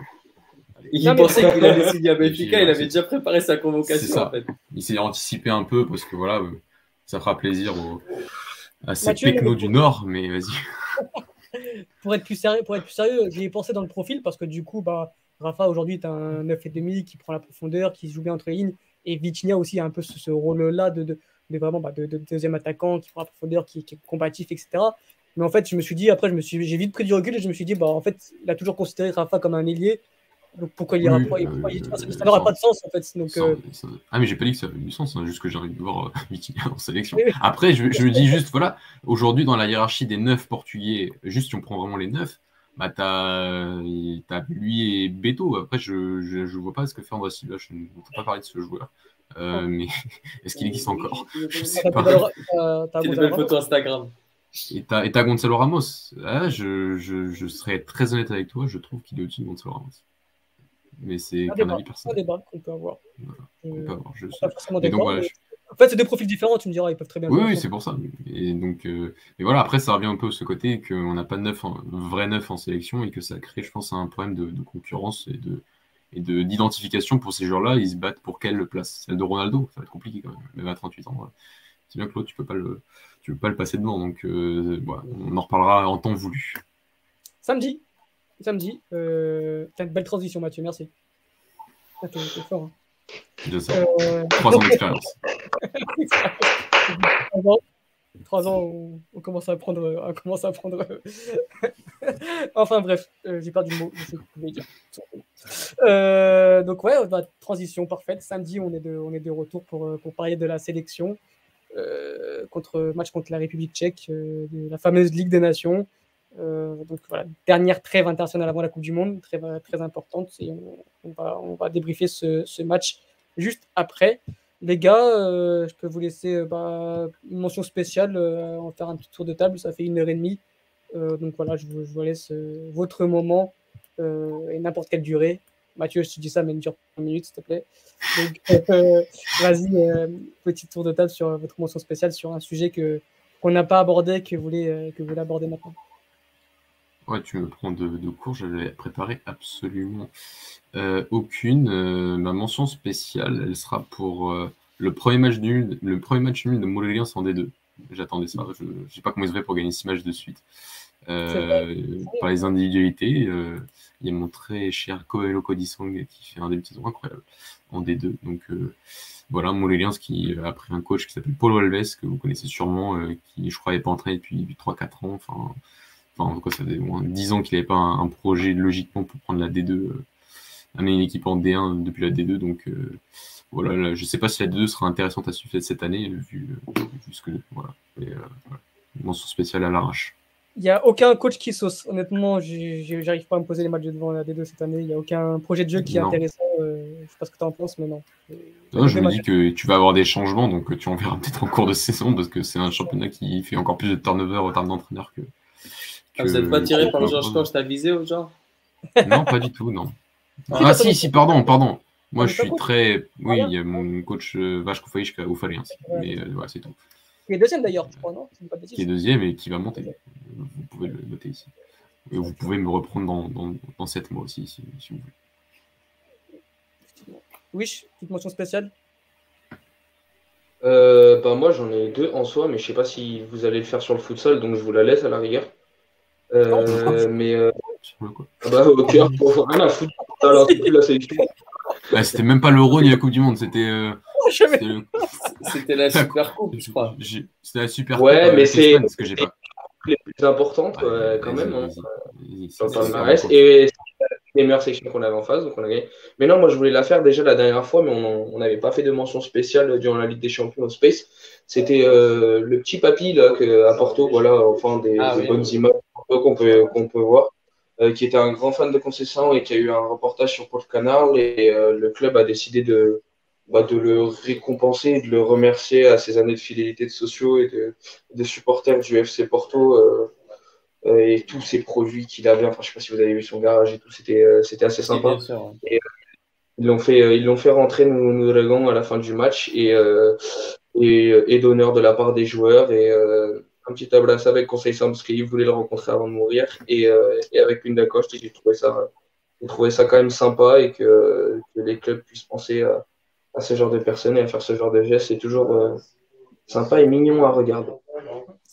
Il pensait qu'il allait signer à Béfica, il avait déjà préparé sa convocation. En fait. Il s'est anticipé un peu parce que voilà, euh, ça fera plaisir à ces technos du Nord, mais vas-y. pour être plus sérieux, pour être plus sérieux, j'y ai pensé dans le profil parce que du coup, bah, Rafa aujourd'hui est un 9,5 qui prend la profondeur, qui se joue bien entre les lignes. Et Vitinha aussi a un peu ce, rôle-là de, de, vraiment bah, de, deuxième attaquant qui prend la profondeur, qui, qui, est combatif, etc. Mais en fait, je me suis dit, après, je me suis, j'ai vite pris du recul et je me suis dit, bah, en fait, il a toujours considéré Rafa comme un ailier. Donc pourquoi il ira pas Ça n'aura pas de sens en fait. Donc, euh, Ah, mais j'ai pas dit que ça avait du sens, hein, juste que j'ai envie de voir euh, Vitinha en sélection. Après, je, je me dis juste, voilà, aujourd'hui, dans la hiérarchie des neuf portugais, juste si on prend vraiment les neuf, bah, t'as as lui et Beto. Après, je, je, je, vois pas ce que fait André Silva. Je ne peux pas parler de ce joueur. Euh, mais est-ce qu'il existe encore? Je sais pas. T'as une belle photo Instagram. Et t'as Gonzalo Ramos. Ah, je, je, je, serais très honnête avec toi, je trouve qu'il est au-dessus de Gonzalo Ramos. Mais c'est un avis personnel. Un débat qu'on peut avoir. Voilà, on peut avoir. Je sais. donc, voilà, en fait, c'est deux profils différents, tu me diras, ils peuvent très bien. Oui, oui c'est pour ça. Et donc, euh, et voilà, après, ça revient un peu à ce côté qu'on n'a pas de neuf, vrai neuf en sélection et que ça crée, je pense, un problème de, concurrence et de et d'identification pour ces joueurs-là. Ils se battent pour quelle place? Celle de Ronaldo, ça va être compliqué quand même, même à 38 ans. C'est bien que l'autre, tu peux pas le, tu peux pas le passer devant. Donc, euh, voilà, on en reparlera en temps voulu. Samedi, samedi. Euh, une belle transition, Mathieu. Merci. Ah, t'es fort. Hein. Je sais. Trois ans d'expérience. Trois ans, on, commence à apprendre. À commencer à prendre. enfin bref, euh, j'ai perdu le mot. Je sais que dire. Euh, donc ouais, transition parfaite. Samedi, on est de, on est de retour pour, euh, pour parler de la sélection. Euh, contre match contre la République tchèque, la fameuse Ligue des Nations. donc voilà, dernière trêve internationale avant la Coupe du Monde, très, très importante. Et on, va, on débriefer ce match juste après. Les gars, euh, je peux vous laisser euh, bah, une mention spéciale, euh, en faire un petit tour de table, ça fait une heure et demie. donc voilà, je vous, laisse votre moment et n'importe quelle durée. Mathieu, je te dis ça, mais une dure 3 minutes, s'il te plaît. vas-y, petit tour de table sur votre mention spéciale sur un sujet que qu'on n'a pas abordé, que vous voulez, que vous voulez aborder maintenant. Ouais, tu me prends de, de cours, j'avais préparé absolument euh, aucune. Euh, ma mention spéciale, elle sera pour euh, le premier match nul, le premier match nul de Montpellier en D2. J'attendais ça. Je ne sais pas comment ils fait pour gagner six matchs de suite. par les individualités, il y a mon très cher Coelho Codisong qui fait un début de saison incroyable en D2. Donc voilà, Montléliens qui a pris un coach qui s'appelle Paulo Alves, que vous connaissez sûrement, qui je crois n'est pas entraîné depuis 3-4 ans. Enfin, enfin quoi, ça fait moins 10 ans qu'il n'avait pas un, projet logiquement pour prendre la D2, euh, amener une équipe en D1 depuis la D2. Donc voilà, je ne sais pas si la D2 sera intéressante à suivre cette année, vu, ce que. Voilà. Et, voilà. Mention spéciale à l'arrache. Il n'y a aucun coach qui sauce. Honnêtement, j'arrive pas à me poser les matchs devant la D2 cette année. Il n'y a aucun projet de jeu qui est intéressant. Euh, je ne sais pas ce que tu en penses, mais non. non je me dis que tu vas avoir des changements, donc tu en verras peut-être en cours de saison, parce que c'est un championnat qui fait encore plus de turnover au terme d'entraîneur que, ah, vous n'êtes pas tiré par Georges Coach, t'as visé au genre? Non, pas du tout, non. Ah, si, si, pardon, pardon. Moi, je suis très. Oui, il y a mon coach Vachko Faïch qui a ainsi. Mais euh, ouais, c'est tout. Qui est deuxième d'ailleurs, je crois, non Qui est deuxième et qui va monter. Vous pouvez le noter ici. Et vous pouvez me reprendre dans, dans, dans 7 mois aussi, si, si vous voulez. Wish, petite mention spéciale? Euh, bah moi j'en ai deux en soi, mais je sais pas si vous allez le faire sur le futsal, donc je vous la laisse à la rigueur. Euh, mais euh... ah bah ok, pour rien à foutre. Bah, c'était même pas l'Euro ni la Coupe du Monde, c'était. Euh, c'était la Super Coupe, je crois. C'était la Super Coupe. Ouais, mais c'est les plus importantes quand même. Hein. Et les meilleures sections qu'on avait en face, donc on a gagné. Mais non, moi je voulais la faire déjà la dernière fois, mais on n'avait pas fait de mention spéciale durant la Ligue des Champions au Space. C'était euh, le petit papy là, que, à Porto, voilà, enfin des, ah bonnes images qu'on peut, qu'on peut voir. Euh, qui était un grand fan de Concession et qui a eu un reportage sur Port Canal et euh, le club a décidé de, bah, de le récompenser et de le remercier à ses années de fidélité de sociaux et de, de supporters du FC Porto et tous ces produits qu'il avait. Enfin, je sais pas si vous avez vu son garage et tout, c'était c'était assez sympa. et, ils l'ont fait, ils l'ont fait rentrer nos, nos, dragons à la fin du match et, et, et d'honneur de la part des joueurs et un petit abraço avec Conseil Simple parce qu'il voulait le rencontrer avant de mourir. Et, euh, et avec une Lacoste, j'ai trouvé ça, j'ai trouvé ça quand même sympa et que, que les clubs puissent penser à, à, ce genre de personnes et à faire ce genre de gestes. C'est toujours euh, sympa et mignon à regarder.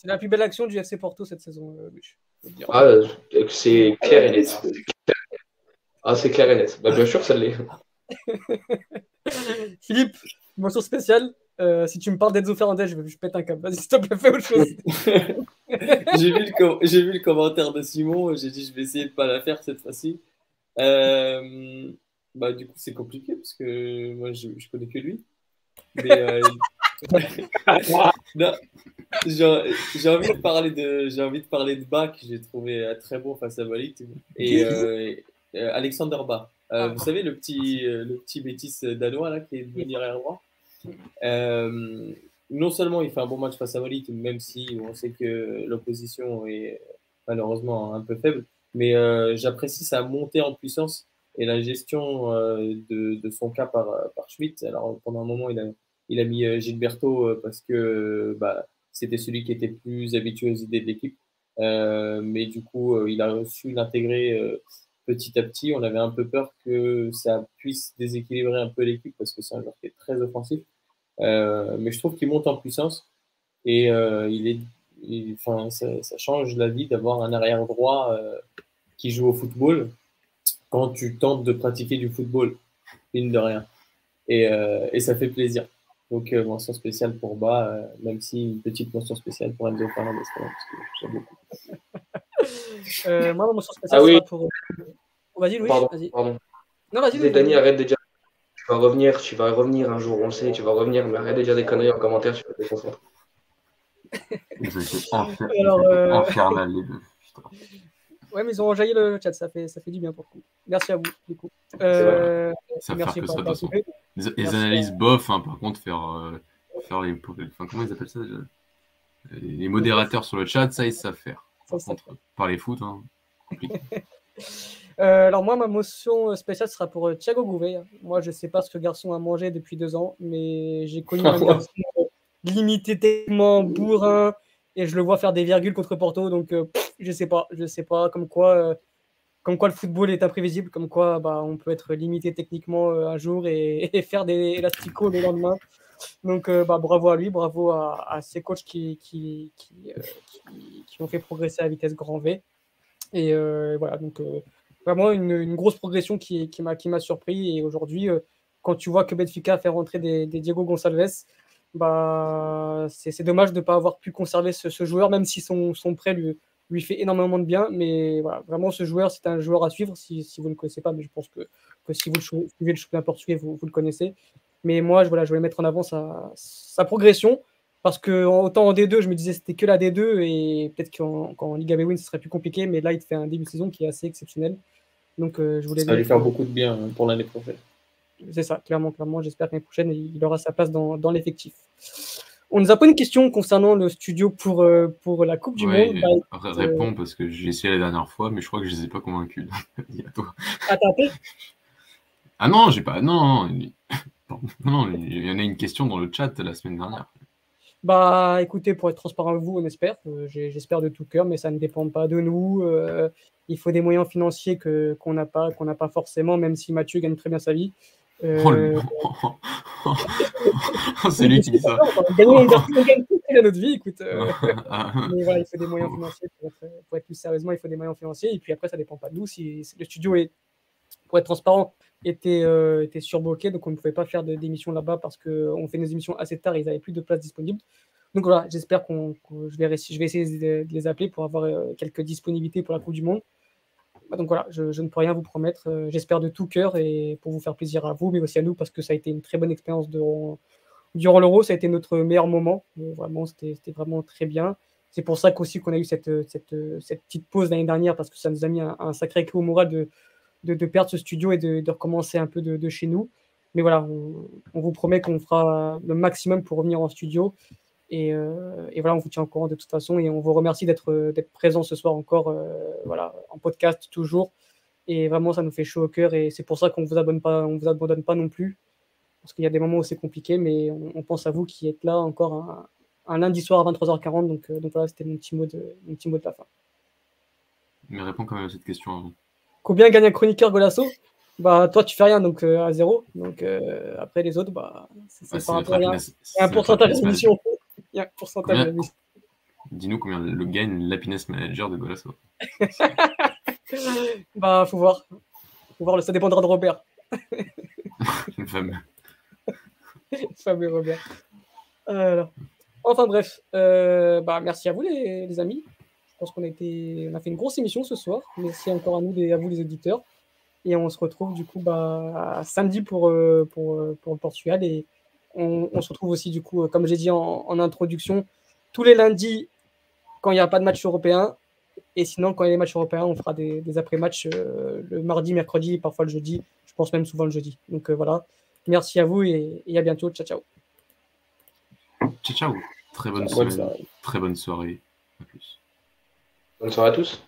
C'est la plus belle action du FC Porto cette saison, euh, Ah, euh, c'est clair et net. Ah, c'est clair et net. Bah, bien sûr, ça l'est. Philippe, mention spéciale euh, si tu me parles d'Enzo Fernandez, je, je pète un câble. Vas-y, s'il te plaît, fais autre chose. j'ai, vu le vu le commentaire de Simon, j'ai dit je vais essayer de pas la faire cette fois-ci. Euh, bah, du coup, c'est compliqué parce que moi, je, je connais que lui. Mais, euh, j'ai, envie de parler de, j'ai envie de parler de Bach, j'ai trouvé très bon face à Malik. Et Alexander Bach. vous savez, le petit, le petit bêtise danois là, qui est venu arrière droit euh, non seulement il fait un bon match face à Walid, même si on sait que l'opposition est malheureusement un peu faible, mais euh, j'apprécie sa montée en puissance et la gestion euh, de, de, son cas par, par Schmitt. Alors pendant un moment, il a, il a mis Gilberto parce que bah, c'était celui qui était plus habitué aux idées de l'équipe. mais du coup, il a su l'intégrer petit à petit. On avait un peu peur que ça puisse déséquilibrer un peu l'équipe parce que c'est un joueur qui est très offensif. Euh, mais je trouve qu'il monte en puissance et euh, il est, enfin, ça, change la vie d'avoir un arrière droit euh, qui joue au football quand tu tentes de pratiquer du football, mine de rien. Et ça fait plaisir. Donc, mention spéciale pour Bas, même si une petite mention spéciale pour Enzo Fernandez, parce que j'aime beaucoup. euh, moi, mention spéciale, ah oui. pour. Vas-y, Louis, vas-y. Non, vas-y, Dani, arrête de dire tu vas revenir, tu vas revenir un jour, on le sait, tu vas revenir, mais arrête de dire des conneries en commentaire, tu vas te euh... infernal les deux. Ouais, mais ils ont enjaillé le chat, ça fait, ça fait du bien pour vous. Merci à vous, du coup. Euh, ça merci faire que ça, Les, les analyses bof, hein, par contre, faire, euh, faire les. Enfin, comment ils appellent ça déjà? Les modérateurs sur le chat, ça, ils savent faire. Par contre, parler foot, hein, compliqué. Euh, alors moi, ma motion spéciale sera pour euh, Thiago Gouvet. Moi, je ne sais pas ce que le garçon a mangé depuis deux ans, mais j'ai connu un garçon euh, limité tellement bourrin et je le vois faire des virgules contre Porto, donc je sais pas, je sais pas, comme quoi, comme quoi le football est imprévisible, comme quoi bah, on peut être limité techniquement un jour et, faire des élasticots le lendemain. Donc bah, bravo à lui, bravo à, à ces coachs qui, qui, qui, qui, ont fait progresser à vitesse grand V. Et voilà, donc vraiment une, grosse progression qui, qui m'a surpris. Et aujourd'hui, quand tu vois que Benfica fait rentrer des, Diego Gonçalves, bah, c'est dommage de ne pas avoir pu conserver ce, joueur, même si son, son prêt lui, lui fait énormément de bien. Mais voilà, vraiment, ce joueur, c'est un joueur à suivre si, si vous ne le connaissez pas. Mais je pense que, que si vous le suivez le championnat portugais, vous, vous, le connaissez. Mais moi, je, voilà, je voulais mettre en avant sa, sa progression. Parce que autant en D2, je me disais c'était que la D2 et peut-être qu'en Liga B-Win, ce serait plus compliqué. Mais là, il fait un début de saison qui est assez exceptionnel. Donc, euh, je voulais. Ça va lui faire beaucoup de bien hein, pour l'année prochaine. C'est ça, clairement, clairement. J'espère que l'année prochaine, il aura sa place dans, dans l'effectif. On nous a pas une question concernant le studio pour, euh, pour la Coupe du Monde. Bah, réponds parce que j'ai essayé la dernière fois, mais je crois que je ne les ai pas convaincus. Ah, Ah non, j'ai pas. Non, non, il y en a une question dans le chat la semaine dernière. Bah écoutez, pour être transparent avec vous, on espère. Euh, j'espère de tout cœur, mais ça ne dépend pas de nous. Euh, il faut des moyens financiers qu'on n'a pas, qu'on n'a pas forcément, même si Mathieu gagne très bien sa vie. Euh... Oh, c'est lui qui dit ça. On gagne, on notre vie, écoute. Euh. mais voilà, il faut des moyens financiers pour être, plus sérieusement, il faut des moyens financiers. Et puis après, ça dépend pas de nous. Si, le studio est, pour être transparent, était, euh, était surbloqué, donc on ne pouvait pas faire d'émissions là-bas parce qu'on fait nos émissions assez tard et ils n'avaient plus de place disponible. Donc voilà, j'espère qu'on, je, vais, je vais essayer de les appeler pour avoir euh, quelques disponibilités pour la Coupe du Monde. Bah, donc voilà, je, ne peux rien vous promettre. Euh, j'espère de tout cœur et pour vous faire plaisir à vous, mais aussi à nous, parce que ça a été une très bonne expérience durant, durant l'Euro. Ça a été notre meilleur moment. Euh, vraiment, c'était vraiment très bien. C'est pour ça qu'aussi qu'on a eu cette, petite pause l'année dernière, parce que ça nous a mis un, sacré coup au moral de, perdre ce studio et de, recommencer un peu de, chez nous. Mais voilà, on vous promet qu'on fera le maximum pour revenir en studio. Euh, et, voilà, on vous tient au courant de toute façon et on vous remercie d'être présent ce soir encore euh, voilà, en podcast toujours. Et vraiment, ça nous fait chaud au cœur et c'est pour ça qu'on ne vous, abonne pas, on vous abandonne pas non plus. Parce qu'il y a des moments où c'est compliqué, mais on, pense à vous qui êtes là encore un, lundi soir à 23h40. Donc, euh, donc voilà, c'était mon, petit mot de, mon petit mot de la fin. Mais réponds quand même à cette question avant. Combien gagne un chroniqueur Golasso? Bah, toi, tu fais rien, donc à zéro. Donc après, les autres, bah, c'est un, un pourcentage d'émission. Dis-nous combien le gagne l'happiness manager de Golasso. bah, faut voir. Faut voir, ça dépendra de Robert. le fameux. fameux Robert. Enfin bref, euh, bah, merci à vous les, amis. Je pense qu'on a, été, on a fait une grosse émission ce soir. Merci encore à nous et à vous les auditeurs. Et on se retrouve du coup bah, samedi pour, euh, pour, euh, pour le Portugal et on, se retrouve aussi, du coup, euh, comme j'ai dit en, introduction, tous les lundis quand il n'y a pas de match européen. Et sinon, quand il y a des matchs européens, on fera des, après-matchs euh, le mardi, mercredi, parfois le jeudi. Je pense même souvent le jeudi. Donc euh, voilà. Merci à vous et, à bientôt. Ciao, ciao. Ciao, ciao. Très bonne, soirée. Très bonne soirée. À plus. Bonne soirée à tous.